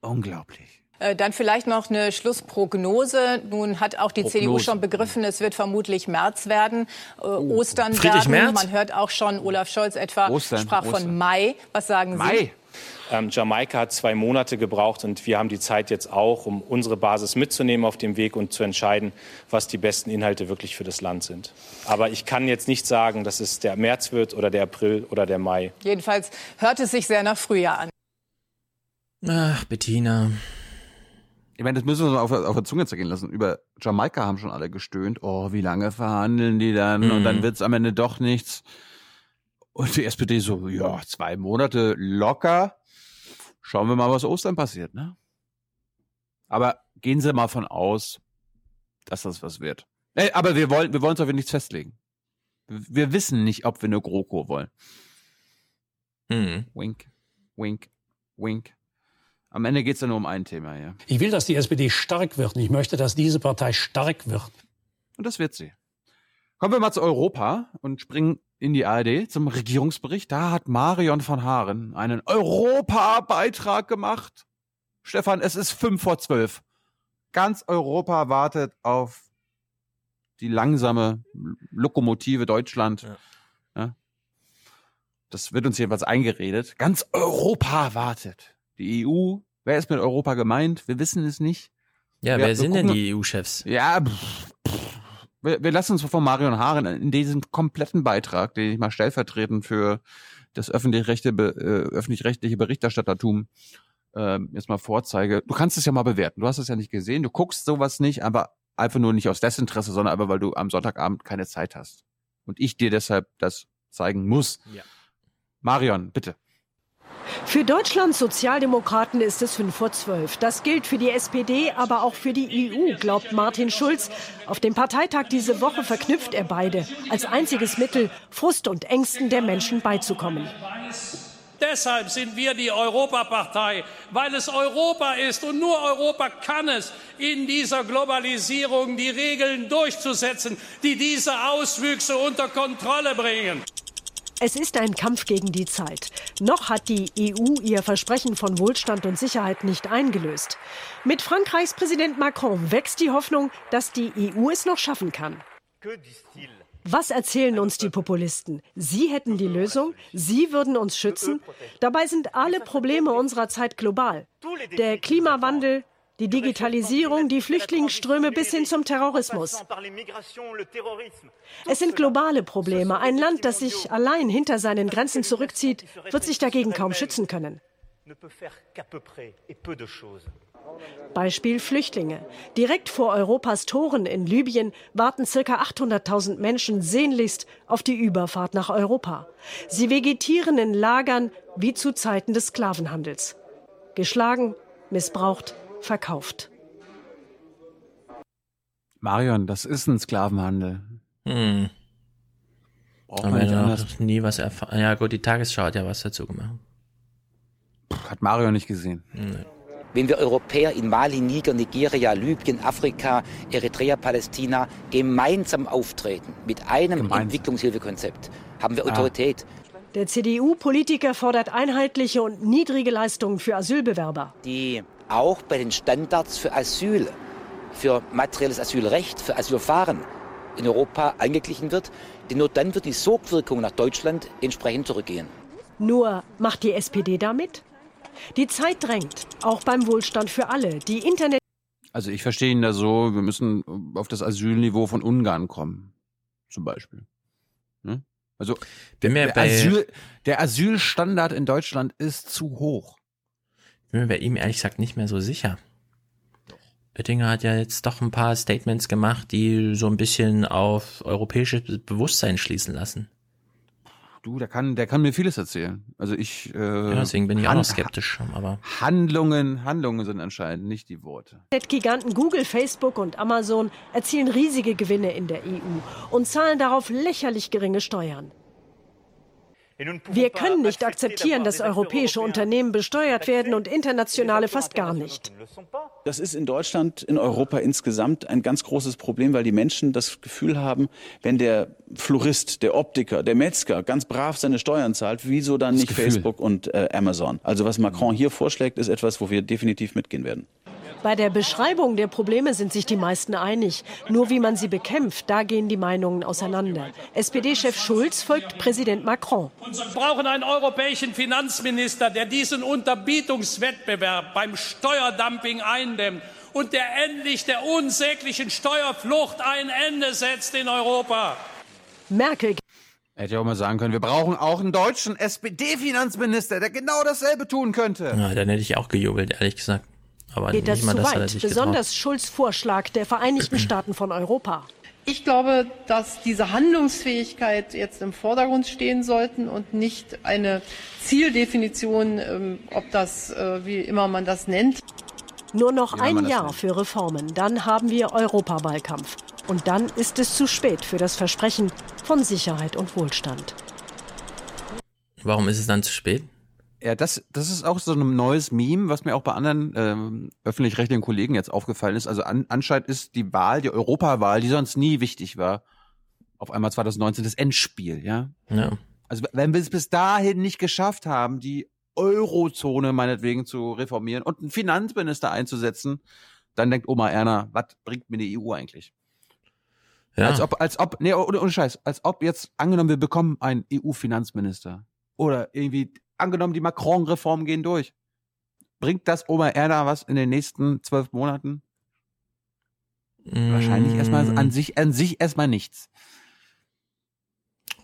Unglaublich. Äh, Dann vielleicht noch eine Schlussprognose. Nun hat auch die Prognose. CDU schon begriffen, es wird vermutlich März werden, äh, Ostern Friedrich werden. Merz? Man hört auch schon, Olaf Scholz etwa Ostern, sprach von Ostern. Mai. Was sagen Sie? Ähm, Jamaika hat zwei Monate gebraucht und wir haben die Zeit jetzt auch, um unsere Basis mitzunehmen auf dem Weg und zu entscheiden, was die besten Inhalte wirklich für das Land sind. Aber ich kann jetzt nicht sagen, dass es der März wird oder der April oder der Mai. Jedenfalls hört es sich sehr nach Frühjahr an. Ach, Bettina. Ich meine, das müssen wir uns auf, auf der Zunge zergehen lassen. Über Jamaika haben schon alle gestöhnt. Oh, wie lange verhandeln die dann? Und Mhm. dann wird's am Ende doch nichts. Und die SPD so, ja, zwei Monate locker. Schauen wir mal, was Ostern passiert, ne? Aber gehen Sie mal von aus, dass das was wird. Äh, aber wir wollen, wir wollen uns auf nichts festlegen. Wir wissen nicht, ob wir eine GroKo wollen. Mhm. Wink, wink, wink. Am Ende geht's ja nur um ein Thema, ja. Ich will, dass die SPD stark wird. Und ich möchte, dass diese Partei stark wird. Und das wird sie. Kommen wir mal zu Europa und springen in die ARD zum Regierungsbericht. Da hat Marion von Haaren einen Europa-Beitrag gemacht. Stefan, es ist fünf vor zwölf. Ganz Europa wartet auf die langsame Lokomotive Deutschland. Ja. Das wird uns jedenfalls eingeredet. Ganz Europa wartet. Die EU, wer ist mit Europa gemeint? Wir wissen es nicht. Ja, Wir- wer sind denn gucken- die EU-Chefs? Ja, pff, pff. wir, wir lassen uns von Marion Haaren in diesem kompletten Beitrag, den ich mal stellvertretend für das öffentlich-rechtliche äh, öffentlich-rechtliche Berichterstattertum äh, jetzt mal vorzeige. Du kannst es ja mal bewerten. Du hast es ja nicht gesehen. Du guckst sowas nicht, aber einfach nur nicht aus Desinteresse, sondern einfach, weil du am Sonntagabend keine Zeit hast. Und ich dir deshalb das zeigen muss. Ja. Marion, bitte. Für Deutschlands Sozialdemokraten ist es 5 vor 12. Das gilt für die SPD, aber auch für die EU, glaubt Martin Schulz. Auf dem Parteitag diese Woche verknüpft er beide als einziges Mittel, Frust und Ängsten der Menschen beizukommen. deshalb sind wir die Europapartei, weil es Europa ist und nur Europa kann es, in dieser Globalisierung die Regeln durchzusetzen, die diese Auswüchse unter Kontrolle bringen. Es ist ein Kampf gegen die Zeit. Noch hat die EU ihr Versprechen von Wohlstand und Sicherheit nicht eingelöst. Mit Frankreichs Präsident Macron wächst die Hoffnung, dass die EU es noch schaffen kann. Was erzählen uns die Populisten? Sie hätten die Lösung, sie würden uns schützen. Dabei sind alle Probleme unserer Zeit global. Der Klimawandel, die Digitalisierung, die Flüchtlingsströme bis hin zum Terrorismus. Es sind globale Probleme. Ein Land, das sich allein hinter seinen Grenzen zurückzieht, wird sich dagegen kaum schützen können. Beispiel Flüchtlinge. Direkt vor Europas Toren in Libyen warten ca. 800.000 Menschen sehnlichst auf die Überfahrt nach Europa. Sie vegetieren in Lagern wie zu Zeiten des Sklavenhandels. Geschlagen, missbraucht, verkauft. Marion, das ist ein Sklavenhandel. Hm. Braucht man wir nicht anders. nie was erfahren. Ja gut, die Tagesschau hat ja was dazu gemacht. Hat Mario nicht gesehen. Wenn wir Europäer in Mali, Niger, Nigeria, Libyen, Afrika, Eritrea, Palästina gemeinsam auftreten mit einem Entwicklungshilfekonzept, haben wir Ja. Autorität. Der CDU-Politiker fordert einheitliche und niedrige Leistungen für Asylbewerber. die auch bei den Standards für Asyl, für materielles Asylrecht, für Asylverfahren in Europa angeglichen wird. Denn nur dann wird die Sogwirkung nach Deutschland entsprechend zurückgehen. Nur macht die SPD damit? Die Zeit drängt, auch beim Wohlstand für alle. Die Internet Also ich verstehe ihn da so, wir müssen auf das Asylniveau von Ungarn kommen. Zum Beispiel. Ne? Also der, Asyl, der Asylstandard in Deutschland ist zu hoch. Bin mir bei ihm ehrlich gesagt nicht mehr so sicher. Oettinger hat ja jetzt doch ein paar Statements gemacht, die so ein bisschen auf europäisches Bewusstsein schließen lassen. Du, der kann, der kann mir vieles erzählen. Also ich. Äh, Ja, deswegen bin ich auch noch skeptisch, aber Handlungen, Handlungen sind entscheidend, nicht die Worte. Giganten Google, Facebook und Amazon erzielen riesige Gewinne in der EU und zahlen darauf lächerlich geringe Steuern. Wir können nicht akzeptieren, dass europäische Unternehmen besteuert werden und internationale fast gar nicht. Das ist in Deutschland, in Europa insgesamt ein ganz großes Problem, weil die Menschen das Gefühl haben, wenn der Florist, der Optiker, der Metzger ganz brav seine Steuern zahlt, wieso dann nicht. Facebook und äh, Amazon? Also was Macron hier vorschlägt, ist etwas, wo wir definitiv mitgehen werden. Bei der Beschreibung der Probleme sind sich die meisten einig. Nur wie man sie bekämpft, da gehen die Meinungen auseinander. SPD-Chef Schulz folgt Präsident Macron. Wir brauchen einen europäischen Finanzminister, der diesen Unterbietungswettbewerb beim Steuerdumping eindämmt und der endlich der unsäglichen Steuerflucht ein Ende setzt in Europa. Merkel Er hätte ja auch mal sagen können, wir brauchen auch einen deutschen SPD-Finanzminister, der genau dasselbe tun könnte. ja, dann hätte ich auch gejubelt, ehrlich gesagt. Aber geht das mal zu weit, besonders Schulz Vorschlag der Vereinigten Staaten von Europa. Ich glaube, dass diese Handlungsfähigkeit jetzt im Vordergrund stehen sollten und nicht eine Zieldefinition, ähm, ob das, äh, wie immer man das nennt. Nur noch ein Jahr nennen? für Reformen, dann haben wir Europawahlkampf. Und dann ist es zu spät für das Versprechen von Sicherheit und Wohlstand. Warum ist es dann zu spät? Ja, das, das ist auch so ein neues Meme, was mir auch bei anderen ähm, öffentlich-rechtlichen Kollegen jetzt aufgefallen ist. Also an, anscheinend ist die Wahl, die Europawahl, die sonst nie wichtig war, auf einmal 2019 das Endspiel, ja. Ja. Also wenn wir es bis dahin nicht geschafft haben, die Eurozone meinetwegen zu reformieren und einen Finanzminister einzusetzen, dann denkt Oma Erna, was bringt mir die EU eigentlich? Ja. Als ob, als ob, nee, ohne, ohne Scheiß, als ob jetzt angenommen, wir bekommen einen EU-Finanzminister. Oder irgendwie, angenommen, die Macron-Reformen gehen durch. Bringt das Oma Erna was in den nächsten zwölf Monaten? Wahrscheinlich erstmal Mm. an sich, an sich erstmal nichts.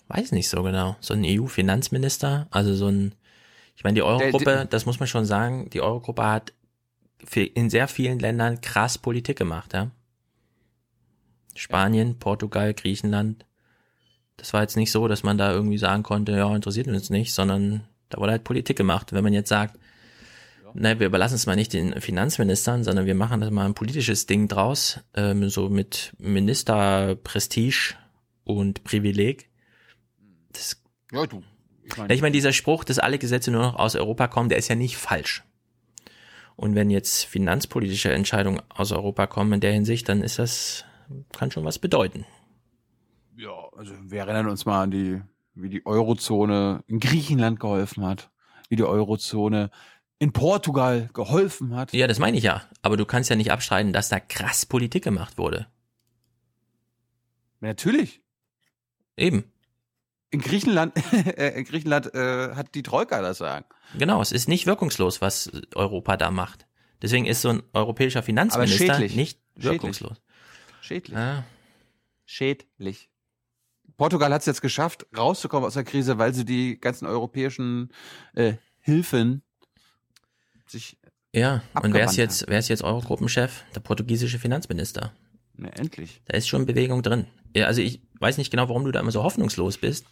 Weiß nicht so genau. So ein EU-Finanzminister, also so ein, ich meine, die Eurogruppe, das muss man schon sagen, die Eurogruppe hat in sehr vielen Ländern krass Politik gemacht, ja. Spanien, Portugal, Griechenland. Das war jetzt nicht so, dass man da irgendwie sagen konnte, ja, interessiert uns nicht, sondern da wurde halt Politik gemacht. Wenn man jetzt sagt, ne, wir überlassen es mal nicht den Finanzministern, sondern wir machen das mal ein politisches Ding draus, ähm, so mit Ministerprestige und Privileg. Das Ja, du. Ich Ja, ich meine, dieser Spruch, dass alle Gesetze nur noch aus Europa kommen, der ist ja nicht falsch. Und wenn jetzt finanzpolitische Entscheidungen aus Europa kommen in der Hinsicht, dann ist das, kann schon was bedeuten. Ja, also wir erinnern uns mal an die, wie die Eurozone in Griechenland geholfen hat, wie die Eurozone in Portugal geholfen hat. Ja, das meine ich ja. Aber du kannst ja nicht abstreiten, dass da krass Politik gemacht wurde. Natürlich. Eben. In Griechenland, äh, in Griechenland äh, hat die Troika das sagen. Genau, es ist nicht wirkungslos, was Europa da macht. Deswegen ist so ein europäischer Finanzminister schädlich. nicht Schädlich. wirkungslos. Schädlich. Ah. Schädlich. Portugal hat es jetzt geschafft, rauszukommen aus der Krise, weil sie die ganzen europäischen äh, Hilfen sich Ja, und wer ist jetzt, wer ist jetzt Eurogruppenchef? Der portugiesische Finanzminister. Na, endlich. Da ist schon Bewegung drin. Ja, also ich weiß nicht genau, warum du da immer so hoffnungslos bist.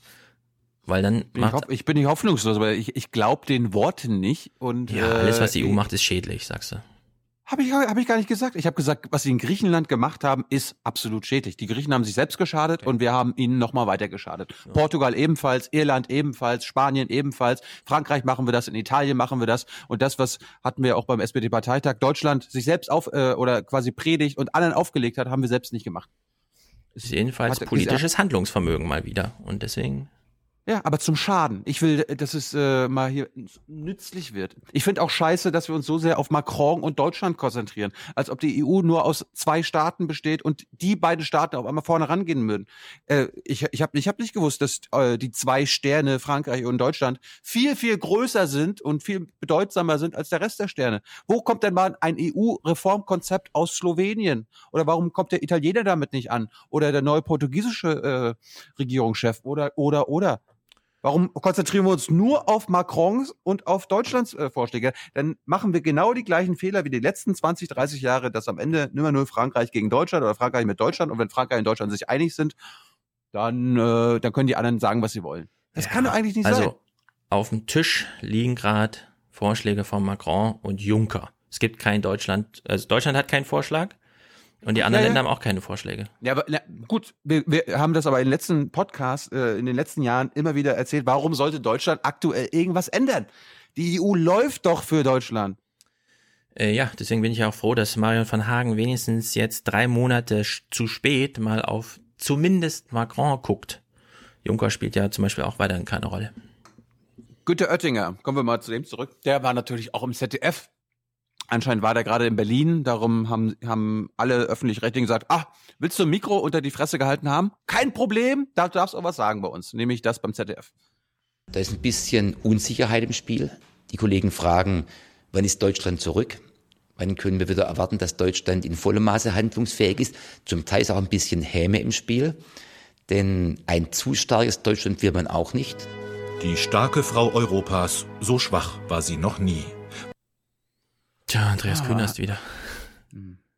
Weil dann Ich, hoff, ich bin nicht hoffnungslos, aber ich, ich glaube den Worten nicht. Und, ja, alles, was die äh, EU macht, ist schädlich, sagst du. Habe ich, hab ich gar nicht gesagt. Ich habe gesagt, was sie in Griechenland gemacht haben, ist absolut schädlich. Die Griechen haben sich selbst geschadet und wir haben ihnen nochmal weiter geschadet. Portugal ebenfalls, Irland ebenfalls, Spanien ebenfalls, Frankreich machen wir das, in Italien machen wir das. Und das, was hatten wir auch beim SPD-Parteitag, Deutschland sich selbst auf äh, oder quasi predigt und anderen aufgelegt hat, haben wir selbst nicht gemacht. Ist jedenfalls Hat- politisches Handlungsvermögen mal wieder. Und deswegen, Ja, aber zum Schaden. Ich will, dass es äh, mal hier nützlich wird. Ich finde auch scheiße, dass wir uns so sehr auf Macron und Deutschland konzentrieren, als ob die EU nur aus zwei Staaten besteht und die beiden Staaten auf einmal vorne rangehen würden. Äh, ich ich habe ich hab nicht gewusst, dass äh, die zwei Sterne Frankreich und Deutschland viel viel größer sind und viel bedeutsamer sind als der Rest der Sterne. Wo kommt denn mal ein EU-Reformkonzept aus Slowenien? Oder warum kommt der Italiener damit nicht an? Oder der neue portugiesische äh, Regierungschef? Oder oder oder? Warum konzentrieren wir uns nur auf Macrons und auf Deutschlands äh, Vorschläge? Dann machen wir genau die gleichen Fehler wie die letzten 20, 30 Jahre, dass am Ende nimmer nur Frankreich gegen Deutschland oder Frankreich mit Deutschland und wenn Frankreich und Deutschland sich einig sind, dann, äh, dann können die anderen sagen, was sie wollen. Das kann doch eigentlich nicht also sein. auf dem Tisch liegen gerade Vorschläge von Macron und Juncker. Es gibt kein Deutschland, also Deutschland hat keinen Vorschlag und die anderen Ja. Länder haben auch keine Vorschläge. Ja, aber na, gut, wir, wir haben das aber in den letzten Podcasts, äh, in den letzten Jahren immer wieder erzählt, warum sollte Deutschland aktuell irgendwas ändern? Die EU läuft doch für Deutschland. Äh, ja, deswegen bin ich auch froh, dass Marion van Hagen wenigstens jetzt drei Monate zu spät mal auf zumindest Macron guckt. Juncker spielt ja zum Beispiel auch weiterhin keine Rolle. Günter Oettinger, kommen wir mal zu dem zurück. Der war natürlich auch im ZDF. Anscheinend war der gerade in Berlin, darum haben, haben alle öffentlich-rechtlichen gesagt, ah, willst du ein Mikro unter die Fresse gehalten haben? Kein Problem, da darfst du auch was sagen bei uns, nämlich das beim ZDF. Da ist ein bisschen Unsicherheit im Spiel. Die Kollegen fragen, wann ist Deutschland zurück? Wann können wir wieder erwarten, dass Deutschland in vollem Maße handlungsfähig ist? Zum Teil ist auch ein bisschen Häme im Spiel. Denn ein zu starkes Deutschland will man auch nicht. Die starke Frau Europas, so schwach war sie noch nie. Tja, Andreas Ah. Künast wieder.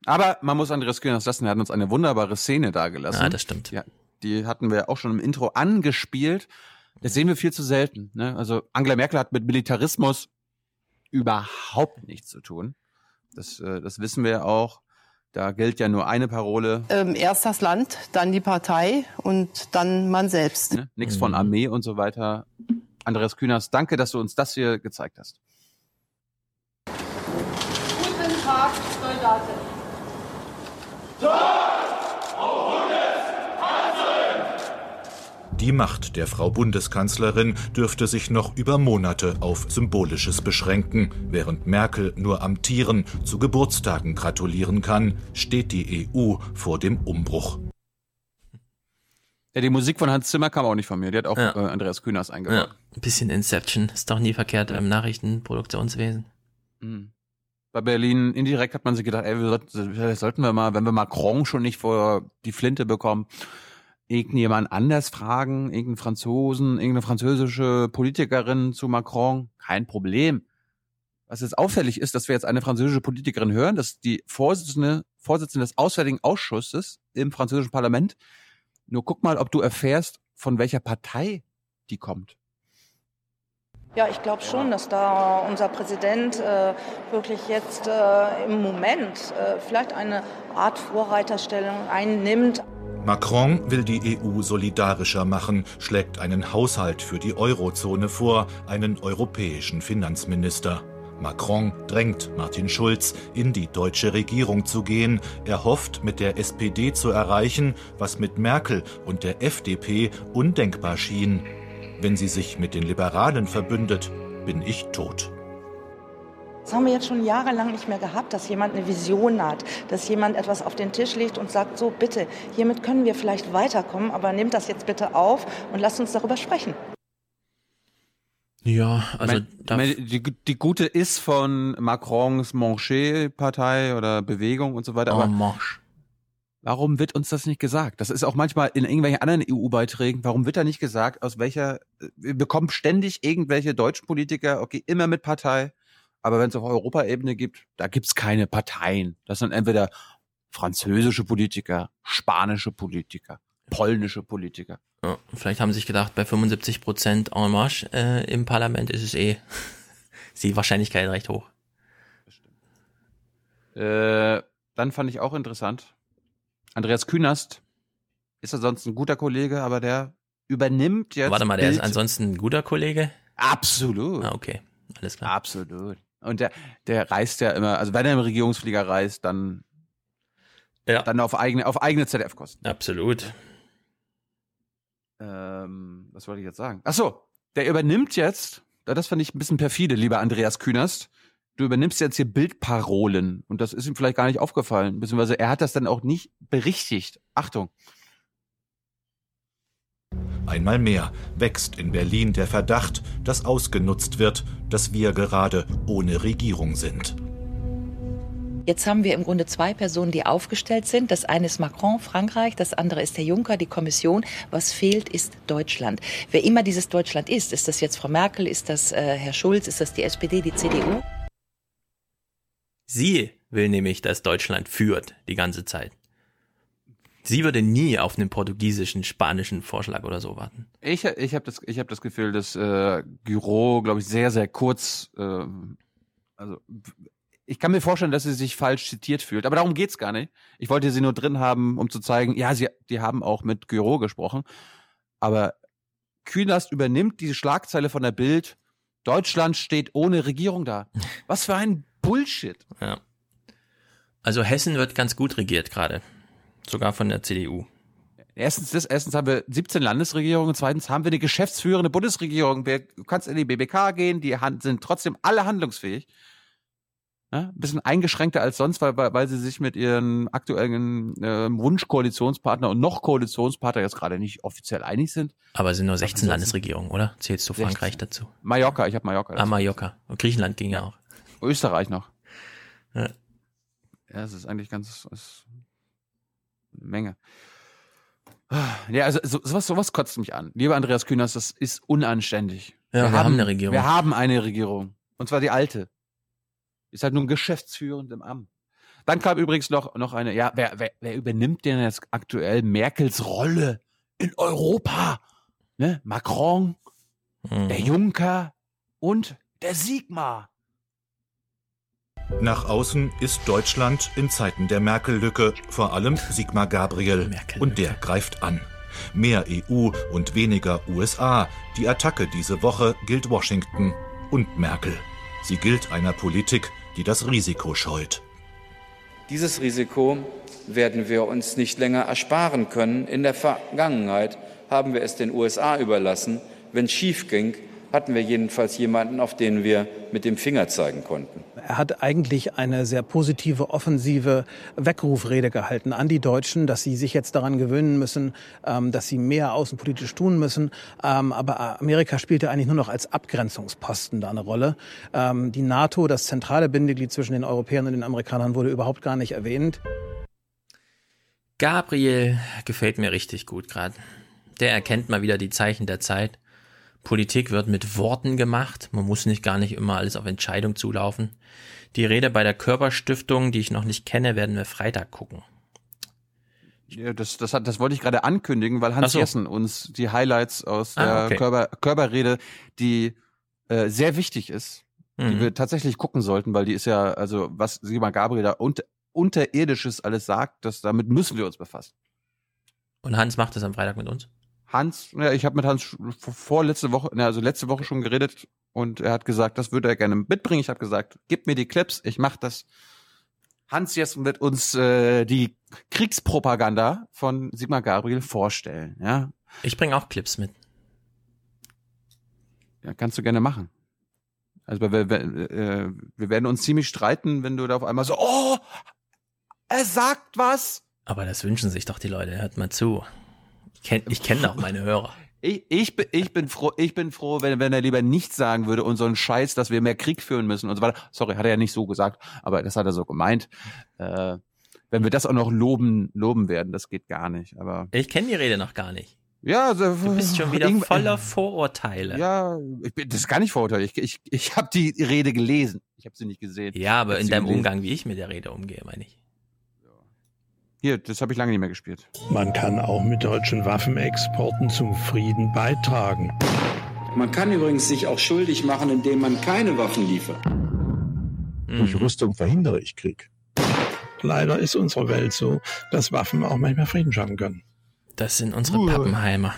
Aber man muss Andreas Kühners lassen, er hat uns eine wunderbare Szene dargelassen. Ah, das stimmt. Ja, die hatten wir auch schon im Intro angespielt. Das sehen wir viel zu selten. Ne? Also Angela Merkel hat mit Militarismus überhaupt nichts zu tun. Das, äh, das wissen wir auch. Da gilt ja nur eine Parole. Ähm, erst das Land, dann die Partei und dann man selbst. Ne? Nichts von Armee und so weiter. Andreas Kühners, danke, dass du uns das hier gezeigt hast. Guten Tag, Soldaten. Die Macht der Frau Bundeskanzlerin dürfte sich noch über Monate auf Symbolisches beschränken. Während Merkel nur amtieren, zu Geburtstagen gratulieren kann, steht die EU vor dem Umbruch. Ja, die Musik von Hans Zimmer kam auch nicht von mir. Die hat auch Ja. äh, Andreas Kühners eingebaut. Ja, ein bisschen Inception. Ist doch nie verkehrt im Nachrichtenproduktionswesen. Mhm. Bei Berlin indirekt hat man sich gedacht, ey, wir sollten, sollten wir mal, wenn wir Macron schon nicht vor die Flinte bekommen, irgendjemand anders fragen, irgendeinen Franzosen, irgendeine französische Politikerin zu Macron. Kein Problem. Was jetzt auffällig ist, dass wir jetzt eine französische Politikerin hören, dass die Vorsitzende, Vorsitzende des Auswärtigen Ausschusses im französischen Parlament. Nur guck mal, ob du erfährst, von welcher Partei die kommt. Ja, ich glaube schon, dass da unser Präsident äh, wirklich jetzt äh, im Moment äh, vielleicht eine Art Vorreiterstellung einnimmt. Macron will die EU solidarischer machen, schlägt einen Haushalt für die Eurozone vor, einen europäischen Finanzminister. Macron drängt Martin Schulz, in die deutsche Regierung zu gehen. Er hofft, mit der SPD zu erreichen, was mit Merkel und der FDP undenkbar schien. Wenn sie sich mit den Liberalen verbündet, bin ich tot. Das haben wir jetzt schon jahrelang nicht mehr gehabt, dass jemand eine Vision hat, dass jemand etwas auf den Tisch legt und sagt, so bitte, hiermit können wir vielleicht weiterkommen, aber nehmt das jetzt bitte auf und lasst uns darüber sprechen. Ja, also ich meine, die, die gute ist von Macrons Manche-Partei oder Bewegung und so weiter. En Aber marche. Warum wird uns das nicht gesagt? Das ist auch manchmal in irgendwelchen anderen EU-Beiträgen. Warum wird da nicht gesagt, aus welcher? Wir bekommen ständig irgendwelche deutschen Politiker, okay, immer mit Partei. Aber wenn es auf Europaebene gibt, da gibt's keine Parteien. Das sind entweder französische Politiker, spanische Politiker, polnische Politiker. Ja, vielleicht haben sie sich gedacht, bei 75 Prozent en marche äh, im Parlament ist es eh ist die Wahrscheinlichkeit recht hoch. Äh, dann fand ich auch interessant. Andreas Künast ist ansonsten ein guter Kollege, aber der übernimmt jetzt. Warte mal, der ist ansonsten ein guter Kollege? Absolut. Ah, okay. Alles klar. Absolut. Und der, der reist ja immer, also wenn er im Regierungsflieger reist, dann, ja. dann auf eigene, auf eigene ZDF-Kosten. Absolut. Ähm, was wollte ich jetzt sagen? Ach so, der übernimmt jetzt, das fand ich ein bisschen perfide, lieber Andreas Künast. Du übernimmst jetzt hier Bildparolen und das ist ihm vielleicht gar nicht aufgefallen, beziehungsweise er hat das dann auch nicht berichtigt. Achtung. Einmal mehr wächst in Berlin der Verdacht, dass ausgenutzt wird, dass wir gerade ohne Regierung sind. Jetzt haben wir im Grunde zwei Personen, die aufgestellt sind. Das eine ist Macron, Frankreich, das andere ist der Juncker, die Kommission. Was fehlt, ist Deutschland. Wer immer dieses Deutschland ist, ist das jetzt Frau Merkel, ist das äh, Herr Schulz, ist das die SPD, die CDU? Sie will nämlich, dass Deutschland führt die ganze Zeit. Sie würde nie auf einen portugiesischen, spanischen Vorschlag oder so warten. Ich, ich habe das, ich hab das Gefühl, dass äh, Giro, glaube ich, sehr, sehr kurz, äh, also ich kann mir vorstellen, dass sie sich falsch zitiert fühlt, aber darum geht's gar nicht. Ich wollte sie nur drin haben, um zu zeigen, ja, sie, die haben auch mit Giro gesprochen, aber Künast übernimmt diese Schlagzeile von der Bild, Deutschland steht ohne Regierung da. Was für ein Bullshit. Ja. Also Hessen wird ganz gut regiert gerade. Sogar von der CDU. Erstens, das, erstens haben wir 17 Landesregierungen, zweitens haben wir eine geschäftsführende Bundesregierung. Du kannst in die BBK gehen, die sind trotzdem alle handlungsfähig. Ja, ein bisschen eingeschränkter als sonst, weil, weil, sie sich mit ihren aktuellen äh, Wunschkoalitionspartner und noch Koalitionspartner jetzt gerade nicht offiziell einig sind. Aber es sind nur 16 ansonsten- Landesregierungen, oder? Zählst du 16. Frankreich dazu? Mallorca, ich habe Mallorca. Ah, Mallorca. Und Griechenland ging ja auch. Österreich noch. Ja. Ja, es ist eigentlich ganz ist eine Menge. Ja, also so, sowas, sowas kotzt mich an. Lieber Andreas Kühners, das ist unanständig. Ja, wir haben eine Regierung. Wir haben eine Regierung. Und zwar die alte. Ist halt nur ein geschäftsführend im Amt. Dann kam übrigens noch, noch eine, ja, wer, wer, wer übernimmt denn jetzt aktuell Merkels Rolle in Europa? Ne? Macron, Mhm. der Juncker und der Sigmar. Nach außen ist Deutschland in Zeiten der Merkel-Lücke vor allem Sigmar Gabriel und der greift an. Mehr EU und weniger USA. Die Attacke diese Woche gilt Washington und Merkel. Sie gilt einer Politik, die das Risiko scheut. Dieses Risiko werden wir uns nicht länger ersparen können. In der Vergangenheit haben wir es den USA überlassen. Wenn es schief ging, hatten wir jedenfalls jemanden, auf den wir mit dem Finger zeigen konnten. Er hat eigentlich eine sehr positive, offensive Weckrufrede gehalten an die Deutschen, dass sie sich jetzt daran gewöhnen müssen, ähm, dass sie mehr außenpolitisch tun müssen. Ähm, aber Amerika spielte eigentlich nur noch als Abgrenzungsposten da eine Rolle. Ähm, die NATO, das zentrale Bindeglied zwischen den Europäern und den Amerikanern, wurde überhaupt gar nicht erwähnt. Gabriel gefällt mir richtig gut gerade. Der erkennt mal wieder die Zeichen der Zeit. Politik wird mit Worten gemacht. Man muss nicht gar nicht immer alles auf Entscheidung zulaufen. Die Rede bei der Körperstiftung, die ich noch nicht kenne, werden wir Freitag gucken. Ja, das, das, hat, das wollte ich gerade ankündigen, weil Hans so. Jessen uns die Highlights aus Ah, der okay. Körper, Körperrede, die äh, sehr wichtig ist, die Mhm. wir tatsächlich gucken sollten, weil die ist ja, also was Sigmar Gabriel da unter, unterirdisches alles sagt, das, damit müssen wir uns befassen. Und Hans macht das am Freitag mit uns? Hans, ja, ich habe mit Hans vorletzte Woche, ne, also letzte Woche schon geredet und er hat gesagt, das würde er gerne mitbringen. Ich habe gesagt, gib mir die Clips, ich mache das. Hans jetzt wird uns äh, die Kriegspropaganda von Sigmar Gabriel vorstellen. Ja, Ich bringe auch Clips mit. ja kannst du gerne machen. Also wir, wir, äh, wir werden uns ziemlich streiten, wenn du da auf einmal so, oh, er sagt was. Aber das wünschen sich doch die Leute. Hört mal zu. Ich kenne ich kenn doch meine Hörer. Ich, ich, bin, ich bin froh, ich bin froh, wenn, wenn er lieber nichts sagen würde und so einen Scheiß, dass wir mehr Krieg führen müssen und so weiter. Sorry, hat er ja nicht so gesagt, aber das hat er so gemeint. Äh, wenn wir das auch noch loben, loben werden, das geht gar nicht. Aber Ich kenne die Rede noch gar nicht. ja, also, Du bist schon wieder voller Vorurteile. Ja, ich bin, das ist gar nicht Vorurteil. Ich, ich, ich habe die Rede gelesen. Ich habe sie nicht gesehen. Ja, aber in deinem gelesen. Umgang, wie ich mit der Rede umgehe, meine ich. Hier, das habe ich lange nicht mehr gespielt. Man kann auch mit deutschen Waffenexporten zum Frieden beitragen. Man kann übrigens sich auch schuldig machen, indem man keine Waffen liefert. Durch Rüstung verhindere ich Krieg. Leider ist unsere Welt so, dass Waffen auch manchmal Frieden schaffen können. Das sind unsere Uh. Pappenheimer.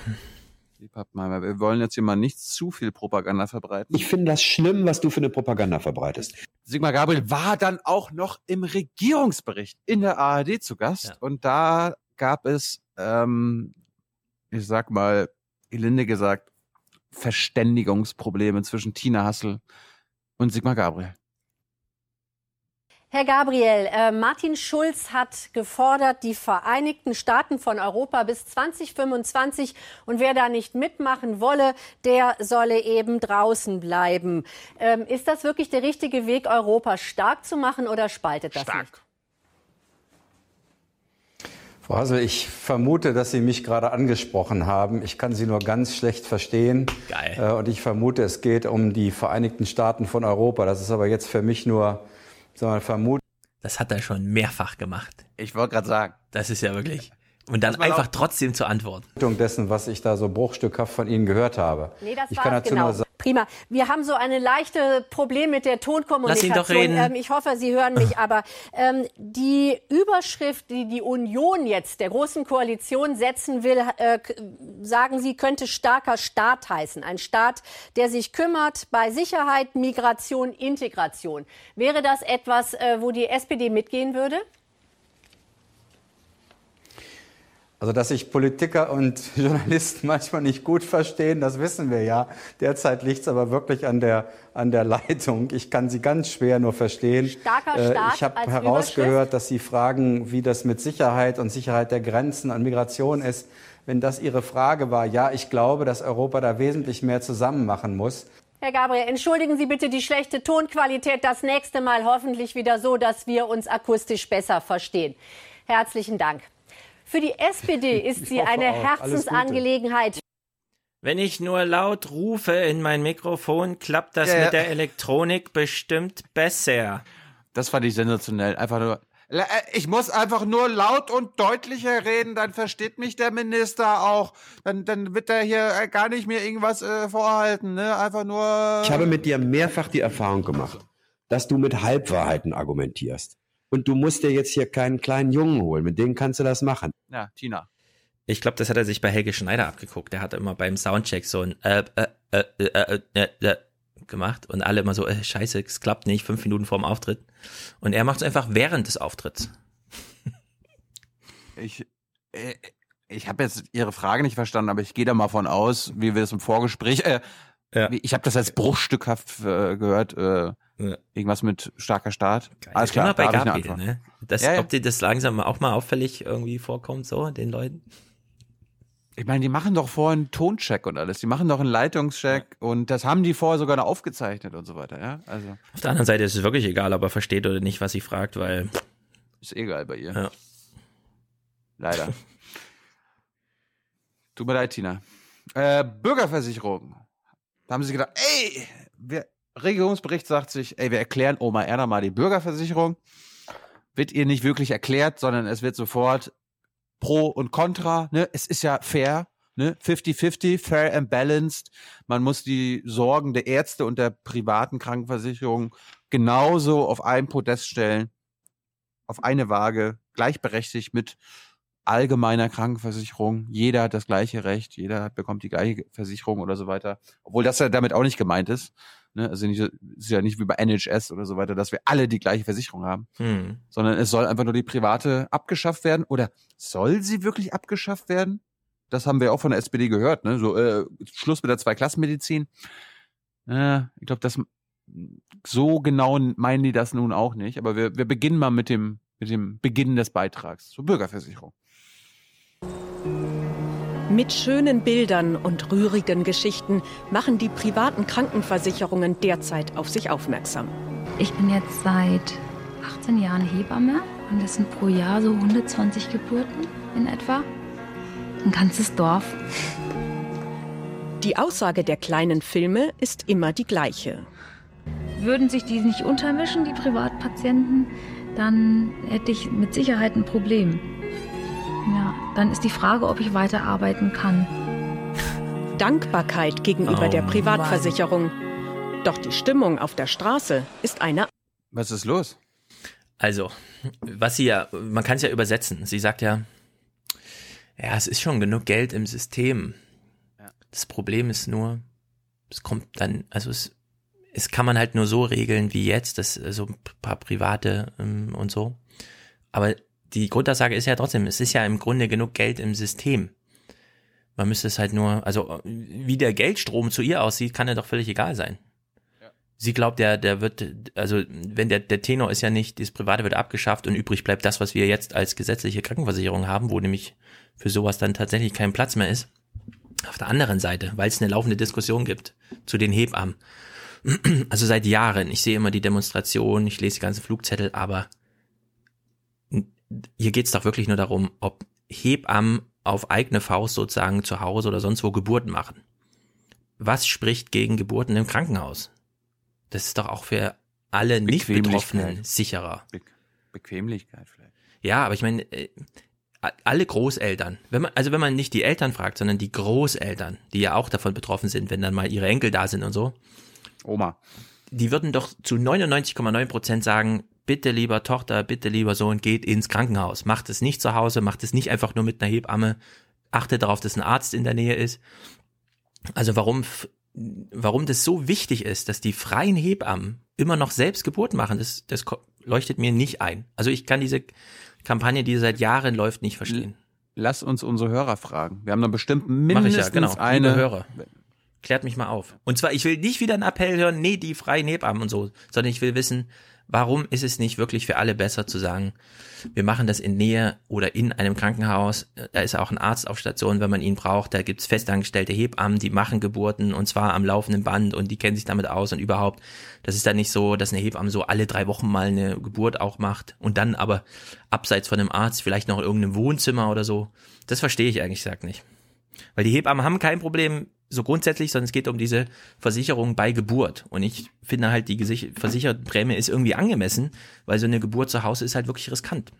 Die Pappenheimer. Wir wollen jetzt hier mal nicht zu viel Propaganda verbreiten. Ich finde das schlimm, was du für eine Propaganda verbreitest. Sigmar Gabriel war dann auch noch im Regierungsbericht in der ARD zu Gast und da gab es, ähm, ich sag mal, gelinde gesagt, Verständigungsprobleme zwischen Tina Hassel und Sigmar Gabriel. Herr Gabriel, äh, Martin Schulz hat gefordert, die Vereinigten Staaten von Europa bis 2025 und wer da nicht mitmachen wolle, der solle eben draußen bleiben. Ähm, ist das wirklich der richtige Weg, Europa stark zu machen oder spaltet das nicht? Frau Hassel, ich vermute, dass Sie mich gerade angesprochen haben. Ich kann Sie nur ganz schlecht verstehen. Geil. Äh, Und ich vermute, es geht um die Vereinigten Staaten von Europa. Das ist aber jetzt für mich nur mal, Vermutung. Das hat er schon mehrfach gemacht. Ich wollte gerade sagen. Das ist ja wirklich. Und dann einfach trotzdem zu antworten. dessen, was ich da so bruchstückhaft von Ihnen gehört habe. Nee, das ich war kann dazu genau. nur sagen, Prima. Wir haben so eine leichte Problem mit der Tonkommunikation. Lass ihn doch reden. Ähm, ich hoffe, Sie hören mich. Aber ähm, die Überschrift, die die Union jetzt der großen Koalition setzen will, äh, sagen Sie, könnte starker Staat heißen. Ein Staat, der sich kümmert bei Sicherheit, Migration, Integration. Wäre das etwas, äh, wo die SPD mitgehen würde? Also, dass sich Politiker und Journalisten manchmal nicht gut verstehen, das wissen wir ja. Derzeit liegt es aber wirklich an der, an der Leitung. Ich kann sie ganz schwer nur verstehen. Starker Äh, Staat ich habe herausgehört, dass Sie fragen, wie das mit Sicherheit und Sicherheit der Grenzen und Migration ist. Wenn das Ihre Frage war, ja, ich glaube, dass Europa da wesentlich mehr zusammen machen muss. Herr Gabriel, entschuldigen Sie bitte die schlechte Tonqualität. Das nächste Mal hoffentlich wieder so, dass wir uns akustisch besser verstehen. Herzlichen Dank. Für die SPD ist sie eine. Herzensangelegenheit. Wenn ich nur laut rufe in mein Mikrofon, klappt das Ja, ja. mit der Elektronik bestimmt besser. Das fand ich sensationell. Einfach nur. Äh, Ich muss einfach nur laut und deutlicher reden, dann versteht mich der Minister auch. Dann, dann wird er hier äh, gar nicht mehr irgendwas äh, vorhalten, ne? Einfach nur. Ich habe mit dir mehrfach die Erfahrung gemacht, dass du mit Halbwahrheiten argumentierst. Und du musst dir jetzt hier keinen kleinen Jungen holen, mit dem kannst du das machen. Ja, Tina. Ich glaube, das hat er sich bei Helge Schneider abgeguckt. Der hat immer beim Soundcheck so ein äh, äh, äh, äh, äh, äh, äh, gemacht und alle immer so, äh, scheiße, es klappt nicht, fünf Minuten vorm Auftritt. Und er macht es einfach während des Auftritts. Ich, äh, ich habe jetzt Ihre Frage nicht verstanden, aber ich gehe da mal von aus, wie wir das im Vorgespräch. Äh, wie- Ich habe das als bruchstückhaft äh, gehört. Äh, Irgendwas mit starker Staat. Alles klar, Immer bei da Gabriel, ne? Das, Ja, ja. Ob dir das langsam auch mal auffällig irgendwie vorkommt, so, den Leuten? Ich meine, die machen doch vorher einen Toncheck und alles. Die machen doch einen Leitungscheck und das haben die vorher sogar noch aufgezeichnet und so weiter, ja? Also, Auf der anderen Seite ist es wirklich egal, ob er versteht oder nicht, was sie fragt, weil. ist egal bei ihr. Ja. Leider. Tut mir leid, Tina. Äh, Bürgerversicherung. Da haben sie gedacht, ey, wir, Regierungsbericht sagt sich, ey, wir erklären Oma Erna mal die Bürgerversicherung. Wird ihr nicht wirklich erklärt, sondern es wird sofort Pro und Contra, ne? Es ist ja fair, ne? 50-50, fair and balanced. Man muss die Sorgen der Ärzte und der privaten Krankenversicherung genauso auf ein Podest stellen, auf eine Waage, gleichberechtigt mit allgemeiner Krankenversicherung. Jeder hat das gleiche Recht, jeder bekommt die gleiche Versicherung oder so weiter. Obwohl das ja damit auch nicht gemeint ist. Ne? Also nicht, ist ja nicht wie bei NHS oder so weiter, dass wir alle die gleiche Versicherung haben, Hm. sondern es soll einfach nur die private abgeschafft werden. Oder soll sie wirklich abgeschafft werden? Das haben wir auch von der SPD gehört. Ne? So äh, Schluss mit der Zweiklassenmedizin. Äh, ich glaube, das so genau meinen die das nun auch nicht. Aber wir, wir beginnen mal mit dem mit dem Beginn des Beitrags zur Bürgerversicherung. Mit schönen Bildern und rührigen Geschichten machen die privaten Krankenversicherungen derzeit auf sich aufmerksam. Ich bin jetzt seit 18 Jahren Hebamme und das sind pro Jahr so 120 Geburten in etwa. Ein ganzes Dorf. Die Aussage der kleinen Filme ist immer die gleiche. Würden sich die nicht untermischen, die Privatpatienten, dann hätte ich mit Sicherheit ein Problem. Dann ist die Frage, ob ich weiterarbeiten kann. Dankbarkeit gegenüber Oh der Privatversicherung. Doch die Stimmung auf der Straße ist eine Was ist los? Also, was sie ja, man kann es ja übersetzen. Sie sagt ja, ja, es ist schon genug Geld im System. Das Problem ist nur, es kommt dann, also es, es kann man halt nur so regeln wie jetzt, das so ein paar private ähm, und so. Aber die Grundaussage ist ja trotzdem, es ist ja im Grunde genug Geld im System. Man müsste es halt nur, also wie der Geldstrom zu ihr aussieht, kann ja doch völlig egal sein. Sie glaubt ja, der wird, also wenn der, der Tenor ist ja nicht, das Private wird abgeschafft und übrig bleibt das, was wir jetzt als gesetzliche Krankenversicherung haben, wo nämlich für sowas dann tatsächlich kein Platz mehr ist. Auf der anderen Seite, weil es eine laufende Diskussion gibt zu den Hebammen. Also seit Jahren, ich sehe immer die Demonstrationen, ich lese die ganzen Flugzettel, aber hier geht's doch wirklich nur darum, ob Hebammen auf eigene Faust sozusagen zu Hause oder sonst wo Geburten machen. Was spricht gegen Geburten im Krankenhaus? Das ist doch auch für alle Nicht-Betroffenen sicherer. Be Bequemlichkeit vielleicht. Ja, aber ich meine, äh, alle Großeltern, wenn man, also wenn man nicht die Eltern fragt, sondern die Großeltern, die ja auch davon betroffen sind, wenn dann mal ihre Enkel da sind und so. Oma. Die würden doch zu 99,9 Prozent sagen, bitte lieber Tochter, bitte lieber Sohn, geht ins Krankenhaus. Macht es nicht zu Hause, macht es nicht einfach nur mit einer Hebamme. Achtet darauf, dass ein Arzt in der Nähe ist. Also warum, warum das so wichtig ist, dass die freien Hebammen immer noch selbst Geburt machen, das, das leuchtet mir nicht ein. Also ich kann diese Kampagne, die seit Jahren läuft, nicht verstehen. Lass uns unsere Hörer fragen. Wir haben dann bestimmt Mach mindestens ich ja, genau. eine Liebe Hörer. Klärt mich mal auf. Und zwar, ich will nicht wieder einen Appell hören, nee, die freien Hebammen und so, sondern ich will wissen, warum ist es nicht wirklich für alle besser zu sagen, wir machen das in Nähe oder in einem Krankenhaus, da ist auch ein Arzt auf Station, wenn man ihn braucht, da gibt's festangestellte Hebammen, die machen Geburten und zwar am laufenden Band und die kennen sich damit aus und überhaupt, das ist dann nicht so, dass eine Hebamme so alle drei Wochen mal eine Geburt auch macht und dann aber abseits von einem Arzt vielleicht noch in irgendeinem Wohnzimmer oder so. Das verstehe ich eigentlich gesagt nicht. Weil die Hebammen haben kein Problem so grundsätzlich, sondern es geht um diese Versicherung bei Geburt. Und ich finde halt, die gesich- Versichertenprämie ist irgendwie angemessen, weil so eine Geburt zu Hause ist halt wirklich riskant.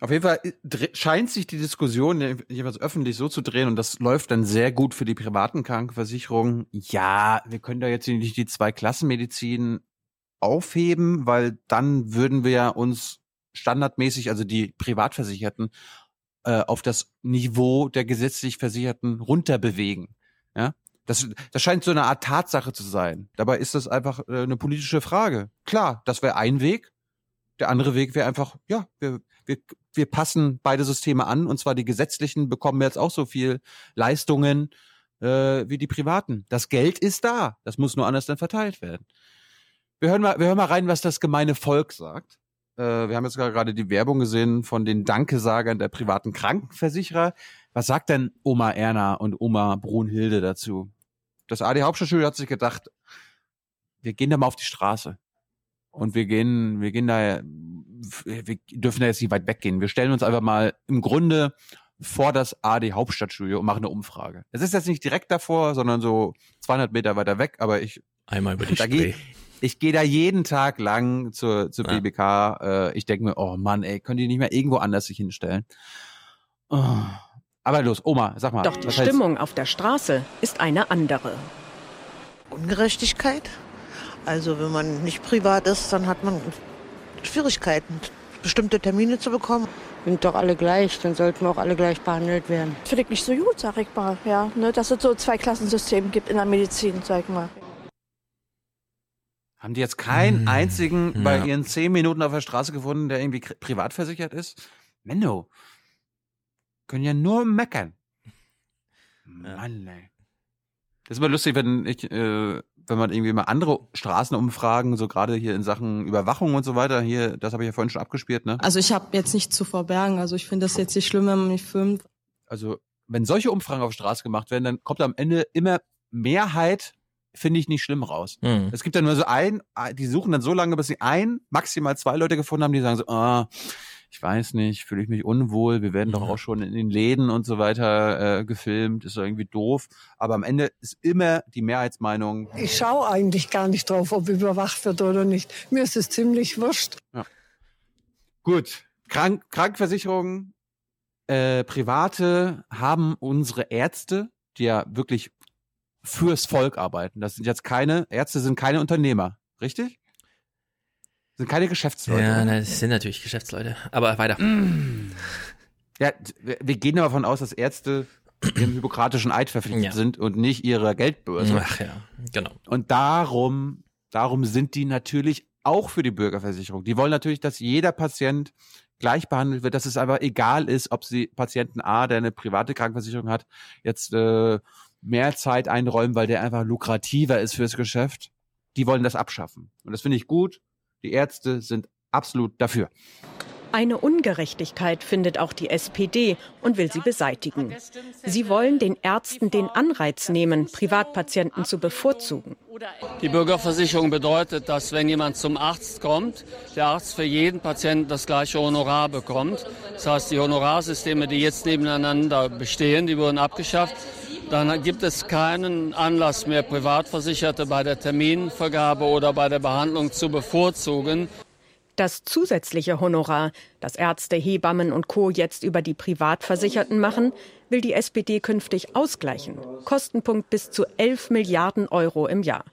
Auf jeden Fall dre- scheint sich die Diskussion jeweils öffentlich so zu drehen und das läuft dann sehr gut für die privaten Krankenversicherungen. Ja, wir können da jetzt nicht die Zwei-Klassen-Medizin aufheben, weil dann würden wir uns standardmäßig, also die Privatversicherten, äh, auf das Niveau der gesetzlich Versicherten runterbewegen. Ja, das, das scheint so eine Art Tatsache zu sein. Dabei ist das einfach äh, eine politische Frage. Klar, das wäre ein Weg. Der andere Weg wäre einfach, ja, wir, wir, wir passen beide Systeme an und zwar die gesetzlichen bekommen jetzt auch so viel Leistungen äh, wie die privaten. Das Geld ist da, das muss nur anders dann verteilt werden. Wir hören mal, wir hören mal rein, was das gemeine Volk sagt. Äh, wir haben jetzt gerade die Werbung gesehen von den Dankesagern der privaten Krankenversicherer. Was sagt denn Oma Erna und Oma Brunhilde dazu? Das AD Hauptstadtschule hat sich gedacht, wir gehen da mal auf die Straße. Und wir gehen, wir gehen da, wir dürfen da jetzt nicht weit weggehen. Wir stellen uns einfach mal im Grunde vor das AD Hauptstadtstudio und machen eine Umfrage. Es ist jetzt nicht direkt davor, sondern so 200 Meter weiter weg, aber ich einmal über die Spree. Ich gehe da jeden Tag lang zur, zur Ja. BBK. Äh, ich denke mir, oh Mann, ey, könnt ihr nicht mehr irgendwo anders sich hinstellen? Oh. Aber los, Oma, sag mal. Doch die Stimmung auf der Straße ist eine andere. Ungerechtigkeit. Also wenn man nicht privat ist, dann hat man Schwierigkeiten, bestimmte Termine zu bekommen. sind doch alle gleich, dann sollten wir auch alle gleich behandelt werden. Finde ich nicht so gut, sag ich mal, ja. Ne, dass es so zwei Klassensysteme gibt in der Medizin, sag ich mal. Haben die jetzt keinen Hm, einzigen bei ja. ihren zehn Minuten auf der Straße gefunden, der irgendwie privat versichert ist? Menno. Können ja nur meckern. Mann, ey. Das ist immer lustig, wenn ich, äh, wenn man irgendwie mal andere Straßenumfragen, so gerade hier in Sachen Überwachung und so weiter, hier, das habe ich ja vorhin schon abgespielt, ne? Also ich habe jetzt nichts zu verbergen. Also ich finde das jetzt nicht schlimm, wenn man mich filmt. Also, wenn solche Umfragen auf der Straße gemacht werden, dann kommt am Ende immer Mehrheit, finde ich nicht schlimm raus. Hm. Es gibt dann nur so ein, die suchen dann so lange, bis sie ein, maximal zwei Leute gefunden haben, die sagen so, ah, ich weiß nicht, fühle ich mich unwohl, wir werden doch auch schon in den Läden und so weiter äh, gefilmt, ist doch irgendwie doof. Aber am Ende ist immer die Mehrheitsmeinung, Ich schaue eigentlich gar nicht drauf, ob überwacht wird oder nicht. Mir ist es ziemlich wurscht. Ja. Gut. Krank Krankenversicherungen, äh, private haben unsere Ärzte, die ja wirklich fürs Volk arbeiten. Das sind jetzt keine, Ärzte sind keine Unternehmer, richtig? Sind keine Geschäftsleute. Ja, das sind natürlich Geschäftsleute. Aber weiter. Ja, wir gehen davon aus, dass Ärzte ihrem hypokratischen Eid verpflichtet Ja. sind und nicht ihrer Geldbörse. Ach ja, genau. Und darum, darum sind die natürlich auch für die Bürgerversicherung. Die wollen natürlich, dass jeder Patient gleich behandelt wird, dass es einfach egal ist, ob sie Patienten A, der eine private Krankenversicherung hat, jetzt äh, mehr Zeit einräumen, weil der einfach lukrativer ist fürs Geschäft. Die wollen das abschaffen. Und das finde ich gut. Die Ärzte sind absolut dafür. Eine Ungerechtigkeit findet auch die SPD und will sie beseitigen. Sie wollen den Ärzten den Anreiz nehmen, Privatpatienten zu bevorzugen. Die Bürgerversicherung bedeutet, dass wenn jemand zum Arzt kommt, der Arzt für jeden Patienten das gleiche Honorar bekommt. Das heißt, die Honorarsysteme, die jetzt nebeneinander bestehen, die wurden abgeschafft. Dann gibt es keinen Anlass mehr, Privatversicherte bei der Terminvergabe oder bei der Behandlung zu bevorzugen. Das zusätzliche Honorar, das Ärzte, Hebammen und Co. jetzt über die Privatversicherten machen, will die SPD künftig ausgleichen. Kostenpunkt bis zu 11 Milliarden Euro im Jahr.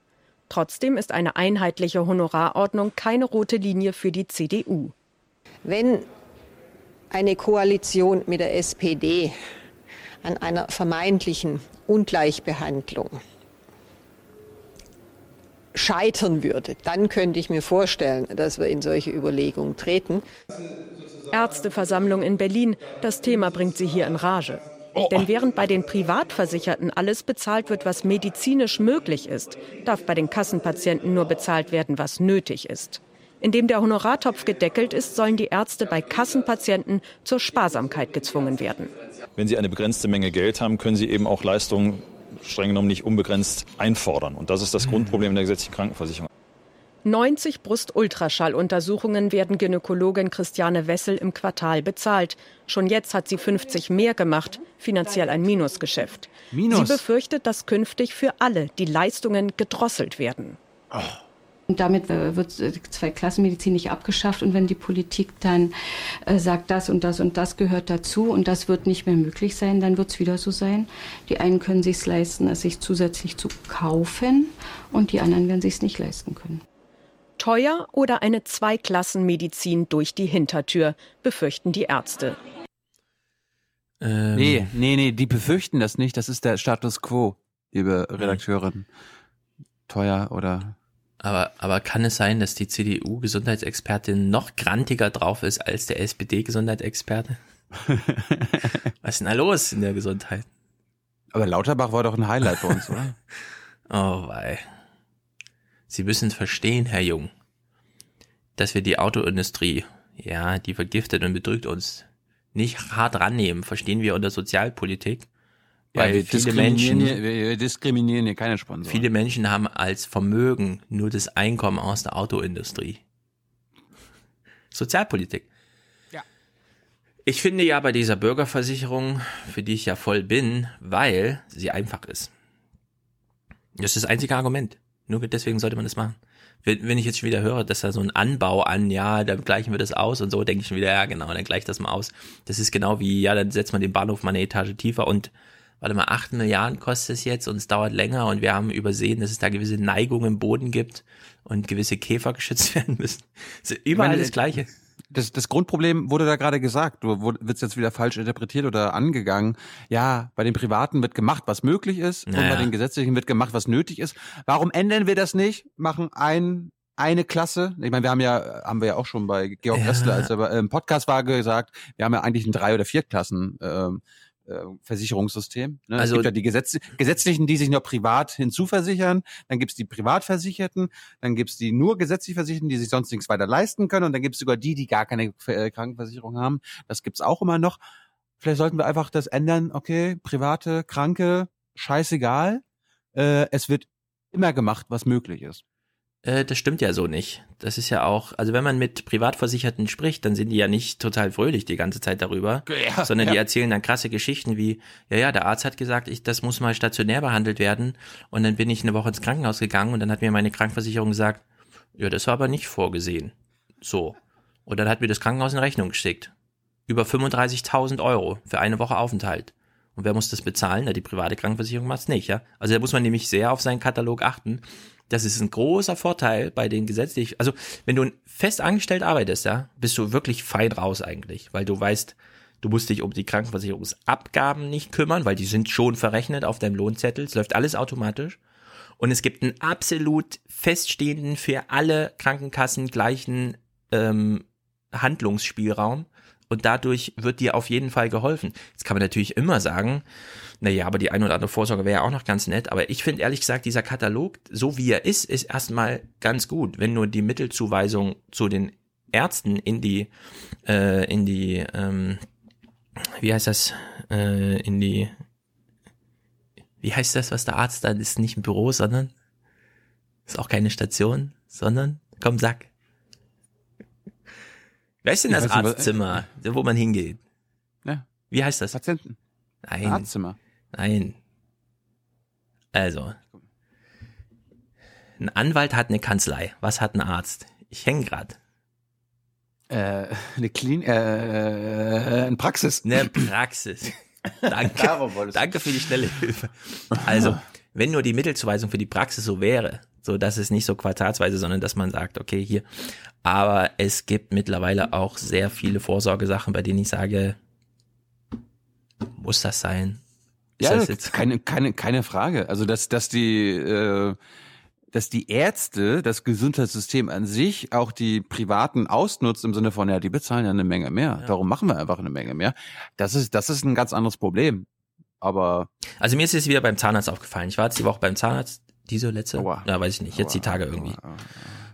Trotzdem ist eine einheitliche Honorarordnung keine rote Linie für die CDU. Wenn eine Koalition mit der SPD an einer vermeintlichen Ungleichbehandlung scheitern würde, dann könnte ich mir vorstellen, dass wir in solche Überlegungen treten. Ärzteversammlung in Berlin. Das Thema bringt sie hier in Rage. Denn während bei den Privatversicherten alles bezahlt wird, was medizinisch möglich ist, darf bei den Kassenpatienten nur bezahlt werden, was nötig ist. Indem der Honorartopf gedeckelt ist, sollen die Ärzte bei Kassenpatienten zur Sparsamkeit gezwungen werden. Wenn Sie eine begrenzte Menge Geld haben, können Sie eben auch Leistungen streng genommen nicht unbegrenzt einfordern. Und das ist das Grundproblem der gesetzlichen Krankenversicherung. 90 Brust-Ultraschalluntersuchungen werden Gynäkologin Christiane Wessel im Quartal bezahlt. Schon jetzt hat sie 50 mehr gemacht, finanziell ein Minusgeschäft. Minus? Sie befürchtet, dass künftig für alle die Leistungen gedrosselt werden. Und damit äh, wird äh, Zweiklassenmedizin nicht abgeschafft. Und wenn die Politik dann äh, sagt, das und das und das gehört dazu und das wird nicht mehr möglich sein, dann wird es wieder so sein. Die einen können sich leisten, es sich zusätzlich zu kaufen und die anderen werden sich es nicht leisten können. Teuer oder eine Zweiklassenmedizin durch die Hintertür, befürchten die Ärzte. Ähm, Nee, nee, nee, die befürchten das nicht. Das ist der Status quo, liebe Redakteurin. Teuer oder Aber, aber kann es sein, dass die CDU-Gesundheitsexpertin noch grantiger drauf ist als der SPD-Gesundheitsexperte? Was ist denn da los in der Gesundheit? Aber Lauterbach war doch ein Highlight bei uns, oder? Oh wei. Sie müssen verstehen, Herr Jung, dass wir die Autoindustrie, ja, die vergiftet und bedrückt uns, nicht hart rannehmen, verstehen wir unter Sozialpolitik. Ja, Weil wir viele diskriminieren, Menschen, wir wir diskriminieren hier keine Sponsoren. viele Menschen haben als Vermögen nur das Einkommen aus der Autoindustrie. Sozialpolitik. Ja. Ich finde ja bei dieser Bürgerversicherung, für die ich ja voll bin, weil sie einfach ist. Das ist das einzige Argument. Nur deswegen sollte man das machen. Wenn, wenn ich jetzt schon wieder höre, dass da so ein Anbau an, ja, dann gleichen wir das aus und so, denke ich schon wieder, ja genau, dann gleicht das mal aus. Das ist genau wie, ja, dann setzt man den Bahnhof mal eine Etage tiefer und warte mal, acht Milliarden kostet es jetzt und es dauert länger und wir haben übersehen, dass es da gewisse Neigungen im Boden gibt und gewisse Käfer geschützt werden müssen. Überall meine, das Gleiche. das, das Grundproblem wurde da gerade gesagt. Du wird jetzt wieder falsch interpretiert oder angegangen. Ja, bei den Privaten wird gemacht, was möglich ist, Naja. und bei den Gesetzlichen wird gemacht, was nötig ist. Warum ändern wir das nicht? Machen ein eine Klasse. Ich meine, wir haben ja, haben wir ja auch schon bei Georg Ja. Ressler, als er im Podcast war, gesagt, wir haben ja eigentlich ein drei oder vier Klassen ähm, äh, Versicherungssystem. Ne? Also- es gibt ja die Gesetz Gesetzlichen, die sich nur privat hinzuversichern, dann gibt's die Privatversicherten, dann gibt's die nur gesetzlich Versicherten, die sich sonst nichts weiter leisten können und dann gibt's sogar die, die gar keine äh, Krankenversicherung haben. Das gibt's auch immer noch. Vielleicht sollten wir einfach das ändern, okay, private, kranke, scheißegal. Äh, es wird immer gemacht, was möglich ist. Äh, das stimmt ja so nicht. Das ist ja auch, also wenn man mit Privatversicherten spricht, dann sind die ja nicht total fröhlich die ganze Zeit darüber, Ja, sondern die ja. erzählen dann krasse Geschichten wie, ja, ja, der Arzt hat gesagt, ich, das muss mal stationär behandelt werden und dann bin ich eine Woche ins Krankenhaus gegangen und dann hat mir meine Krankenversicherung gesagt, ja, das war aber nicht vorgesehen. So. Und dann hat mir das Krankenhaus eine Rechnung geschickt. Über 35.000 Euro für eine Woche Aufenthalt. Und wer muss das bezahlen? Na, die private Krankenversicherung macht's nicht, ja. Also da muss man nämlich sehr auf seinen Katalog achten. Das ist ein großer Vorteil bei den gesetzlich, also wenn du fest angestellt arbeitest, ja, bist du wirklich fein raus eigentlich, weil du weißt, du musst dich um die Krankenversicherungsabgaben nicht kümmern, weil die sind schon verrechnet auf deinem Lohnzettel, es läuft alles automatisch. Und es gibt einen absolut feststehenden, für alle Krankenkassen gleichen ähm, Handlungsspielraum. Und dadurch wird dir auf jeden Fall geholfen. Jetzt kann man natürlich immer sagen, naja, aber die eine oder andere Vorsorge wäre ja auch noch ganz nett. Aber ich finde ehrlich gesagt, dieser Katalog, so wie er ist, ist erstmal ganz gut. Wenn nur die Mittelzuweisung zu den Ärzten in die, äh, in die, ähm, wie heißt das, äh, in die, wie heißt das, was der Arzt dann ist, nicht ein Büro, sondern ist auch keine Station, sondern, komm, sag. Wer ist denn das Arztzimmer, wo man hingeht? Ja. Wie heißt das? Patienten. Nein. Arztzimmer. Nein. Also. Ein Anwalt hat eine Kanzlei. Was hat ein Arzt? Ich hänge grad. Äh, eine Clean, äh, äh, eine Praxis. Eine Praxis. Danke. Darum. Danke für die schnelle Hilfe. Also, wenn nur die Mittelzuweisung für die Praxis so wäre, so dass es nicht so quartalsweise, sondern dass man sagt, okay, hier. Aber es gibt mittlerweile auch sehr viele Vorsorgesachen, bei denen ich sage, muss das sein? Ist Ja, das jetzt keine, keine, keine Frage. Also dass, dass die, äh, dass die Ärzte, das Gesundheitssystem an sich, auch die Privaten ausnutzt im Sinne von, ja, die bezahlen ja eine Menge mehr. Darum machen wir einfach eine Menge mehr. Das ist, das ist ein ganz anderes Problem. Aber Also mir ist es wieder beim Zahnarzt aufgefallen. Ich war jetzt die Woche beim Zahnarzt, diese letzte, ja, weiß ich nicht, jetzt die Tage irgendwie.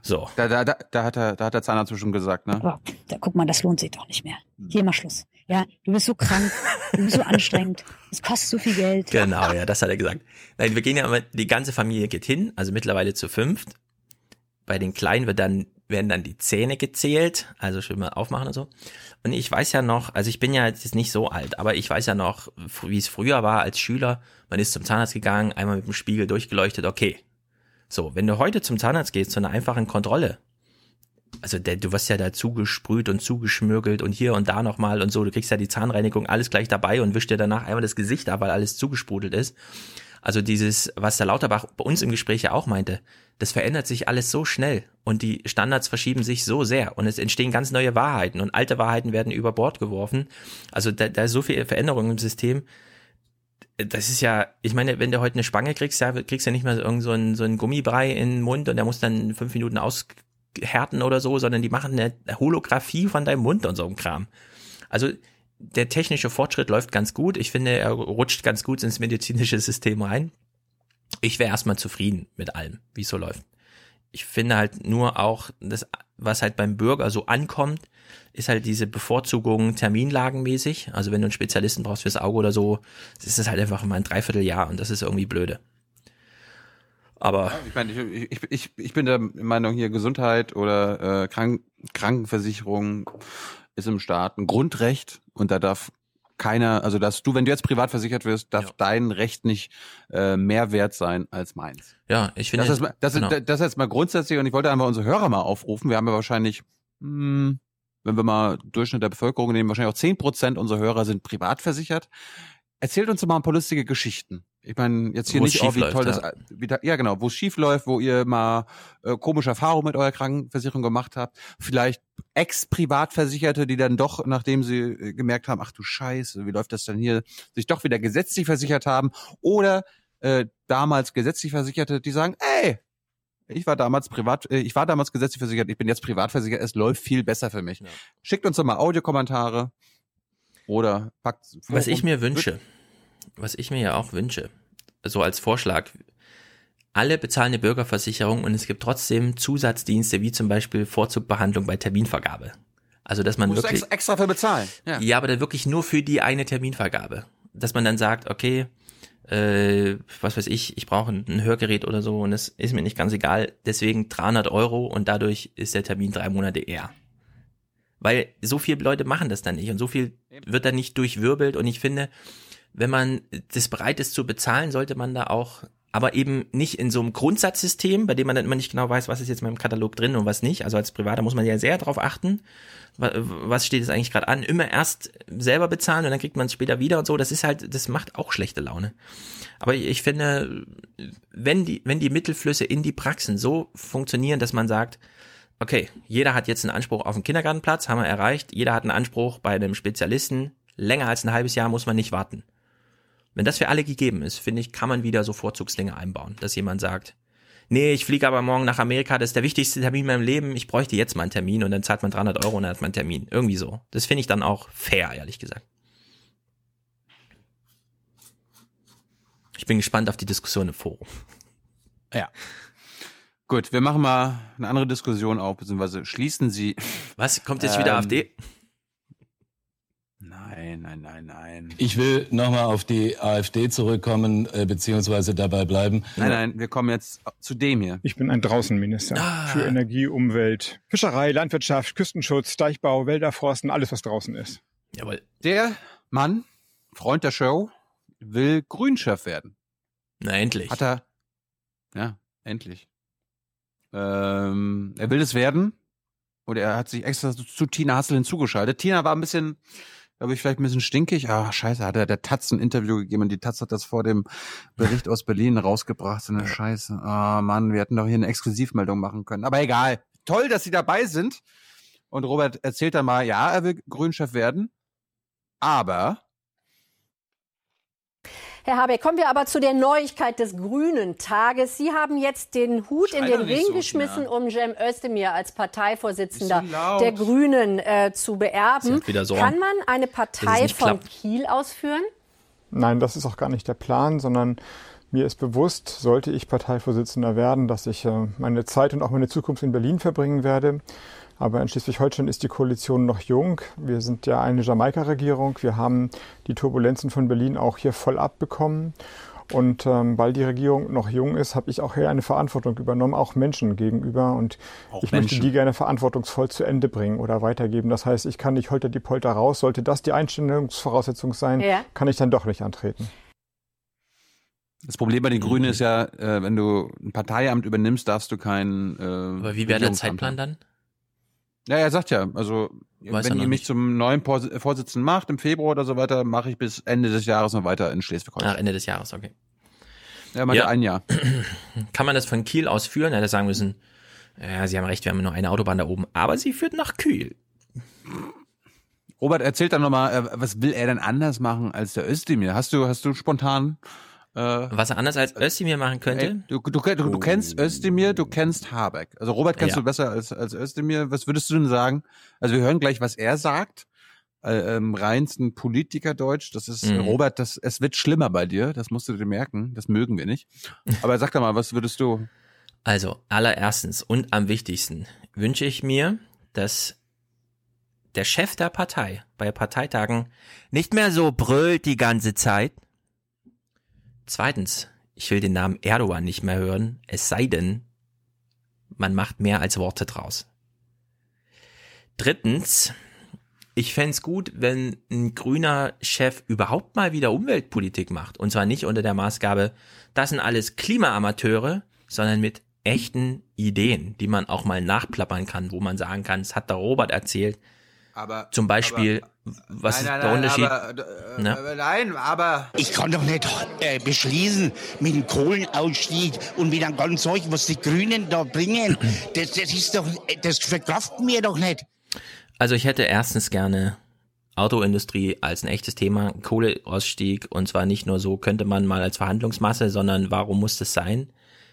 So. da, da, da, da hat er, da hat der Zahnarzt schon gesagt, ne? Aber da, guck mal, das lohnt sich doch nicht mehr. Hier mal Schluss. Ja, du bist so krank, du bist so anstrengend, es kostet so viel Geld. Genau, ja, das hat er gesagt. Nein, wir gehen ja immer, die ganze Familie geht hin, also mittlerweile zu fünft. Bei den Kleinen wird dann, werden dann die Zähne gezählt, also schön mal aufmachen und so. Und ich weiß ja noch, also ich bin ja jetzt nicht so alt, aber ich weiß ja noch, wie es früher war als Schüler. Man ist zum Zahnarzt gegangen, einmal mit dem Spiegel durchgeleuchtet, okay. So, wenn du heute zum Zahnarzt gehst, zu einer einfachen Kontrolle, also der, du wirst ja da zugesprüht und zugeschmürgelt und hier und da nochmal und so, du kriegst ja die Zahnreinigung alles gleich dabei und wischst dir danach einmal das Gesicht ab, weil alles zugesprudelt ist. Also dieses, was der Lauterbach bei uns im Gespräch ja auch meinte, das verändert sich alles so schnell und die Standards verschieben sich so sehr und es entstehen ganz neue Wahrheiten und alte Wahrheiten werden über Bord geworfen. Also da, da ist so viel Veränderung im System. Das ist ja, ich meine, wenn du heute eine Spange kriegst, ja, kriegst du ja nicht so irgend so ein, so ein Gummibrei in den Mund und der muss dann fünf Minuten aushärten oder so, sondern die machen eine Holographie von deinem Mund und so ein Kram. Also der technische Fortschritt läuft ganz gut. Ich finde, er rutscht ganz gut ins medizinische System rein. Ich wäre erstmal zufrieden mit allem, wie es so läuft. Ich finde halt nur auch, das, was halt beim Bürger so ankommt, ist halt diese Bevorzugung terminlagenmäßig. Also wenn du einen Spezialisten brauchst fürs Auge oder so, ist das halt einfach mal ein Dreivierteljahr und das ist irgendwie blöde. Aber Ich meine, ich, ich, ich, ich bin der Meinung hier, Gesundheit oder äh, Krank Krankenversicherung ist im Staat ein Grundrecht und da darf keiner, also dass du, wenn du jetzt privat versichert wirst, darf dein Recht nicht äh, mehr wert sein als meins. Ja, ich finde das, ist, mal- das, genau. ist, das ist jetzt mal grundsätzlich und ich wollte einfach unsere Hörer mal aufrufen. Wir haben ja wahrscheinlich, hm, wenn wir mal Durchschnitt der Bevölkerung nehmen, wahrscheinlich auch zehn Prozent unserer Hörer sind privat versichert. Erzählt uns mal ein paar lustige Geschichten. Ich meine, jetzt hier Wo es nicht, oh, wie toll ja. das, wie, da- ja genau, wo es schief läuft, wo ihr mal äh, komische Erfahrungen mit eurer Krankenversicherung gemacht habt. Vielleicht Ex-Privatversicherte, die dann doch, nachdem sie äh, gemerkt haben, ach du Scheiße, wie läuft das denn hier, sich doch wieder gesetzlich versichert haben. Oder äh, damals gesetzlich Versicherte, die sagen, ey, ich war damals privat, äh, ich war damals gesetzlich versichert, ich bin jetzt privat versichert, es läuft viel besser für mich. Schickt uns doch mal Audiokommentare oder packt Was ich mir wünsche, was ich mir ja auch wünsche, so als Vorschlag, alle bezahlen eine Bürgerversicherung und es gibt trotzdem Zusatzdienste, wie zum Beispiel Vorzugbehandlung bei Terminvergabe. Also, dass man Musst du wirklich, extra, für bezahlen. Ja. ja, aber dann wirklich nur für die eine Terminvergabe. Dass man dann sagt, okay, äh, was weiß ich, ich brauche ein, ein Hörgerät oder so und es ist mir nicht ganz egal, deswegen 300 Euro und dadurch ist der Termin drei Monate eher. Weil so viele Leute machen das dann nicht und so viel wird dann nicht durchwirbelt und ich finde, wenn man das bereit ist zu bezahlen, sollte man da auch, aber eben nicht in so einem Grundsatzsystem, bei dem man dann immer nicht genau weiß, was ist jetzt in meinem Katalog drin und was nicht. Also als Privater muss man ja sehr darauf achten, wa- was steht jetzt eigentlich gerade an. Immer erst selber bezahlen und dann kriegt man es später wieder und so. Das ist halt, das macht auch schlechte Laune. Aber ich ich finde, wenn die, wenn die Mittelflüsse in die Praxen so funktionieren, dass man sagt, okay, jeder hat jetzt einen Anspruch auf einen Kindergartenplatz, haben wir erreicht. Jeder hat einen Anspruch bei einem Spezialisten. Länger als ein halbes Jahr muss man nicht warten. Wenn das für alle gegeben ist, finde ich, kann man wieder so Vorzugsdinge einbauen, dass jemand sagt, nee, ich fliege aber morgen nach Amerika, das ist der wichtigste Termin in meinem Leben, ich bräuchte jetzt mal einen Termin und dann zahlt man 300 Euro und dann hat man einen Termin. Irgendwie so. Das finde ich dann auch fair, ehrlich gesagt. Ich bin gespannt auf die Diskussion im Forum. Ja. Gut, wir machen mal eine andere Diskussion auf, beziehungsweise schließen Sie. Was? Kommt jetzt wieder Ähm, AfD? Nein, nein, nein, nein. Ich will nochmal auf die AfD zurückkommen, äh, beziehungsweise dabei bleiben. Nein, nein, wir kommen jetzt zu dem hier. Ich bin ein Draußenminister Ah. für Energie, Umwelt, Fischerei, Landwirtschaft, Küstenschutz, Deichbau, Wälder, Forsten, alles, was draußen ist. Jawohl. Der Mann, Freund der Show, will Grünchef werden. Na, endlich. Hat er. Ja, endlich. Ähm, er will es werden. Oder er hat sich extra zu, zu Tina Hassel hinzugeschaltet. Tina war ein bisschen, glaube ich, vielleicht ein bisschen stinkig. Ah, scheiße, hat er der Taz ein Interview gegeben und die Taz hat das vor dem Bericht aus Berlin rausgebracht. So eine Scheiße. Ah, Mann, wir hätten doch hier eine Exklusivmeldung machen können. Aber egal. Toll, dass Sie dabei sind. Und Robert erzählt dann mal, ja, er will Grünchef werden. Aber Herr Habeck, kommen wir aber zu der Neuigkeit des Grünen Tages. Sie haben jetzt den Hut Schrei in den Ring so, geschmissen, ja. um Cem Özdemir als Parteivorsitzender so der Grünen äh, zu beerben. Sorgen, Kann man eine Partei von klappt. Kiel ausführen? Nein, das ist auch gar nicht der Plan, sondern mir ist bewusst, sollte ich Parteivorsitzender werden, dass ich äh, meine Zeit und auch meine Zukunft in Berlin verbringen werde. Aber in Schleswig-Holstein ist die Koalition noch jung. Wir sind ja eine Jamaika-Regierung. Wir haben die Turbulenzen von Berlin auch hier voll abbekommen. Und ähm, weil die Regierung noch jung ist, habe ich auch hier eine Verantwortung übernommen, auch Menschen gegenüber. Und Auch ich Menschen. möchte die gerne verantwortungsvoll zu Ende bringen oder weitergeben. Das heißt, ich kann nicht holter die Polter raus. Sollte das die Einstellungsvoraussetzung sein, Ja. kann ich dann doch nicht antreten. das Problem bei den Grünen ist ja, äh, wenn du ein Parteiamt übernimmst, darfst du kein. Äh, Aber wie wäre der Zeitplan dann? Ja, er sagt ja, also Weiß wenn ihr mich nicht. zum neuen Pos Vorsitzenden macht im Februar oder so weiter, mache ich bis Ende des Jahres noch weiter in Schleswig-Holstein. Ach, Ende des Jahres, okay. Er meinte Ja. ein Jahr. Kann man das von Kiel aus führen? Er hätte sagen müssen, ja, Sie haben recht, wir haben nur eine Autobahn da oben, aber sie führt nach Kiel. Robert erzählt dann nochmal, äh, was will er denn anders machen als der Özdemir? Hast du, hast du spontan äh, Was er anders als Özdemir machen könnte? Ey, du, du, du, du kennst Özdemir, du kennst Habeck. Also Robert kennst Ja. du besser als, als Özdemir. Was würdest du denn sagen? Also wir hören gleich, was er sagt. Äh, ähm, reinsten Politikerdeutsch. Das ist, Mhm. Robert, das, es wird schlimmer bei dir. Das musst du dir merken. Das mögen wir nicht. Aber sag doch mal, was würdest du? Also, allererstens und am wichtigsten wünsche ich mir, dass der Chef der Partei bei Parteitagen nicht mehr so brüllt die ganze Zeit. Zweitens, ich will den Namen Erdogan nicht mehr hören, es sei denn, man macht mehr als Worte draus. Drittens, ich fänd's gut, wenn ein grüner Chef überhaupt mal wieder Umweltpolitik macht. Und zwar nicht unter der Maßgabe, das sind alles Klimaamateure, sondern mit echten Ideen, die man auch mal nachplappern kann, wo man sagen kann, es hat der Robert erzählt, Aber Zum Beispiel, was nein, nein, ist der nein, Unterschied? Aber, äh, Na? äh, nein, aber Ich kann doch nicht äh, beschließen mit dem Kohlenausstieg und mit einem ganzen Zeug, was die Grünen da bringen. Das, das ist doch, das verkraften wir doch nicht. Also ich hätte erstens gerne Autoindustrie als ein echtes Thema, Kohleausstieg und zwar nicht nur so könnte man mal als Verhandlungsmasse, sondern warum muss das sein?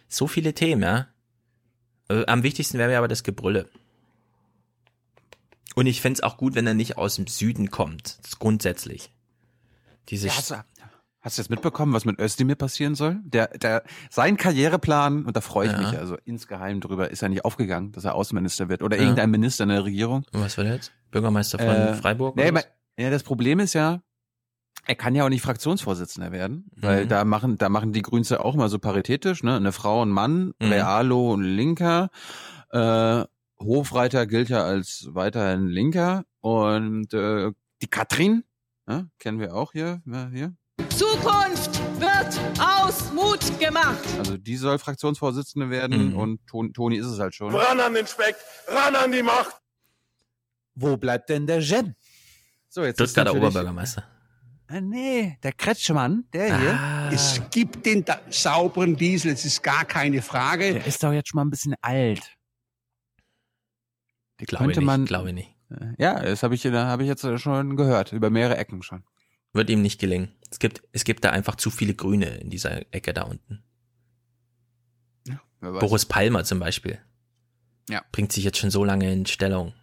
So viele Themen, ja. Äh, Am wichtigsten wäre mir aber das Gebrülle. Und ich fänd's es auch gut, wenn er nicht aus dem Süden kommt. Grundsätzlich. Diese Ja, hast, du, hast du jetzt mitbekommen, was mit Özdemir passieren soll? Der, der, sein Karriereplan, und da freue ich Ja. mich also insgeheim drüber, ist ja nicht aufgegangen, dass er Außenminister wird oder Ja. irgendein Minister in der Regierung. Was war der jetzt? Bürgermeister von Äh, Freiburg? Nee, was? ja, das Problem ist ja, er kann ja auch nicht Fraktionsvorsitzender werden, weil Mhm. da machen, da machen die Grüns ja auch immer so paritätisch, ne? Eine Frau und Mann, Mhm. Realo und Linker. Äh, Hofreiter gilt ja als weiterhin Linker und äh, die Katrin, ja, kennen wir auch hier, ja, hier. Zukunft wird aus Mut gemacht. Also die soll Fraktionsvorsitzende werden Mhm. und Ton, Toni ist es halt schon. Ran an den Speck, ran an die Macht. Wo bleibt denn der Jen? So, jetzt ist Stuttgarter natürlich- Oberbürgermeister. Ah, nee, der Kretschmann, der hier. Ah. Es gibt den da sauberen Diesel, es ist gar keine Frage. Der ist doch jetzt schon mal ein bisschen alt. Die Glaube könnte nicht, man. glaube nicht. Ja, das habe ich, hab ich jetzt schon gehört, über mehrere Ecken schon. Wird ihm nicht gelingen. Es gibt, es gibt da einfach zu viele Grüne in dieser Ecke da unten. Weiß. Boris Palmer zum Beispiel. Ja. Bringt sich jetzt schon so lange in Stellung.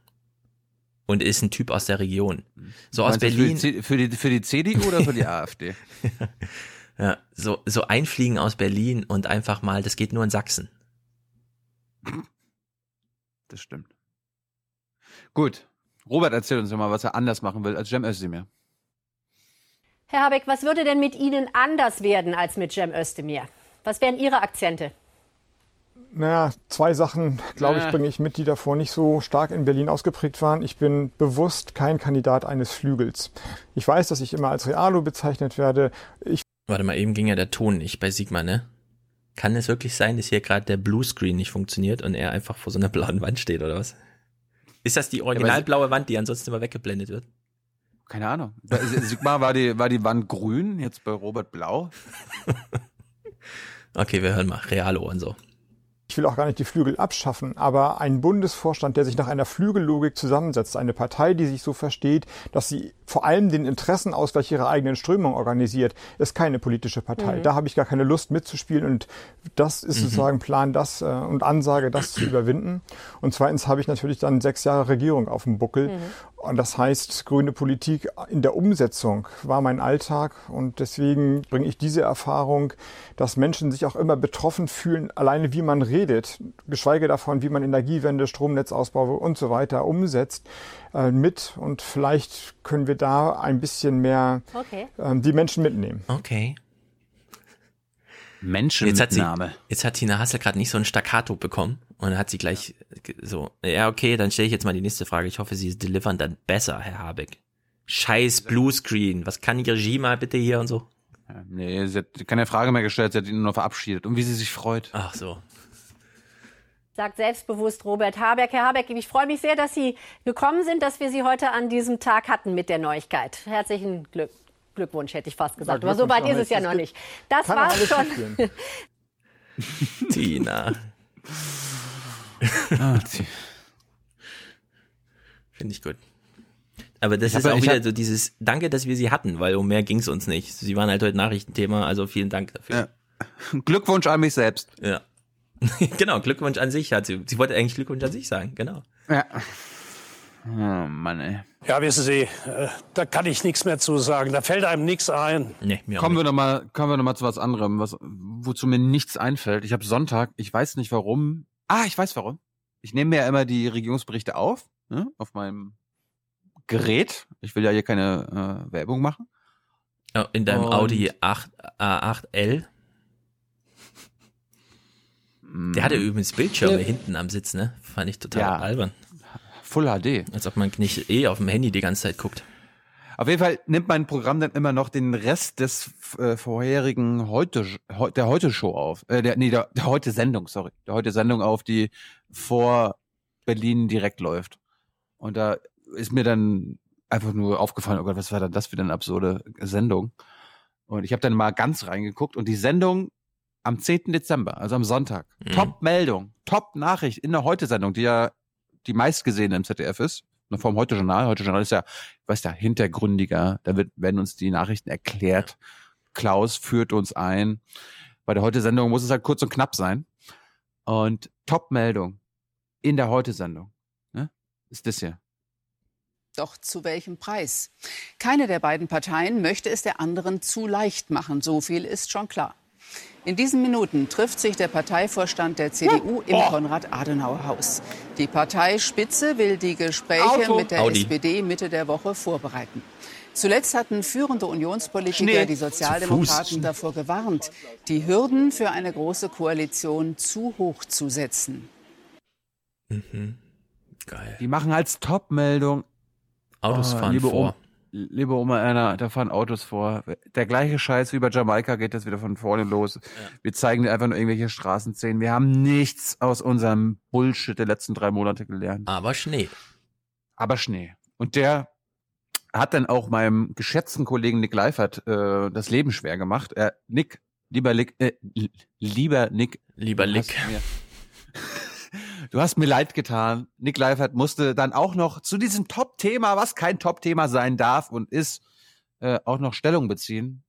Und ist ein Typ aus der Region. So aus Meinst Berlin. Für die, für die, für die CDU oder für die AfD? Ja, so, so einfliegen aus Berlin und einfach mal, das geht nur in Sachsen. Das stimmt. Gut. Robert erzählt uns mal, was er anders machen will als Cem Özdemir. Herr Habeck, was würde denn mit Ihnen anders werden als mit Cem Özdemir? Was wären Ihre Akzente? Naja, zwei Sachen, glaube ich, bringe ich mit, die davor nicht so stark in Berlin ausgeprägt waren. Ich bin bewusst kein Kandidat eines Flügels. Ich weiß, dass ich immer als Realo bezeichnet werde. Ich Warte mal, eben ging ja der Ton nicht bei Sigma, ne? Kann es wirklich sein, dass hier gerade der Bluescreen nicht funktioniert und er einfach vor so einer blauen Wand steht, oder was? Ist das die original blaue Wand, die ansonsten immer weggeblendet wird? Keine Ahnung. Bei Sigmar war die, war die Wand grün, jetzt bei Robert blau. Okay, wir hören mal. Realo und so. Ich will auch gar nicht die Flügel abschaffen, aber ein Bundesvorstand, der sich nach einer Flügellogik zusammensetzt, eine Partei, die sich so versteht, dass sie vor allem den Interessenausgleich ihrer eigenen Strömung organisiert, ist keine politische Partei. Mhm. Da habe ich gar keine Lust mitzuspielen und das ist Mhm. sozusagen Plan, das äh, und Ansage, das zu überwinden. Und zweitens habe ich natürlich dann sechs Jahre Regierung auf dem Buckel. Mhm. Und das heißt, grüne Politik in der Umsetzung war mein Alltag und deswegen bringe ich diese Erfahrung, dass Menschen sich auch immer betroffen fühlen, alleine wie man redet, geschweige davon, wie man Energiewende, Stromnetzausbau und so weiter umsetzt, äh, mit. Und vielleicht können wir da ein bisschen mehr Okay. ähm, die Menschen mitnehmen. Okay. Menschen Jetzt hat, sie, Name. jetzt hat Tina Hassel gerade nicht so ein Staccato bekommen und dann hat sie gleich ge- so, ja okay, dann stelle ich jetzt mal die nächste Frage. Ich hoffe, Sie delivern dann besser, Herr Habeck. Scheiß Bluescreen, was kann die Regie mal bitte hier und so? Ja, nee, sie hat keine Frage mehr gestellt, sie hat ihn nur verabschiedet. Und wie sie sich freut. Ach so. Sagt selbstbewusst Robert Habeck. Herr Habeck, ich freue mich sehr, dass Sie gekommen sind, dass wir Sie heute an diesem Tag hatten mit der Neuigkeit. Herzlichen Glück. Glückwunsch, hätte ich fast gesagt. Ja, Aber so weit ist es ja noch nicht. Das war's schon. Tina. Ah, Finde ich gut. Aber das Ich ist hab- auch wieder hab- so dieses Danke, dass wir sie hatten, weil um mehr ging's uns nicht. Sie waren halt heute Nachrichtenthema, also vielen Dank dafür. Glückwunsch an mich selbst. Ja. genau, Glückwunsch an sich hat sie. Sie wollte eigentlich Glückwunsch an sich sagen, genau. Ja. Oh Mann, ey. Ja, wissen Sie, äh, da kann ich nichts mehr zu sagen. Da fällt einem nichts ein. Nee, mir Kommen wir noch mal, kommen wir noch mal zu was anderem, was, wozu mir nichts einfällt. Ich habe Sonntag, ich weiß nicht warum. Ah, ich weiß warum. Ich nehme mir ja immer die Regierungsberichte auf, ne, auf meinem Gerät. Ich will ja hier keine äh, Werbung machen. Oh, in deinem Und- Audi 8, A8L. Der hatte übrigens Bildschirme Ja. hinten am Sitz, ne? Fand ich total Ja. albern. Full HD. Als ob man nicht eh auf dem Handy die ganze Zeit guckt. Auf jeden Fall nimmt mein Programm dann immer noch den Rest des äh, vorherigen heute heu- der heute Show auf. Äh, der, nee, der, der heute Sendung, sorry. Der heute Sendung auf, die vor Berlin direkt läuft. Und da ist mir dann einfach nur aufgefallen, oh Gott, was war denn das für eine absurde Sendung? Und ich habe dann mal ganz reingeguckt und die Sendung am 10. Dezember, also am Sonntag, Mhm. Top-Meldung, Top-Nachricht in der Heute-Sendung, die ja die meistgesehene im ZDF ist, noch vom Heute-Journal. Heute-Journal ist ja, weißt ja, hintergründiger, da wird, werden uns die Nachrichten erklärt. Klaus führt uns ein. Bei der Heute-Sendung muss es halt kurz und knapp sein. Und Top-Meldung in der Heute-Sendung ne, ist das hier. Doch zu welchem Preis? Keine der beiden Parteien möchte es der anderen zu leicht machen. So viel ist schon klar. In diesen Minuten trifft sich der Parteivorstand der CDU im Konrad-Adenauer-Haus. Die Parteispitze will die Gespräche Auto. mit der Audi. SPD Mitte der Woche vorbereiten. Zuletzt hatten führende Unionspolitiker Schnee. die Sozialdemokraten davor gewarnt, die Hürden für eine große Koalition zu hoch zu setzen. Mhm. Geil. Die machen als Top-Meldung Autos fahren Oh, liebe vor. Liebe Oma Erna, da fahren Autos vor. Der gleiche Scheiß wie bei Jamaika geht das wieder von vorne los. Wir zeigen dir einfach nur irgendwelche Straßenszenen. Wir haben nichts aus unserem Bullshit der letzten drei Monate gelernt. Aber Schnee. Aber Schnee. Und der hat dann auch meinem geschätzten Kollegen Nick Leifert äh, das Leben schwer gemacht. Er, Nick, lieber Nick, äh, li- lieber Nick. Lieber Nick. Du hast mir leid getan. Nick Leifert musste dann auch noch zu diesem Top-Thema, was kein Top-Thema sein darf und ist, äh, auch noch Stellung beziehen.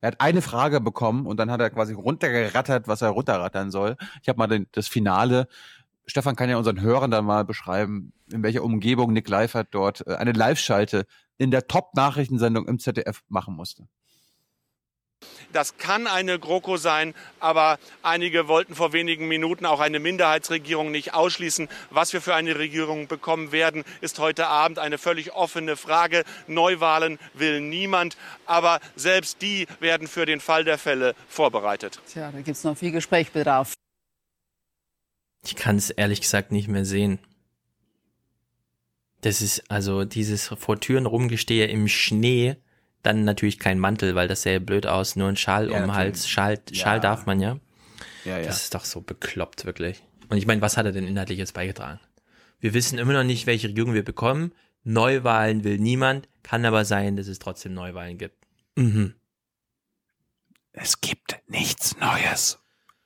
Er hat eine Frage bekommen und dann hat er quasi runtergerattert, was er runterrattern soll. Ich habe mal den, das Finale. Stefan kann ja unseren Hörern dann mal beschreiben, in welcher Umgebung Nick Leifert dort äh, eine Live-Schalte in der Top-Nachrichtensendung im ZDF machen musste. Das kann eine GroKo sein, aber einige wollten vor wenigen Minuten auch eine Minderheitsregierung nicht ausschließen. Was wir für eine Regierung bekommen werden, ist heute Abend eine völlig offene Frage. Neuwahlen will niemand, aber selbst die werden für den Fall der Fälle vorbereitet. Tja, da gibt es noch viel Gesprächsbedarf. Ich kann es ehrlich gesagt nicht mehr sehen. Das ist also dieses vor Türen rumgestehe im Schnee, dann natürlich kein Mantel, weil das sähe blöd aus, nur ein Schal Ja, um den. Hals. Schal, Ja. Schal darf man ja. Ja, ja. Das ist doch so bekloppt, wirklich. Und ich meine, was hat er denn inhaltlich jetzt beigetragen? Wir wissen immer noch nicht, welche Regierung wir bekommen. Neuwahlen will niemand, kann aber sein, dass es trotzdem Neuwahlen gibt. Mhm. Es gibt nichts Neues.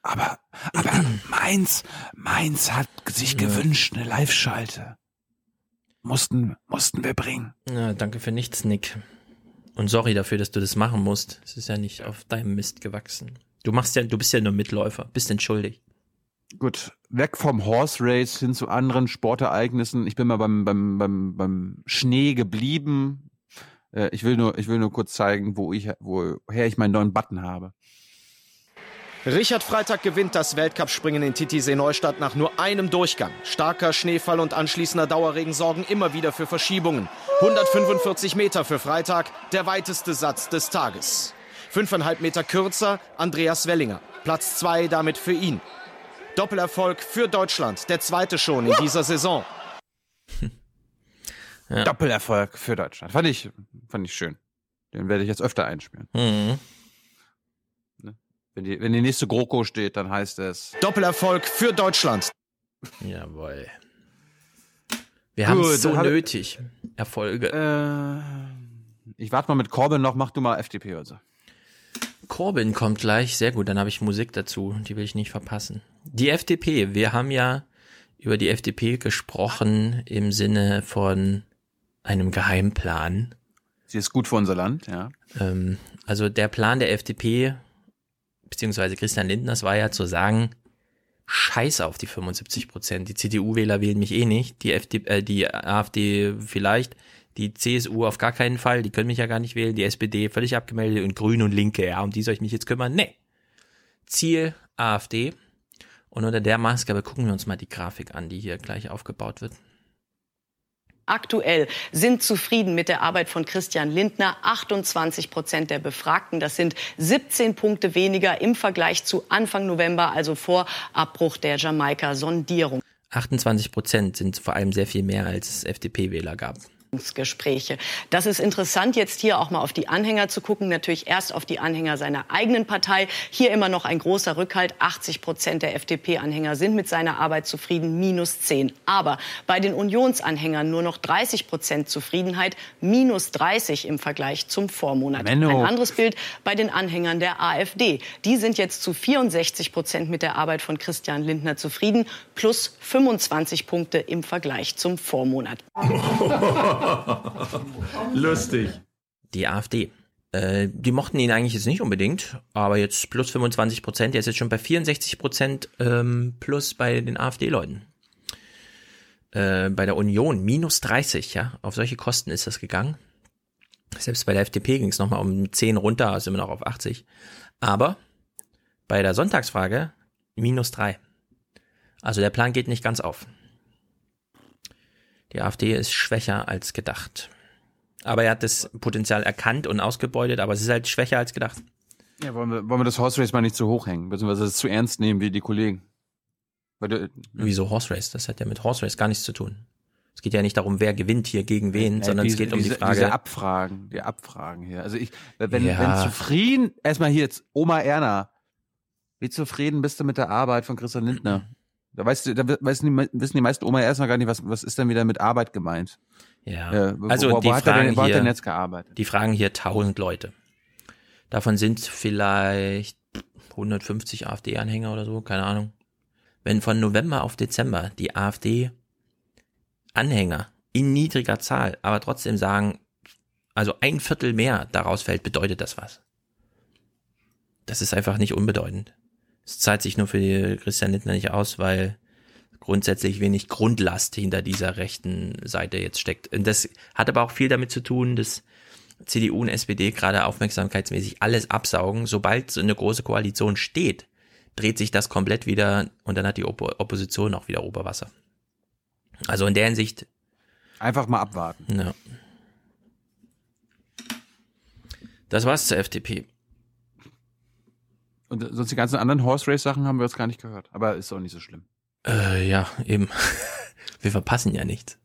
Aber, aber Mainz, Mainz hat sich Ja. gewünscht, eine Live-Schalte. Mussten, mussten wir bringen. Ja, danke für nichts, Nick. Und sorry dafür, dass du das machen musst. Es ist ja nicht auf deinem Mist gewachsen. Du machst ja, du bist ja nur Mitläufer, bist entschuldigt. Gut, weg vom Horse Race hin zu anderen Sportereignissen. Ich bin mal beim, beim, beim, beim Schnee geblieben. Äh, ich will nur, ich will nur kurz zeigen, wo ich, woher ich meinen neuen Button habe. Richard Freitag gewinnt das Weltcup-Springen in Titisee-Neustadt nach nur einem Durchgang. Starker Schneefall und anschließender Dauerregen sorgen immer wieder für Verschiebungen. 145 Meter für Freitag, der weiteste Satz des Tages. Fünfeinhalb Meter kürzer, Andreas Wellinger. Platz zwei damit für ihn. Doppelerfolg für Deutschland, der zweite schon in dieser Saison. Doppelerfolg für Deutschland. Fand ich, fand ich schön. Den werde ich jetzt öfter einspielen. Mhm. Wenn die, wenn die nächste GroKo steht, dann heißt es. Doppelerfolg für Deutschland. Jawohl. Wir haben es so hab- nötig. Erfolge. Äh, ich warte mal mit Corbin noch, mach du mal FDP also. Corbyn kommt gleich. Sehr gut, dann habe ich Musik dazu. Die will ich nicht verpassen. Die FDP. Wir haben ja über die FDP gesprochen im Sinne von einem Geheimplan. Sie ist gut für unser Land, ja. Ähm, also der Plan der FDP, beziehungsweise Christian Lindners, war ja zu sagen, scheiß auf die 75 Prozent. Die CDU-Wähler wählen mich eh nicht, die, FD, äh, die AfD vielleicht, die CSU auf gar keinen Fall, die können mich ja gar nicht wählen, die SPD völlig abgemeldet und Grüne und Linke, ja, um die soll ich mich jetzt kümmern? Nee. Ziel AfD. Und unter der Maßgabe gucken wir uns mal die Grafik an, die hier gleich aufgebaut wird. Aktuell sind zufrieden mit der Arbeit von Christian Lindner 28 Prozent der Befragten. Das sind 17 Punkte weniger im Vergleich zu Anfang November, also vor Abbruch der Jamaika-Sondierung. 28 Prozent sind vor allem sehr viel mehr, als es FDP-Wähler gab. Gespräche. Das ist interessant, jetzt hier auch mal auf die Anhänger zu gucken. Natürlich erst auf die Anhänger seiner eigenen Partei. Hier immer noch ein großer Rückhalt. 80 Prozent der FDP-Anhänger sind mit seiner Arbeit zufrieden, minus 10. Aber bei den Unionsanhängern nur noch 30 Prozent Zufriedenheit, minus 30 im Vergleich zum Vormonat. Menno. Ein anderes Bild bei den Anhängern der AfD. Die sind jetzt zu 64 Prozent mit der Arbeit von Christian Lindner zufrieden, plus 25 Punkte im Vergleich zum Vormonat. Lustig. Die AfD. Äh, die mochten ihn eigentlich jetzt nicht unbedingt, aber jetzt plus 25 Prozent. Der ist jetzt schon bei 64 Prozent ähm, plus bei den AfD-Leuten. Äh, bei der Union minus 30, ja. Auf solche Kosten ist das gegangen. Selbst bei der FDP ging es nochmal um 10 runter, also immer noch auf 80. Aber bei der Sonntagsfrage minus 3. Also der Plan geht nicht ganz auf. Die AfD ist schwächer als gedacht. Aber er hat das Potenzial erkannt und ausgebeutet, aber es ist halt schwächer als gedacht. Ja, wollen wir, wollen wir das Horse Race mal nicht zu hoch hängen, beziehungsweise es zu ernst nehmen wie die Kollegen. Du, Wieso Horse Race? Das hat ja mit Horse Race gar nichts zu tun. Es geht ja nicht darum, wer gewinnt hier gegen wen, Ja, sondern diese, es geht um diese, die Frage. Diese Abfragen, die Abfragen hier. Also ich, wenn, Ja. wenn zufrieden, erstmal hier jetzt, Oma Erna, wie zufrieden bist du mit der Arbeit von Christian Lindner? Da weißt du, da wissen die, wissen die meisten Oma erstmal gar nicht, was, was ist denn wieder mit Arbeit gemeint? Ja. Äh, also wo, die wo hat er fragen denn, wo hat er hier, denn jetzt gearbeitet? die fragen hier 1000 Leute. Davon sind vielleicht 150 AfD-Anhänger oder so, keine Ahnung. Wenn von November auf Dezember die AfD-Anhänger in niedriger Zahl, aber trotzdem sagen, also ein Viertel mehr daraus fällt, bedeutet das was. Das ist einfach nicht unbedeutend. Es zahlt sich nur für die Christian Lindner nicht aus, weil grundsätzlich wenig Grundlast hinter dieser rechten Seite jetzt steckt. Und das hat aber auch viel damit zu tun, dass CDU und SPD gerade aufmerksamkeitsmäßig alles absaugen. Sobald so eine große Koalition steht, dreht sich das komplett wieder und dann hat die Oppo Opposition auch wieder Oberwasser. Also in der Hinsicht. Einfach mal abwarten. Ja. Das war's zur FDP. Und sonst die ganzen anderen Horse Race Sachen haben wir jetzt gar nicht gehört. Aber ist auch nicht so schlimm. Äh, ja, eben. Wir verpassen ja nichts.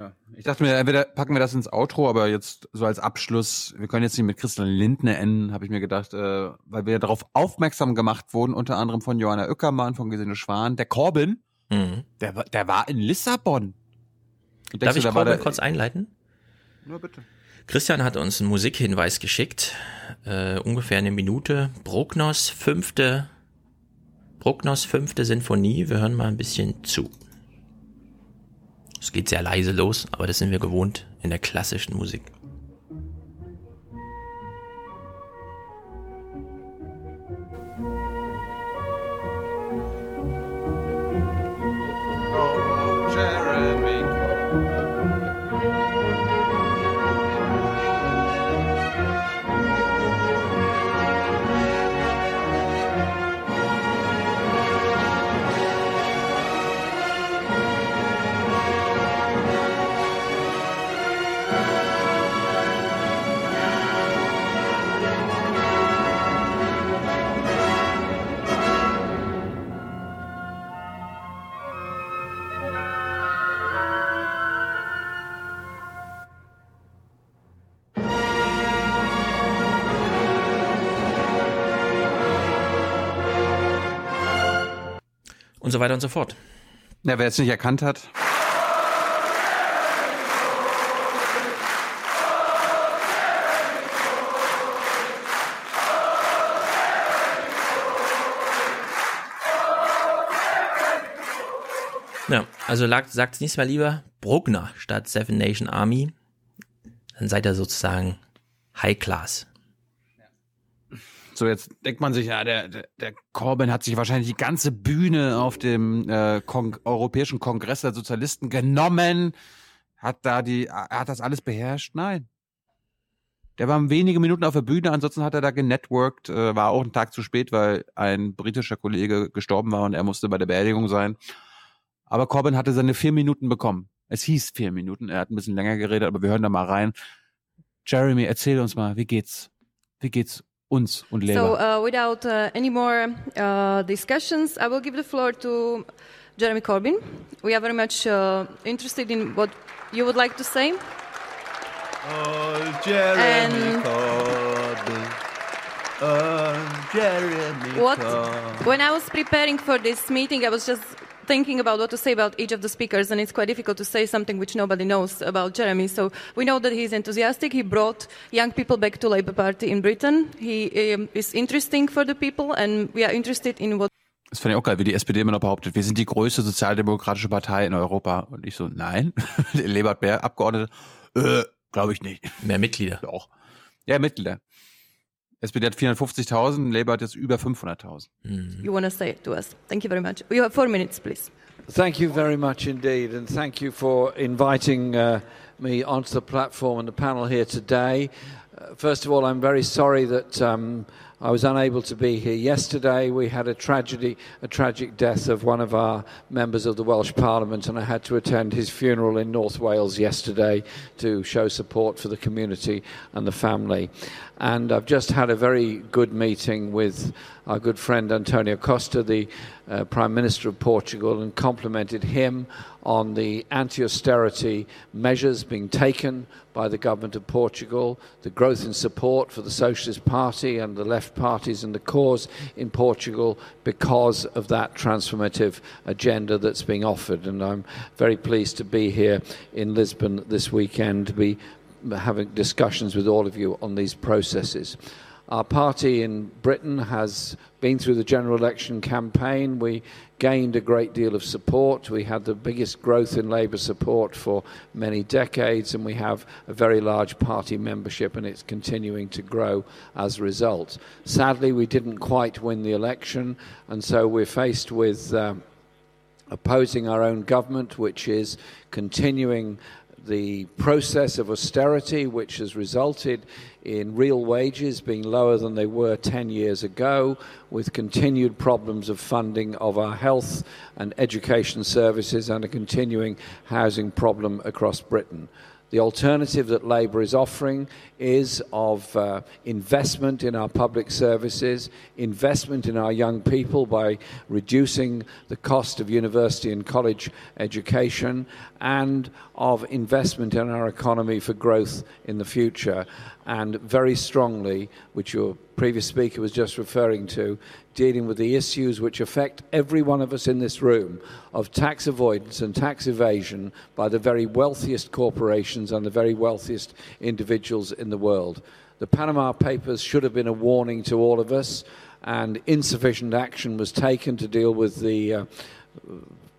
Ja. Ich dachte mir, entweder packen wir das ins Outro, aber jetzt so als Abschluss, wir können jetzt nicht mit Christian Lindner enden, habe ich mir gedacht, äh, weil wir darauf aufmerksam gemacht wurden, unter anderem von Johanna Ueckermann, von Gesine Schwan, der Corbin, Mhm. der, war- der war in Lissabon. Darf ich du, da war Corbin der- kurz einleiten? Ja, bitte. Christian hat uns einen Musikhinweis geschickt, äh, ungefähr eine Minute. Bruckners fünfte, Bruckners fünfte Sinfonie. Wir hören mal ein bisschen zu. Es geht sehr leise los, aber das sind wir gewohnt in der klassischen Musik. Weiter und so fort. Ja, wer es nicht erkannt hat. Ja, also sagt nächstes Mal lieber Bruckner statt Seven Nation Army. Dann seid ihr sozusagen High Class. So, jetzt denkt man sich, ja, der, der, Corbyn hat sich wahrscheinlich die ganze Bühne auf dem äh, Kong Europäischen Kongress der Sozialisten genommen, hat da die, er hat das alles beherrscht. Nein. Der war wenige Minuten auf der Bühne, ansonsten hat er da genetworked, äh, war auch einen Tag zu spät, weil ein britischer Kollege gestorben war und er musste bei der Beerdigung sein. Aber Corbyn hatte seine vier Minuten bekommen. Es hieß vier Minuten, er hat ein bisschen länger geredet, aber wir hören da mal rein. Jeremy, erzähl uns mal, wie geht's? Wie geht's uns und Labour? So, uh, without uh, any more uh, discussions, I will give the floor to Jeremy Corbyn. We are very much uh, interested in what you would like to say. Oh, Jeremy And- Corbyn. Oh, Jeremy What? Corbyn. When I was preparing for this meeting, I was just thinking about what to say about each of the speakers, and it's quite difficult to say something which nobody knows about Jeremy. So we know that he's enthusiastic. He brought young people back to Labour Party in Britain. He um, is interesting for the people, and we are interested in what. Das fand ich auch geil, wie die SPD immer noch behauptet, wir sind die größte sozialdemokratische Partei in Europa. Und ich so, nein. Lebert Bär, Abgeordnete, äh, glaube ich nicht. Mehr Mitglieder. Doch. Ja, Mitglieder. SPD hat 450.000, Labour hat jetzt über 500.000. You want to say it to us? Thank you very much. You have four minutes, please. Thank you very much indeed, and thank you for inviting uh, me onto the platform and the panel here today. Uh, first of all, I'm very sorry that um, I was unable to be here yesterday. We had a tragedy, a tragic death of one of our members of the Welsh Parliament, and I had to attend his funeral in North Wales yesterday to show support for the community and the family. And I've just had a very good meeting with our good friend Antonio Costa, the uh, Prime Minister of Portugal, and complimented him on the anti austerity measures being taken by the government of Portugal, the growth in support for the Socialist Party and the left parties and the cause in Portugal because of that transformative agenda that's being offered. And I'm very pleased to be here in Lisbon this weekend to be having discussions with all of you on these processes. Our party in Britain has been through the general election campaign. We gained a great deal of support. We had the biggest growth in Labour support for many decades, and we have a very large party membership, and it's continuing to grow as a result. Sadly, we didn't quite win the election, and so we're faced with um, opposing our own government, which is continuing the process of austerity, which has resulted in real wages being lower than they were 10 years ago, with continued problems of funding of our health and education services, and a continuing housing problem across Britain. The alternative that Labour is offering is of uh, investment in our public services, investment in our young people by reducing the cost of university and college education, and of investment in our economy for growth in the future. And very strongly, which your previous speaker was just referring to, dealing with the issues which affect every one of us in this room of tax avoidance and tax evasion by the very wealthiest corporations and the very wealthiest individuals in the world. The Panama Papers should have been a warning to all of us, and insufficient action was taken to deal with the uh,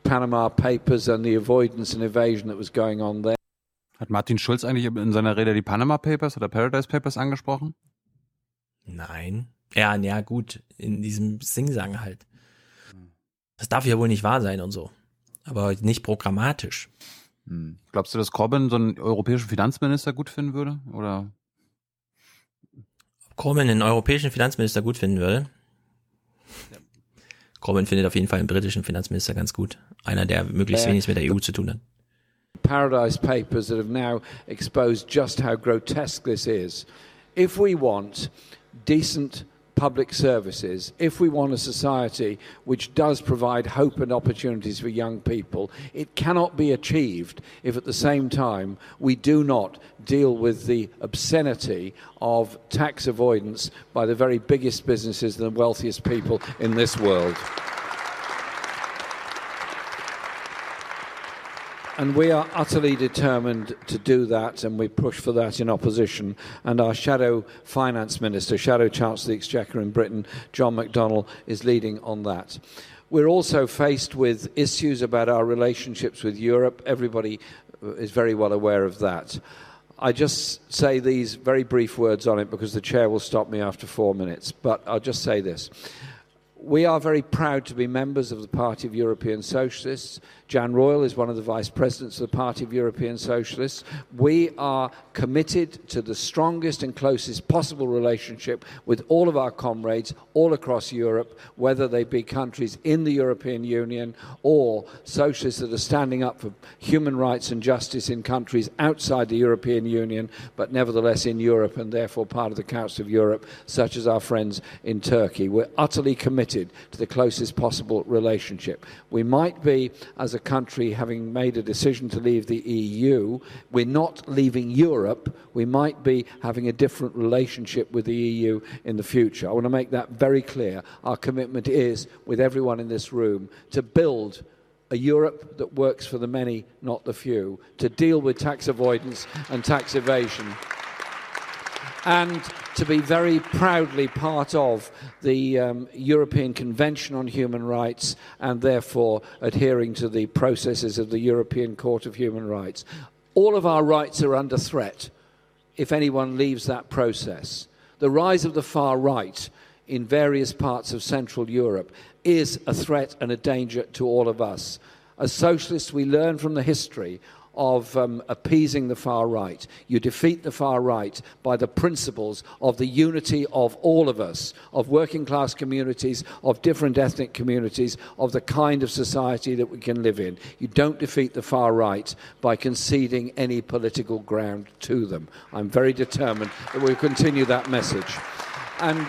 Panama Papers and the avoidance and evasion that was going on there. Hat Martin Schulz eigentlich in seiner Rede die Panama Papers oder Paradise Papers angesprochen? Nein. Ja, ja, gut, in diesem Singsang halt. Das darf ja wohl nicht wahr sein und so. Aber nicht programmatisch. Hm. Glaubst du, dass Corbyn so einen europäischen Finanzminister gut finden würde? Oder? Ob Corbyn einen europäischen Finanzminister gut finden würde? Corbyn findet auf jeden Fall einen britischen Finanzminister ganz gut. Einer, der möglichst wenig mit der EU zu tun hat. Paradise Papers that have now exposed just how grotesque this is. If we want decent public services, if we want a society which does provide hope and opportunities for young people, it cannot be achieved if at the same time we do not deal with the obscenity of tax avoidance by the very biggest businesses and the wealthiest people in this world. And we are utterly determined to do that, and we push for that in opposition. And our shadow finance minister, shadow chancellor of the Exchequer in Britain, John McDonnell, is leading on that. We're also faced with issues about our relationships with Europe. Everybody uh, is very well aware of that. I just say these very brief words on it because the chair will stop me after four minutes. But I'll just say this. We are very proud to be members of the Party of European Socialists. Jan Royal is one of the vice presidents of the Party of European Socialists. We are committed to the strongest and closest possible relationship with all of our comrades all across Europe, whether they be countries in the European Union or socialists that are standing up for human rights and justice in countries outside the European Union, but nevertheless in Europe and therefore part of the Council of Europe, such as our friends in Turkey. We're utterly committed to the closest possible relationship. We might be, as a country, having made a decision to leave the EU, we're not leaving Europe. We might be having a different relationship with the EU in the future. I want to make that very clear. Our commitment is, with everyone in this room, to build a Europe that works for the many, not the few, to deal with tax avoidance and tax evasion, and to be very proudly part of the um, European Convention on Human Rights and therefore adhering to the processes of the European Court of Human Rights. All of our rights are under threat if anyone leaves that process. The rise of the far right in various parts of Central Europe is a threat and a danger to all of us. As socialists, we learn from the history of um, appeasing the far right. You defeat the far right by the principles of the unity of all of us, of working class communities, of different ethnic communities, of the kind of society that we can live in. You don't defeat the far right by conceding any political ground to them. I'm very determined that we'll continue that message. And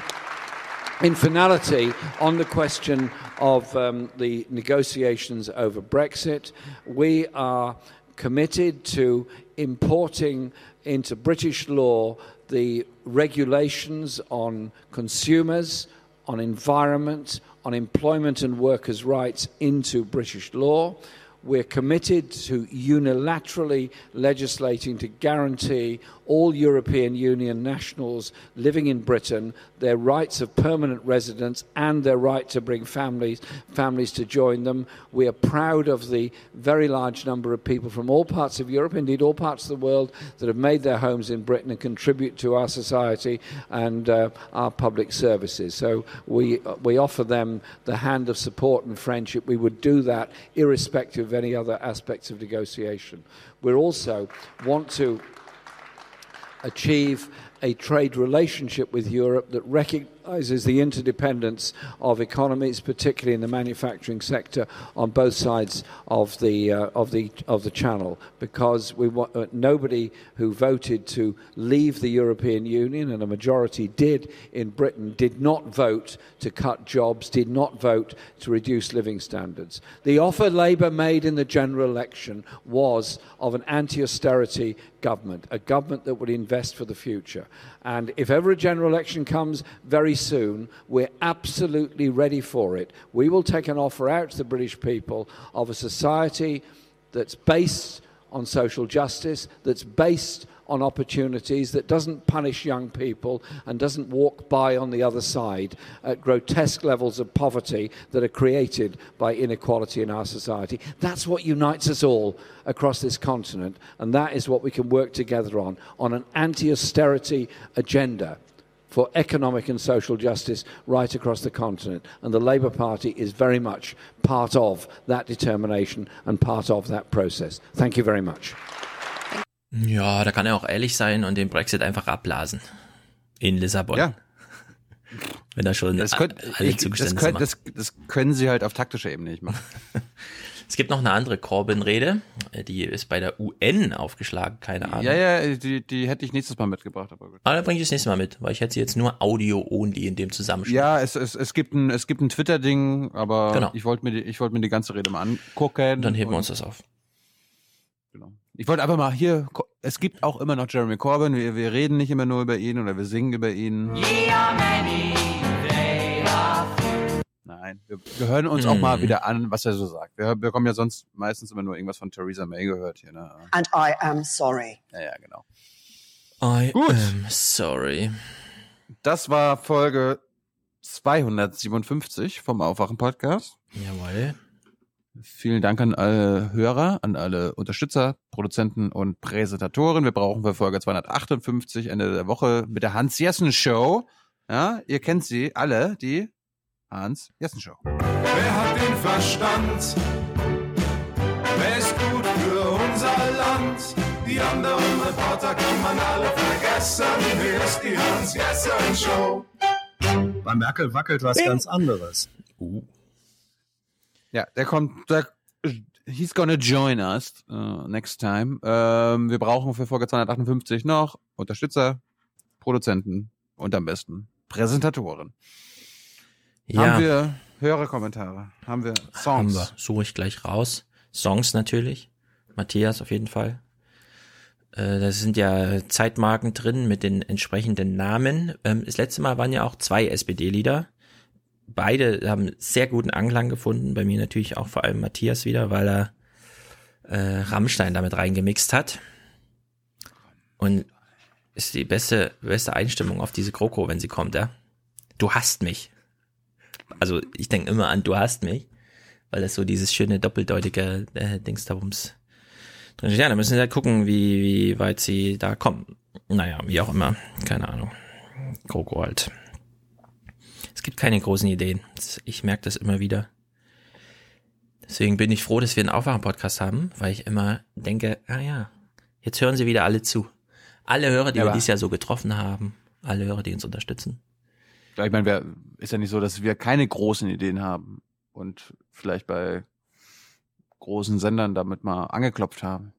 in finality, on the question of um, the negotiations over Brexit, we are committed to importing into British law the regulations on consumers, on environment, on employment and workers' rights into British law. We're committed to unilaterally legislating to guarantee all European Union nationals living in Britain their rights of permanent residence and their right to bring families, families to join them. We are proud of the very large number of people from all parts of Europe, indeed all parts of the world, that have made their homes in Britain and contribute to our society and uh, our public services. So we, we offer them the hand of support and friendship. We would do that irrespective of any other aspects of negotiation. We also want to achieve a trade relationship with Europe that recognizes the interdependence of economies, particularly in the manufacturing sector, on both sides of the uh, of the of the channel. Because we want uh, nobody who voted to leave the European Union, and a majority did in Britain, did not vote to cut jobs, did not vote to reduce living standards. The offer Labour made in the general election was of an anti-austerity government, a government that would invest for the future. And if ever a general election comes very soon, we're absolutely ready for it. We will take an offer out to the British people of a society that's based on social justice, that's based on opportunities, that doesn't punish young people and doesn't walk by on the other side at grotesque levels of poverty that are created by inequality in our society. That's what unites us all across this continent, and that is what we can work together on, on an anti austerity agenda for economic and social justice right across the continent. And the Labour Party is very much part of that determination and part of that process. Thank you very much. Ja, da kann er auch ehrlich sein und den Brexit einfach abblasen. In Lissabon. Ja. Wenn er schon Das, könnt, alle ich, das, Zugeständnisse könnt, macht. das, das können sie halt auf taktischer Ebene nicht machen. Es gibt noch eine andere Corbyn-Rede, äh, die ist bei der UN aufgeschlagen, keine Ahnung. Ja, ja, die, die hätte ich nächstes Mal mitgebracht. Aber gut. Aber dann bringe ich das nächste Mal mit, weil ich hätte sie jetzt nur Audio-only in dem Zusammenschnitt. Ja, es, es, es gibt ein, es gibt ein Twitter-Ding, aber Genau. ich wollte mir, die- ich wollte mir die ganze Rede mal angucken. Dann heben wir uns das auf. Ich wollte einfach mal hier, es gibt auch immer noch Jeremy Corbyn, wir, wir reden nicht immer nur über ihn oder wir singen über ihn. Nein, wir, wir hören uns auch mal Mm. wieder an, was er so sagt. Wir, wir bekommen ja sonst meistens immer nur irgendwas von Theresa May gehört hier. Ne? And I am sorry. Ja, ja, genau. I Gut. am sorry. Das war Folge 257 vom Aufwachen-Podcast. Jawohl. Vielen Dank an alle Hörer, an alle Unterstützer, Produzenten und Präsentatoren. Wir brauchen für Folge 258 Ende der Woche mit der Hans-Jessen-Show. Ja, ihr kennt sie alle, die Hans-Jessen-Show. Wer hat den Verstand? Wer ist gut für unser Land? Die anderen Reporter kann man alle vergessen. Hier ist die Hans-Jessen-Show. Bei Merkel wackelt was Bing. ganz anderes. Ja, der kommt, der, he's gonna join us uh, next time. Ähm, wir brauchen für Folge 258 noch Unterstützer, Produzenten und am besten Präsentatoren. Ja. Haben wir höhere Kommentare? Haben wir Songs? Haben wir. Suche ich gleich raus. Songs natürlich. Matthias auf jeden Fall. Äh, Da sind ja Zeitmarken drin mit den entsprechenden Namen. Ähm, Das letzte Mal waren ja auch zwei SPD-Lieder. Beide haben sehr guten Anklang gefunden. Bei mir natürlich auch vor allem Matthias wieder, weil er äh, Rammstein damit reingemixt hat. Und ist die beste, beste Einstimmung auf diese Kroko, wenn sie kommt, ja. Du hast mich. Also ich denke immer an Du hast mich, weil das so dieses schöne doppeldeutige äh, Dings da Bums drin steht. Ja, da müssen sie halt gucken, wie, wie weit sie da kommen. Naja, wie auch immer. Keine Ahnung. Kroko halt. Es gibt keine großen Ideen. Ich merke das immer wieder. Deswegen bin ich froh, dass wir einen Aufwachen-Podcast haben, weil ich immer denke, ah ja, jetzt hören sie wieder alle zu. Alle Hörer, die Ja, wir dieses Jahr so getroffen haben, alle Hörer, die uns unterstützen. Ja, Ich meine, wir, ist ja nicht so, dass wir keine großen Ideen haben und vielleicht bei großen Sendern damit mal angeklopft haben.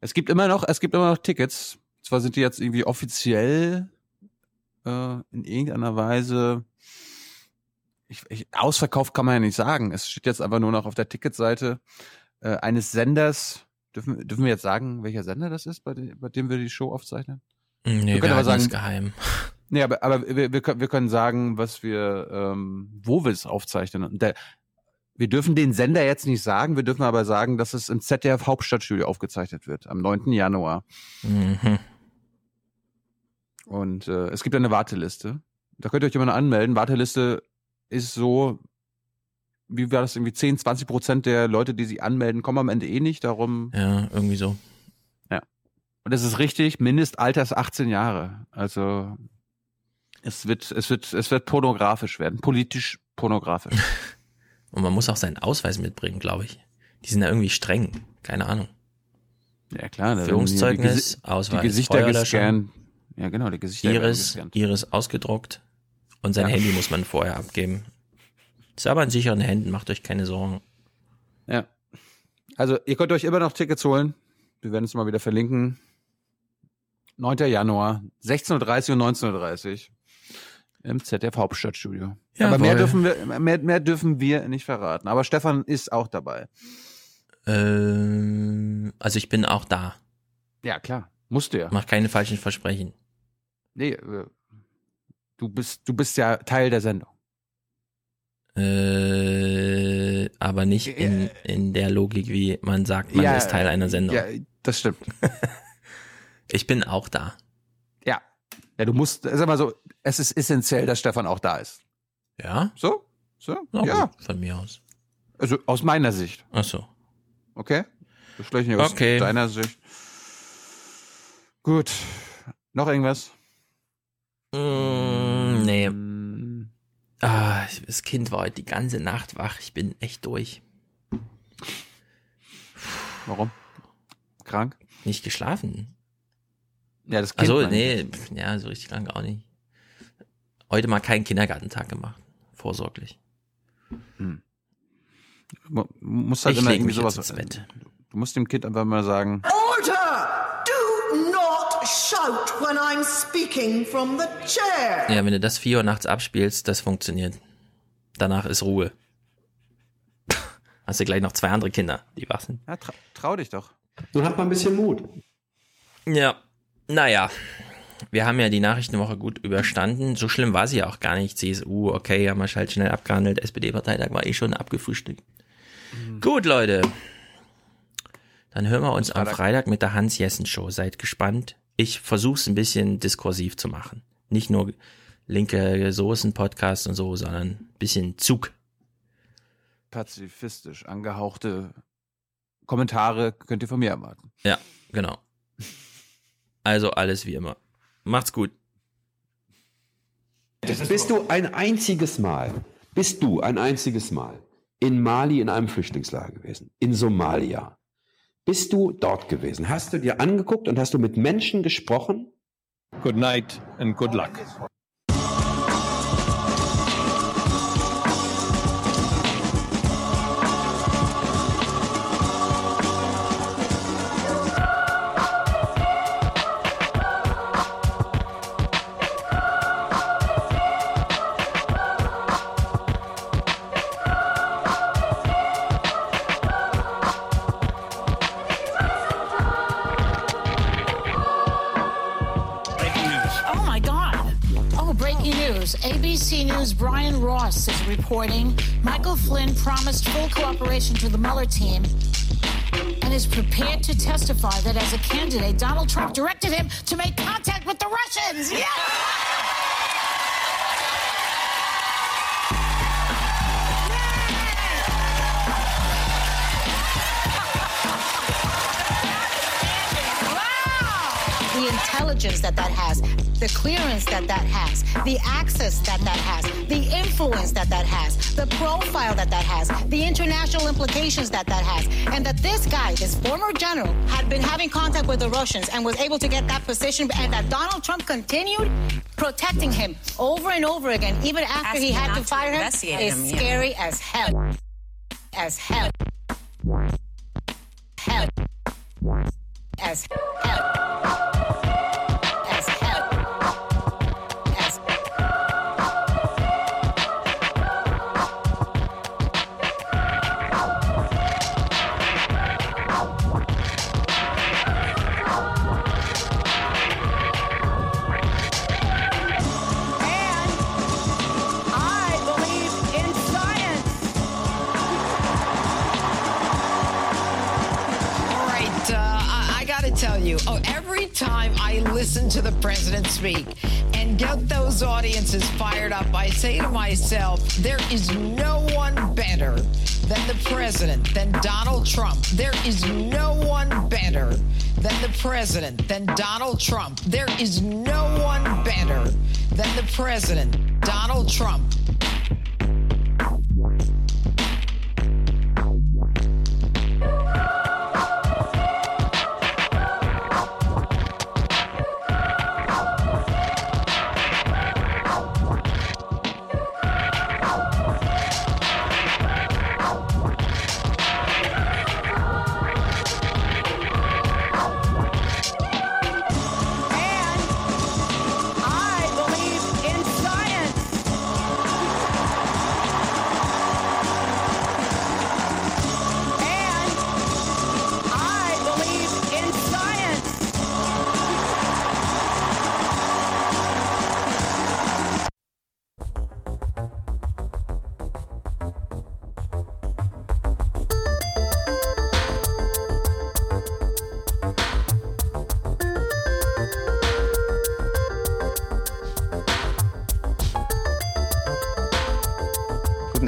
Es gibt immer noch, es gibt immer noch Tickets. Zwar sind die jetzt irgendwie offiziell äh, in irgendeiner Weise ich, ich, ausverkauft kann man ja nicht sagen. Es steht jetzt einfach nur noch auf der Ticketseite äh, eines Senders. Dürfen, dürfen wir jetzt sagen, welcher Sender das ist, bei, dem, bei dem wir die Show aufzeichnen? Nee, wir wir können aber sagen, geheim. Nee, aber, aber wir, wir, können- wir können sagen, was wir, ähm, wo wir es aufzeichnen. Und der, wir dürfen den Sender jetzt nicht sagen, wir dürfen aber sagen, dass es im ZDF Hauptstadtstudio aufgezeichnet wird, am 9. Januar. Mhm. Und äh, es gibt eine Warteliste. Da könnt ihr euch immer noch anmelden. Warteliste ist so, wie war das irgendwie, 10, 20 Prozent der Leute, die sich anmelden, kommen am Ende eh nicht. Darum Ja, irgendwie so. Ja. Und es ist richtig, Mindestalter ist 18 Jahre. Also es wird, es wird, es wird pornografisch werden, politisch pornografisch. Und man muss auch seinen Ausweis mitbringen, glaube ich. Die sind da irgendwie streng. Keine Ahnung. Ja klar, Führungszeugnis, die, Gesi- Ausweis, die Gesichter gescannt. Ja, genau, die Gesichter Iris. Iris ausgedruckt. Und sein Ja. Handy muss man vorher abgeben. Ist aber in sicheren Händen, macht euch keine Sorgen. Ja. Also ihr könnt euch immer noch Tickets holen. Wir werden es mal wieder verlinken. 9. Januar, 16.30 und 19.30 im ZDF Hauptstadtstudio. Aber mehr dürfen wir, mehr, mehr dürfen wir nicht verraten. Aber Stefan ist auch dabei. Ähm, also ich bin auch da. Ja, klar. Musste ja. Mach keine falschen Versprechen. Nee, äh, du bist, du bist ja Teil der Sendung. Äh, aber nicht in, in der Logik, wie man sagt, man Ja, ist Teil einer Sendung. Ja, das stimmt. Ich bin auch da. Ja. Ja, du musst, sag mal so, es ist essentiell, dass Stefan auch da ist. Ja? So? So? Na ja. gut, von mir aus. Also aus meiner Sicht. Ach so. Okay? Das vielleicht nicht aus Okay. deiner Sicht. Gut. Noch irgendwas? Mm, nee. Ah, das Kind war heute die ganze Nacht wach. Ich bin echt durch. Warum? Krank? Nicht geschlafen. Ja, das Kind. Also, ich. nee, pf, ja, so richtig krank auch nicht. Heute mal keinen Kindergartentag gemacht. Vorsorglich. Du musst halt Ich immer leg irgendwie sowas. ins Bett. Du musst dem Kind einfach mal sagen, Order! Shout when I'm speaking from the chair. Ja, wenn du das 4 Uhr nachts abspielst, das funktioniert. Danach ist Ruhe. Hast du gleich noch zwei andere Kinder, die wach sind. ja, tra trau dich doch. Nun hat man ein bisschen Mut. Ja, naja. Wir haben ja die Nachrichtenwoche gut überstanden. So schlimm war sie ja auch gar nicht. CSU, okay, haben wir halt schnell abgehandelt. SPD-Parteitag war eh schon abgefrühstückt. Gut, Leute. Dann hören wir uns am Freitag. Freitag mit der Hans-Jessen-Show. Seid gespannt. Ich versuche es ein bisschen diskursiv zu machen. Nicht nur linke Soßen-Podcast und so, sondern ein bisschen Zug. Pazifistisch angehauchte Kommentare könnt ihr von mir erwarten. Ja, genau. Also alles wie immer. Macht's gut. Bist du ein einziges Mal, bist du ein einziges Mal in Mali in einem Flüchtlingslager gewesen, in Somalia? Bist du dort gewesen? Hast du dir angeguckt und hast du mit Menschen gesprochen? Good night and good luck. Brian Ross is reporting Michael Flynn promised full cooperation to the Mueller team and is prepared to testify that as a candidate, Donald Trump directed him to make contact with the Russians. The intelligence that that has, the clearance that that has, the access that that has, the influence that that has, the profile that that has, the international implications that that has, and that this guy, this former general, had been having contact with the Russians and was able to get that position, and that Donald Trump continued protecting him over and over again, even after he had to fire him, is him, yeah. scary as hell. As hell. Hell. As hell. Listen to the president speak and get those audiences fired up, I say to myself, there is no one better than the president, than Donald Trump. There is no one better than the president, than Donald Trump. There is no one better than the president, Donald Trump.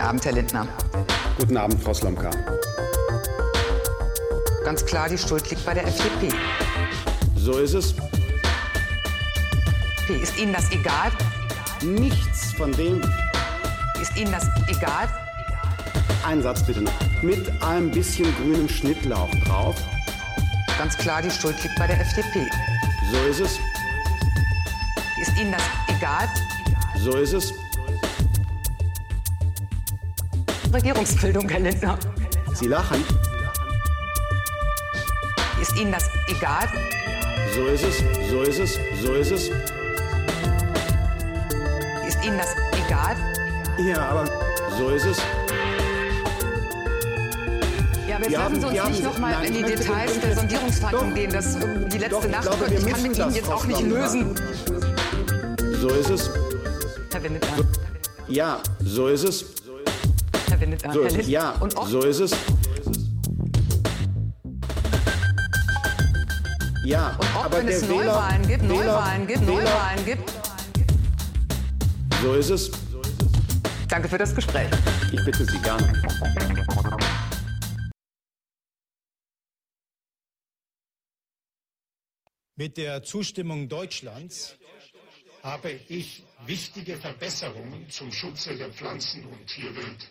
Abend, Herr Lindner. Guten Abend, Frau Slomka. Ganz klar, die Schuld liegt bei der FDP. So ist es. Ist Ihnen das egal? Nichts von dem. Ist Ihnen das egal? Ein Satz bitte noch. Mit ein bisschen grünem Schnittlauch drauf. Ganz klar, die Schuld liegt bei der FDP. So ist es. Ist Ihnen das egal? So ist es. Regierungsbildung, Herr Lindner. Sie lachen. Ist Ihnen das egal? So ist es. So ist es. So ist es. Ist Ihnen das egal? Ja, aber so ist es. Ja, aber jetzt Wir lassen haben- Sie uns nicht haben- noch mal Nein, in die Details den- der Sondierungsverhandlungen gehen. Das die letzte Doch, ich Nacht glaube, und wir ich kann mit Ihnen jetzt auch nicht lösen. So ist es. Herr Winneter. Ja, so ist es. Winneter. So ist. Ja, Und so ist es. Ja, Und ob, aber wenn es Wähler, Neuwahlen gibt, Wähler, Neuwahlen gibt, Wähler, Neuwahlen gibt. So ist es. Danke für das Gespräch. Ich bitte Sie gerne. Mit der Zustimmung Deutschlands habe ich wichtige Verbesserungen zum Schutze der Pflanzen- und Tierwelt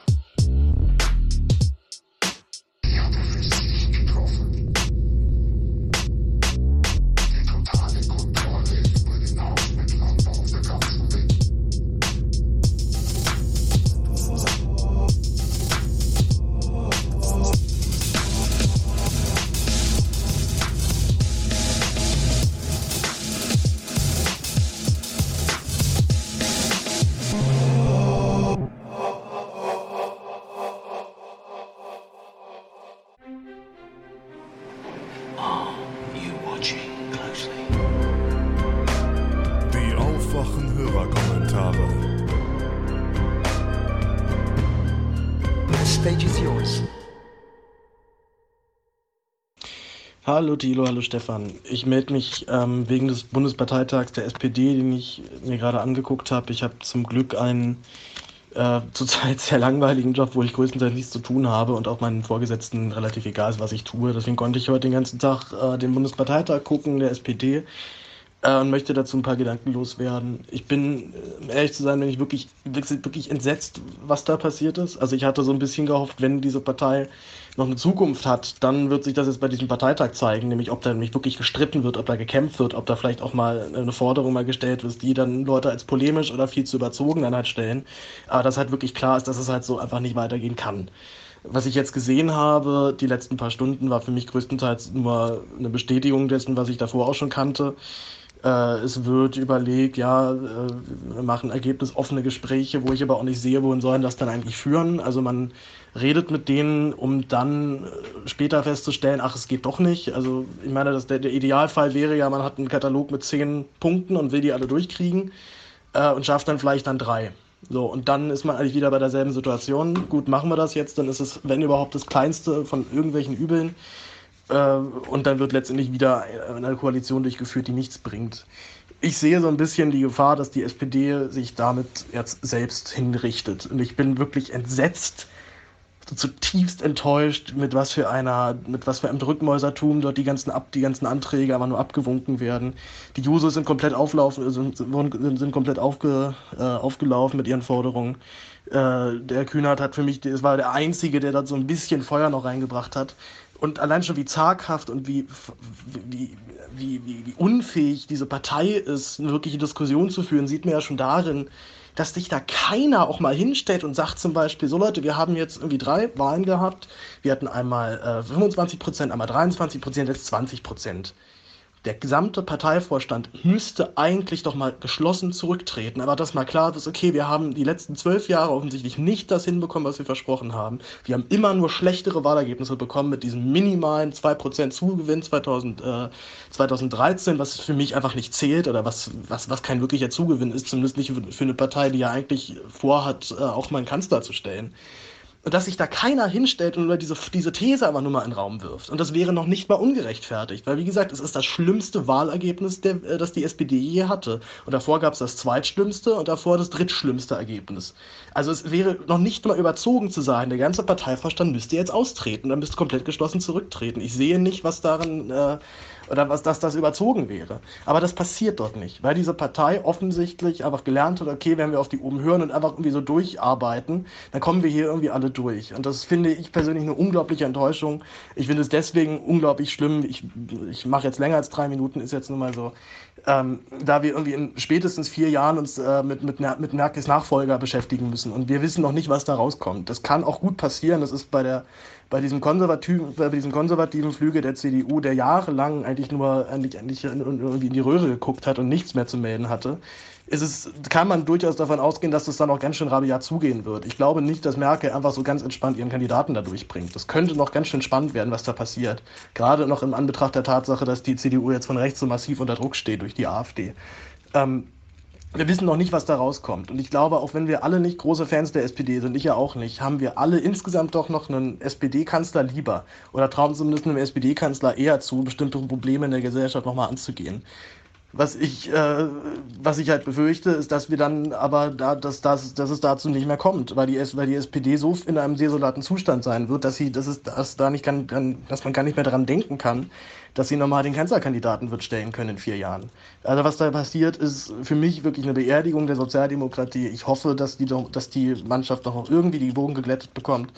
Hallo Thilo, hallo Stefan. Ich melde mich ähm, wegen des Bundesparteitags der SPD, den ich mir gerade angeguckt habe. Ich habe zum Glück einen äh, zurzeit sehr langweiligen Job, wo ich größtenteils nichts zu tun habe und auch meinen Vorgesetzten relativ egal ist, was ich tue. Deswegen konnte ich heute den ganzen Tag äh, den Bundesparteitag gucken, der SPD, und möchte dazu ein paar Gedanken loswerden. Ich bin, um ehrlich zu sein, bin ich wirklich, wirklich, wirklich entsetzt, was da passiert ist. Also ich hatte so ein bisschen gehofft, wenn diese Partei noch eine Zukunft hat, dann wird sich das jetzt bei diesem Parteitag zeigen, nämlich ob da nämlich wirklich gestritten wird, ob da gekämpft wird, ob da vielleicht auch mal eine Forderung mal gestellt wird, die dann Leute als polemisch oder viel zu überzogen dann halt stellen. Aber das halt wirklich klar ist, dass es halt so einfach nicht weitergehen kann. Was ich jetzt gesehen habe, die letzten paar Stunden, war für mich größtenteils nur eine Bestätigung dessen, was ich davor auch schon kannte. Äh, es wird überlegt, ja, äh, wir machen ergebnisoffene Gespräche, wo ich aber auch nicht sehe, wohin sollen das dann eigentlich führen. Also man redet mit denen, um dann äh, später festzustellen, ach, es geht doch nicht. Also ich meine, das, der, der Idealfall wäre ja, man hat einen Katalog mit zehn Punkten und will die alle durchkriegen äh, und schafft dann vielleicht dann drei. So, und dann ist man eigentlich wieder bei derselben Situation. Gut, machen wir das jetzt, dann ist es, wenn überhaupt, das kleinste von irgendwelchen Übeln. Äh, und dann wird letztendlich wieder eine Koalition durchgeführt, die nichts bringt. Ich sehe so ein bisschen die Gefahr, dass die SPD sich damit jetzt selbst hinrichtet. Und ich bin wirklich entsetzt, zutiefst enttäuscht, mit was für einer, mit was für einem Drückmäusertum dort die ganzen, Ab, die ganzen Anträge aber nur abgewunken werden. Die Jusos sind komplett auflaufen, sind, sind komplett aufge, äh, aufgelaufen mit ihren Forderungen. Äh, der Kühnert hat für mich, es war der Einzige, der da so ein bisschen Feuer noch reingebracht hat. Und allein schon wie zaghaft und wie, wie, wie, wie, unfähig diese Partei ist, eine wirkliche Diskussion zu führen, sieht man ja schon darin, dass sich da keiner auch mal hinstellt und sagt zum Beispiel, so Leute, wir haben jetzt irgendwie drei Wahlen gehabt, wir hatten einmal äh, 25 Prozent, einmal 23 Prozent, jetzt 20 Prozent der gesamte Parteivorstand müsste eigentlich doch mal geschlossen zurücktreten. Aber das mal klar ist, okay, wir haben die letzten zwölf Jahre offensichtlich nicht das hinbekommen, was wir versprochen haben. Wir haben immer nur schlechtere Wahlergebnisse bekommen mit diesem minimalen 2% Zugewinn 2000, äh, 2013, was für mich einfach nicht zählt oder was, was, was kein wirklicher Zugewinn ist, zumindest nicht für eine Partei, die ja eigentlich vorhat, äh, auch mal einen Kanzler zu stellen. Und dass sich da keiner hinstellt und nur diese, diese These aber nur mal in den Raum wirft. Und das wäre noch nicht mal ungerechtfertigt, weil wie gesagt, es ist das schlimmste Wahlergebnis, der, äh, das die SPD je hatte. Und davor gab es das zweitschlimmste und davor das drittschlimmste Ergebnis. Also es wäre noch nicht mal überzogen zu sein, der ganze Parteivorstand müsste jetzt austreten, dann müsste komplett geschlossen zurücktreten. Ich sehe nicht, was darin äh, oder was, dass das überzogen wäre. Aber das passiert dort nicht, weil diese Partei offensichtlich einfach gelernt hat, okay, wenn wir auf die oben hören und einfach irgendwie so durcharbeiten, dann kommen wir hier irgendwie alle durch. Und das finde ich persönlich eine unglaubliche Enttäuschung. Ich finde es deswegen unglaublich schlimm. Ich, ich mache jetzt länger als drei Minuten, ist jetzt nun mal so. Ähm, da wir irgendwie in spätestens vier Jahren uns äh, mit, mit, mit Merkels Nachfolger beschäftigen müssen. Und wir wissen noch nicht, was da rauskommt. Das kann auch gut passieren. Das ist bei der bei diesem konservativen, bei diesem konservativen Flügel der CDU, der jahrelang eigentlich nur eigentlich, eigentlich irgendwie in die Röhre geguckt hat und nichts mehr zu melden hatte, ist es, kann man durchaus davon ausgehen, dass es dann auch ganz schön rabiat zugehen wird. Ich glaube nicht, dass Merkel einfach so ganz entspannt ihren Kandidaten da durchbringt. Das könnte noch ganz schön spannend werden, was da passiert. Gerade noch im Anbetracht der Tatsache, dass die CDU jetzt von rechts so massiv unter Druck steht durch die AfD. Ähm, wir wissen noch nicht, was da rauskommt. Und ich glaube, auch wenn wir alle nicht große Fans der SPD sind, ich ja auch nicht, haben wir alle insgesamt doch noch einen SPD-Kanzler lieber. Oder trauen zumindest einem SPD-Kanzler eher zu, bestimmte Probleme in der Gesellschaft nochmal anzugehen. Was ich, äh, was ich halt befürchte, ist, dass wir dann aber da, dass, dass, dass es dazu nicht mehr kommt, weil die, weil die SPD so in einem desolaten Zustand sein wird, dass sie, dass es, dass da nicht kann, dass man gar nicht mehr daran denken kann, dass sie nochmal den Kanzlerkandidaten wird stellen können in vier Jahren. Also was da passiert, ist für mich wirklich eine Beerdigung der Sozialdemokratie. Ich hoffe, dass die, dass die Mannschaft noch irgendwie die Bogen geglättet bekommt.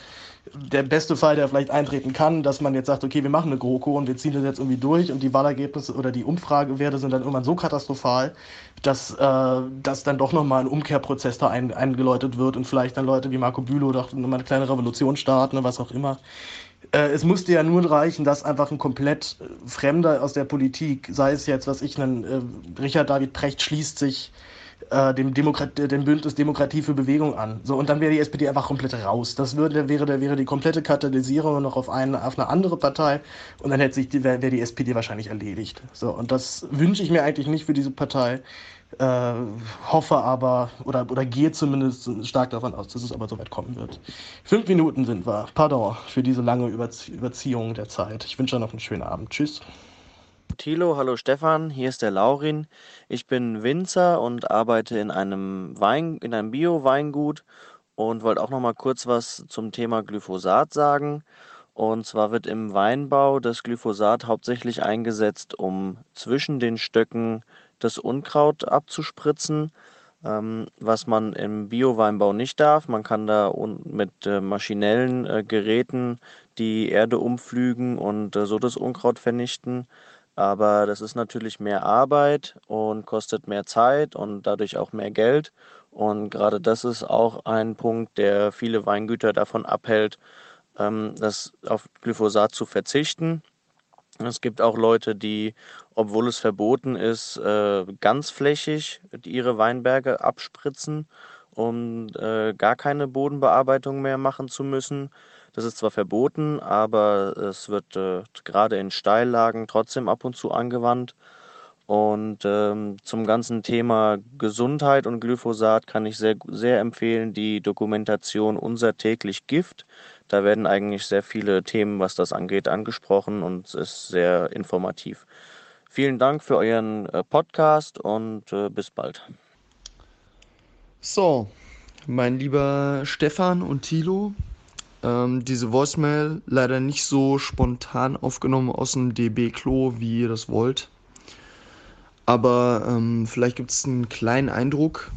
Der beste Fall, der vielleicht eintreten kann, dass man jetzt sagt, okay, wir machen eine GroKo und wir ziehen das jetzt irgendwie durch und die Wahlergebnisse oder die Umfragewerte sind dann irgendwann so katastrophal, dass, äh, dass dann doch nochmal ein Umkehrprozess da ein, eingeläutet wird und vielleicht dann Leute wie Marco Bülow doch nochmal eine kleine Revolution starten oder was auch immer. Äh, es musste ja nur reichen, dass einfach ein komplett äh, Fremder aus der Politik, sei es jetzt, was ich nenne, äh, Richard David Precht schließt sich äh, dem, Demokrat dem Bündnis Demokratie für Bewegung an. So, und dann wäre die SPD einfach komplett raus. Das würde, wäre, wäre die komplette Katalysierung noch auf eine, auf eine andere Partei und dann hätte sich die, wäre die SPD wahrscheinlich erledigt. So, und das wünsche ich mir eigentlich nicht für diese Partei. Äh, hoffe aber oder, oder gehe zumindest stark davon aus, dass es aber so weit kommen wird. Fünf Minuten sind wir. Pardon für diese lange Überzie Überziehung der Zeit. Ich wünsche euch noch einen schönen Abend. Tschüss. Thilo, hallo Stefan, hier ist der Laurin. Ich bin Winzer und arbeite in einem einem Bio-Weingut und wollte auch noch mal kurz was zum Thema Glyphosat sagen. Und zwar wird im Weinbau das Glyphosat hauptsächlich eingesetzt, um zwischen den Stöcken das Unkraut abzuspritzen, ähm, was man im Bio-Weinbau nicht darf. Man kann da mit äh, maschinellen äh, Geräten die Erde umflügen und äh, so das Unkraut vernichten. Aber das ist natürlich mehr Arbeit und kostet mehr Zeit und dadurch auch mehr Geld. Und gerade das ist auch ein Punkt, der viele Weingüter davon abhält, ähm, das auf Glyphosat zu verzichten. Es gibt auch Leute, die, obwohl es verboten ist, äh, ganzflächig ihre Weinberge abspritzen, um äh, gar keine Bodenbearbeitung mehr machen zu müssen. Das ist zwar verboten, aber es wird äh, gerade in Steillagen trotzdem ab und zu angewandt. Und ähm, zum ganzen Thema Gesundheit und Glyphosat kann ich sehr, sehr empfehlen die Dokumentation Unser täglich Gift. Da werden eigentlich sehr viele Themen, was das angeht, angesprochen und es ist sehr informativ. Vielen Dank für euren äh, Podcast und äh, bis bald. So, mein lieber Stefan und Thilo, ähm, diese Voicemail leider nicht so spontan aufgenommen aus dem DB-Klo, wie ihr das wollt. Aber ähm, vielleicht gibt es einen kleinen Eindruck.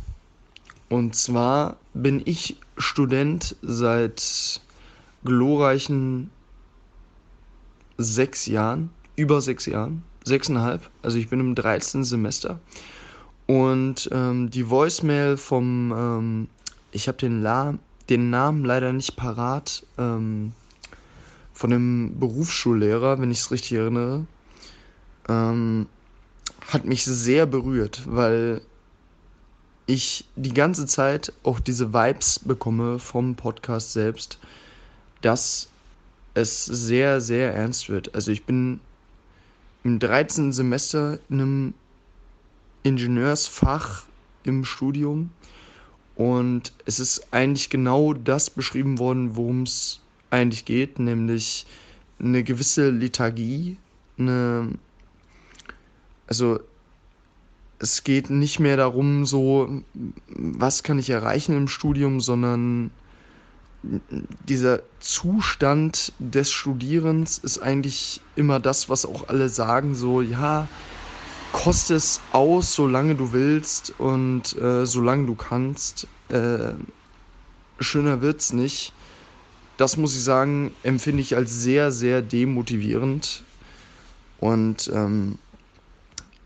Und zwar bin ich Student seit glorreichen sechs Jahren, über sechs Jahren, sechseinhalb. Also ich bin im 13. Semester. Und ähm, die Voicemail vom, ähm, ich habe den, den Namen leider nicht parat, ähm, von dem Berufsschullehrer, wenn ich es richtig erinnere, ähm, hat mich sehr berührt, weil ich die ganze Zeit auch diese Vibes bekomme vom Podcast selbst, dass es sehr, sehr ernst wird. Also ich bin im 13. Semester in einem Ingenieursfach im Studium und es ist eigentlich genau das beschrieben worden, worum es eigentlich geht, nämlich eine gewisse Lethargie, eine also es geht nicht mehr darum, so, was kann ich erreichen im Studium, sondern dieser Zustand des Studierens ist eigentlich immer das, was auch alle sagen, so, ja, koste es aus, solange du willst und äh, solange du kannst. Äh, schöner wird's nicht. Das muss ich sagen, empfinde ich als sehr, sehr demotivierend. Und ähm,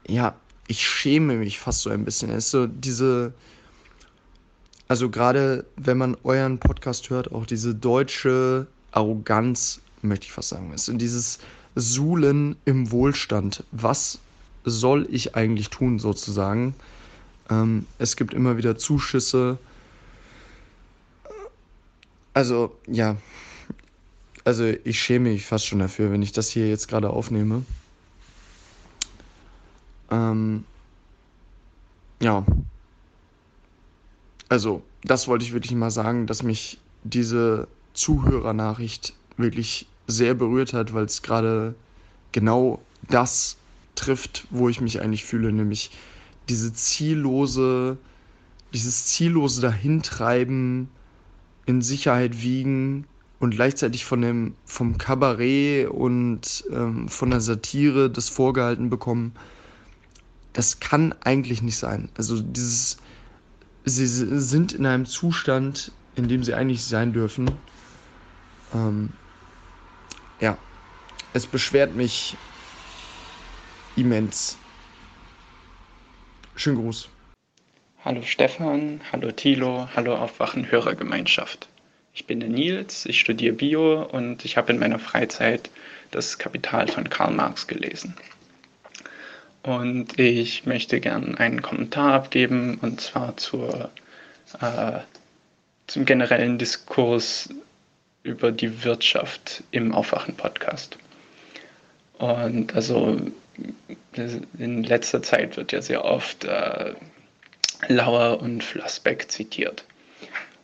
ja, ich schäme mich fast so ein bisschen. Es ist so diese, also gerade wenn man euren Podcast hört, auch diese deutsche Arroganz, möchte ich fast sagen, ist. Und dieses Suhlen im Wohlstand. Was soll ich eigentlich tun, sozusagen? Ähm, es gibt immer wieder Zuschüsse. Also, ja. Also, ich schäme mich fast schon dafür, wenn ich das hier jetzt gerade aufnehme. Ähm, ja. Also, das wollte ich wirklich mal sagen, dass mich diese Zuhörernachricht wirklich sehr berührt hat, weil es gerade genau das trifft, wo ich mich eigentlich fühle, nämlich diese ziellose, dieses ziellose Dahintreiben, in Sicherheit wiegen und gleichzeitig von dem, vom Kabarett und ähm, von der Satire das vorgehalten bekommen, das kann eigentlich nicht sein. Also dieses, sie sind in einem Zustand, in dem sie eigentlich sein dürfen. Ähm, ja, es beschwert mich immens. Schönen Gruß. Hallo Stefan, hallo Thilo, hallo Aufwachen Hörergemeinschaft. Ich bin der Nils, ich studiere Bio und ich habe in meiner Freizeit das Kapital von Karl Marx gelesen. Und ich möchte gern einen Kommentar abgeben und zwar zur, äh, zum generellen Diskurs über die Wirtschaft im Aufwachen-Podcast. Und also in letzter Zeit wird ja sehr oft äh, Lauer und Flassbeck zitiert.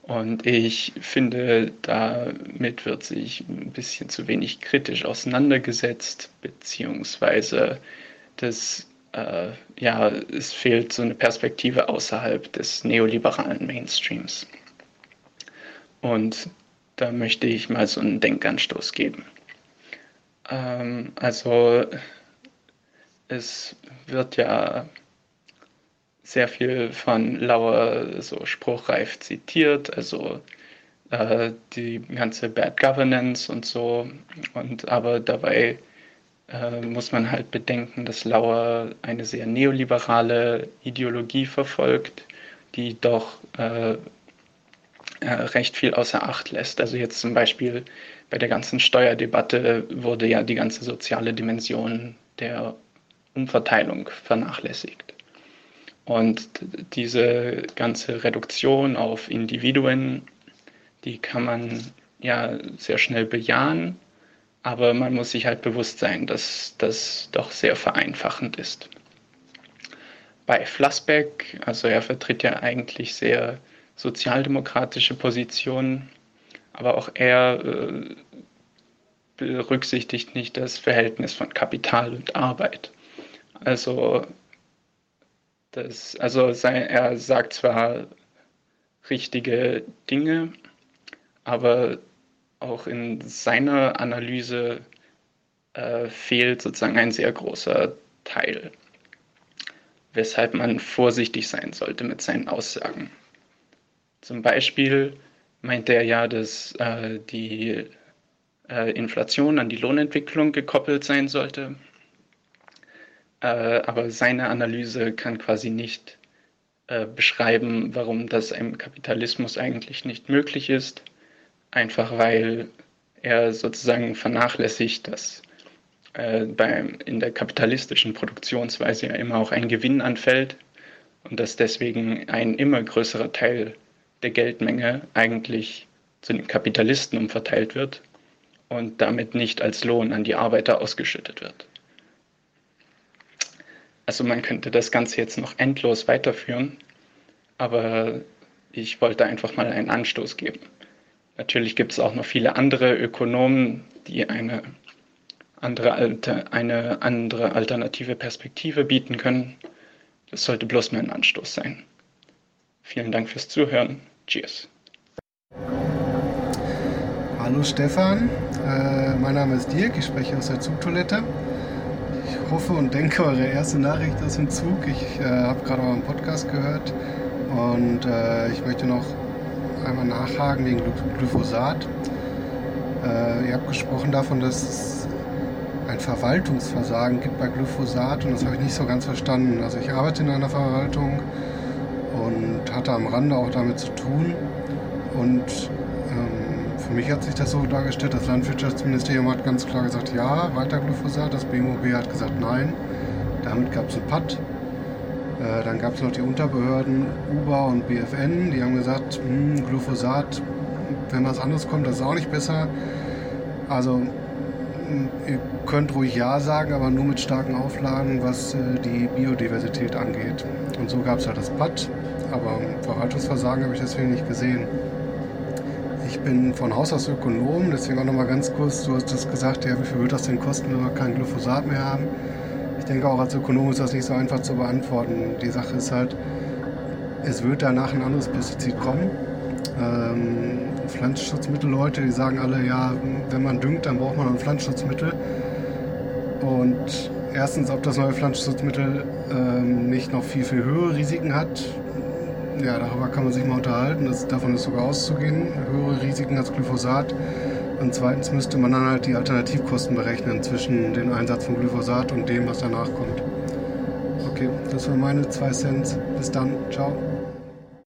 Und ich finde, damit wird sich ein bisschen zu wenig kritisch auseinandergesetzt, beziehungsweise das, äh, ja, es fehlt so eine Perspektive außerhalb des neoliberalen Mainstreams. Und da möchte ich mal so einen Denkanstoß geben. Ähm, also es wird ja sehr viel von Lauer so spruchreif zitiert, also äh, die ganze Bad Governance und so. Und aber dabei äh, muss man halt bedenken, dass Lauer eine sehr neoliberale Ideologie verfolgt, die doch äh, äh, recht viel außer Acht lässt. Also jetzt zum Beispiel bei der ganzen Steuerdebatte wurde ja die ganze soziale Dimension der Umverteilung vernachlässigt. Und diese ganze Reduktion auf Individuen, die kann man ja sehr schnell bejahen, aber man muss sich halt bewusst sein, dass das doch sehr vereinfachend ist. Bei Flassbeck, also er vertritt ja eigentlich sehr sozialdemokratische Positionen, aber auch er äh, berücksichtigt nicht das Verhältnis von Kapital und Arbeit. Also das, also sein, er sagt zwar richtige Dinge, aber auch in seiner Analyse äh, fehlt sozusagen ein sehr großer Teil, weshalb man vorsichtig sein sollte mit seinen Aussagen. Zum Beispiel meint er ja, dass äh, die äh, Inflation an die Lohnentwicklung gekoppelt sein sollte. Äh, aber seine Analyse kann quasi nicht äh, beschreiben, warum das im Kapitalismus eigentlich nicht möglich ist, einfach weil er sozusagen vernachlässigt, dass äh, beim, in der kapitalistischen Produktionsweise ja immer auch ein Gewinn anfällt und dass deswegen ein immer größerer Teil der Geldmenge eigentlich zu den Kapitalisten umverteilt wird und damit nicht als Lohn an die Arbeiter ausgeschüttet wird. Also man könnte das Ganze jetzt noch endlos weiterführen, aber ich wollte einfach mal einen Anstoß geben. Natürlich gibt es auch noch viele andere Ökonomen, die eine andere, eine andere alternative Perspektive bieten können. Das sollte bloß mal ein Anstoß sein. Vielen Dank fürs Zuhören. Cheers. Hallo Stefan, äh, mein Name ist Dirk, ich spreche aus der Zugtoilette. Ich hoffe und denke, eure erste Nachricht ist im Zug. Ich äh, habe gerade euren Podcast gehört und äh, ich möchte noch einmal nachhaken wegen Glyphosat. Äh, ihr habt gesprochen davon, dass es ein Verwaltungsversagen gibt bei Glyphosat und das habe ich nicht so ganz verstanden. Also ich arbeite in einer Verwaltung und hatte am Rande auch damit zu tun. Und ähm, für mich hat sich das so dargestellt, das Landwirtschaftsministerium hat ganz klar gesagt, ja, weiter Glyphosat. Das BMOB hat gesagt, nein. Damit gab es einen Patt. Äh, dann gab es noch die Unterbehörden, UBA und BFN, die haben gesagt, hm, Glyphosat, wenn was anderes kommt, das ist auch nicht besser. Also ihr könnt ruhig Ja sagen, aber nur mit starken Auflagen, was äh, die Biodiversität angeht. Und so gab es halt das PAD, aber Verwaltungsversagen habe ich deswegen nicht gesehen. Ich bin von Haus aus Ökonom, deswegen auch nochmal ganz kurz, du hast das gesagt, ja, wie viel wird das denn kosten, wenn wir kein Glyphosat mehr haben? Ich denke auch als Ökonom ist das nicht so einfach zu beantworten. Die Sache ist halt, es wird danach ein anderes Pestizid kommen. Ähm, Pflanzenschutzmittelleute, die sagen alle, ja, wenn man düngt, dann braucht man ein Pflanzenschutzmittel. Und erstens, ob das neue Pflanzenschutzmittel ähm, nicht noch viel, viel höhere Risiken hat. Ja, darüber kann man sich mal unterhalten. Das, davon ist sogar auszugehen. Höhere Risiken als Glyphosat. Und zweitens müsste man dann halt die Alternativkosten berechnen zwischen dem Einsatz von Glyphosat und dem, was danach kommt. Okay, das waren meine zwei Cent. Bis dann. Ciao.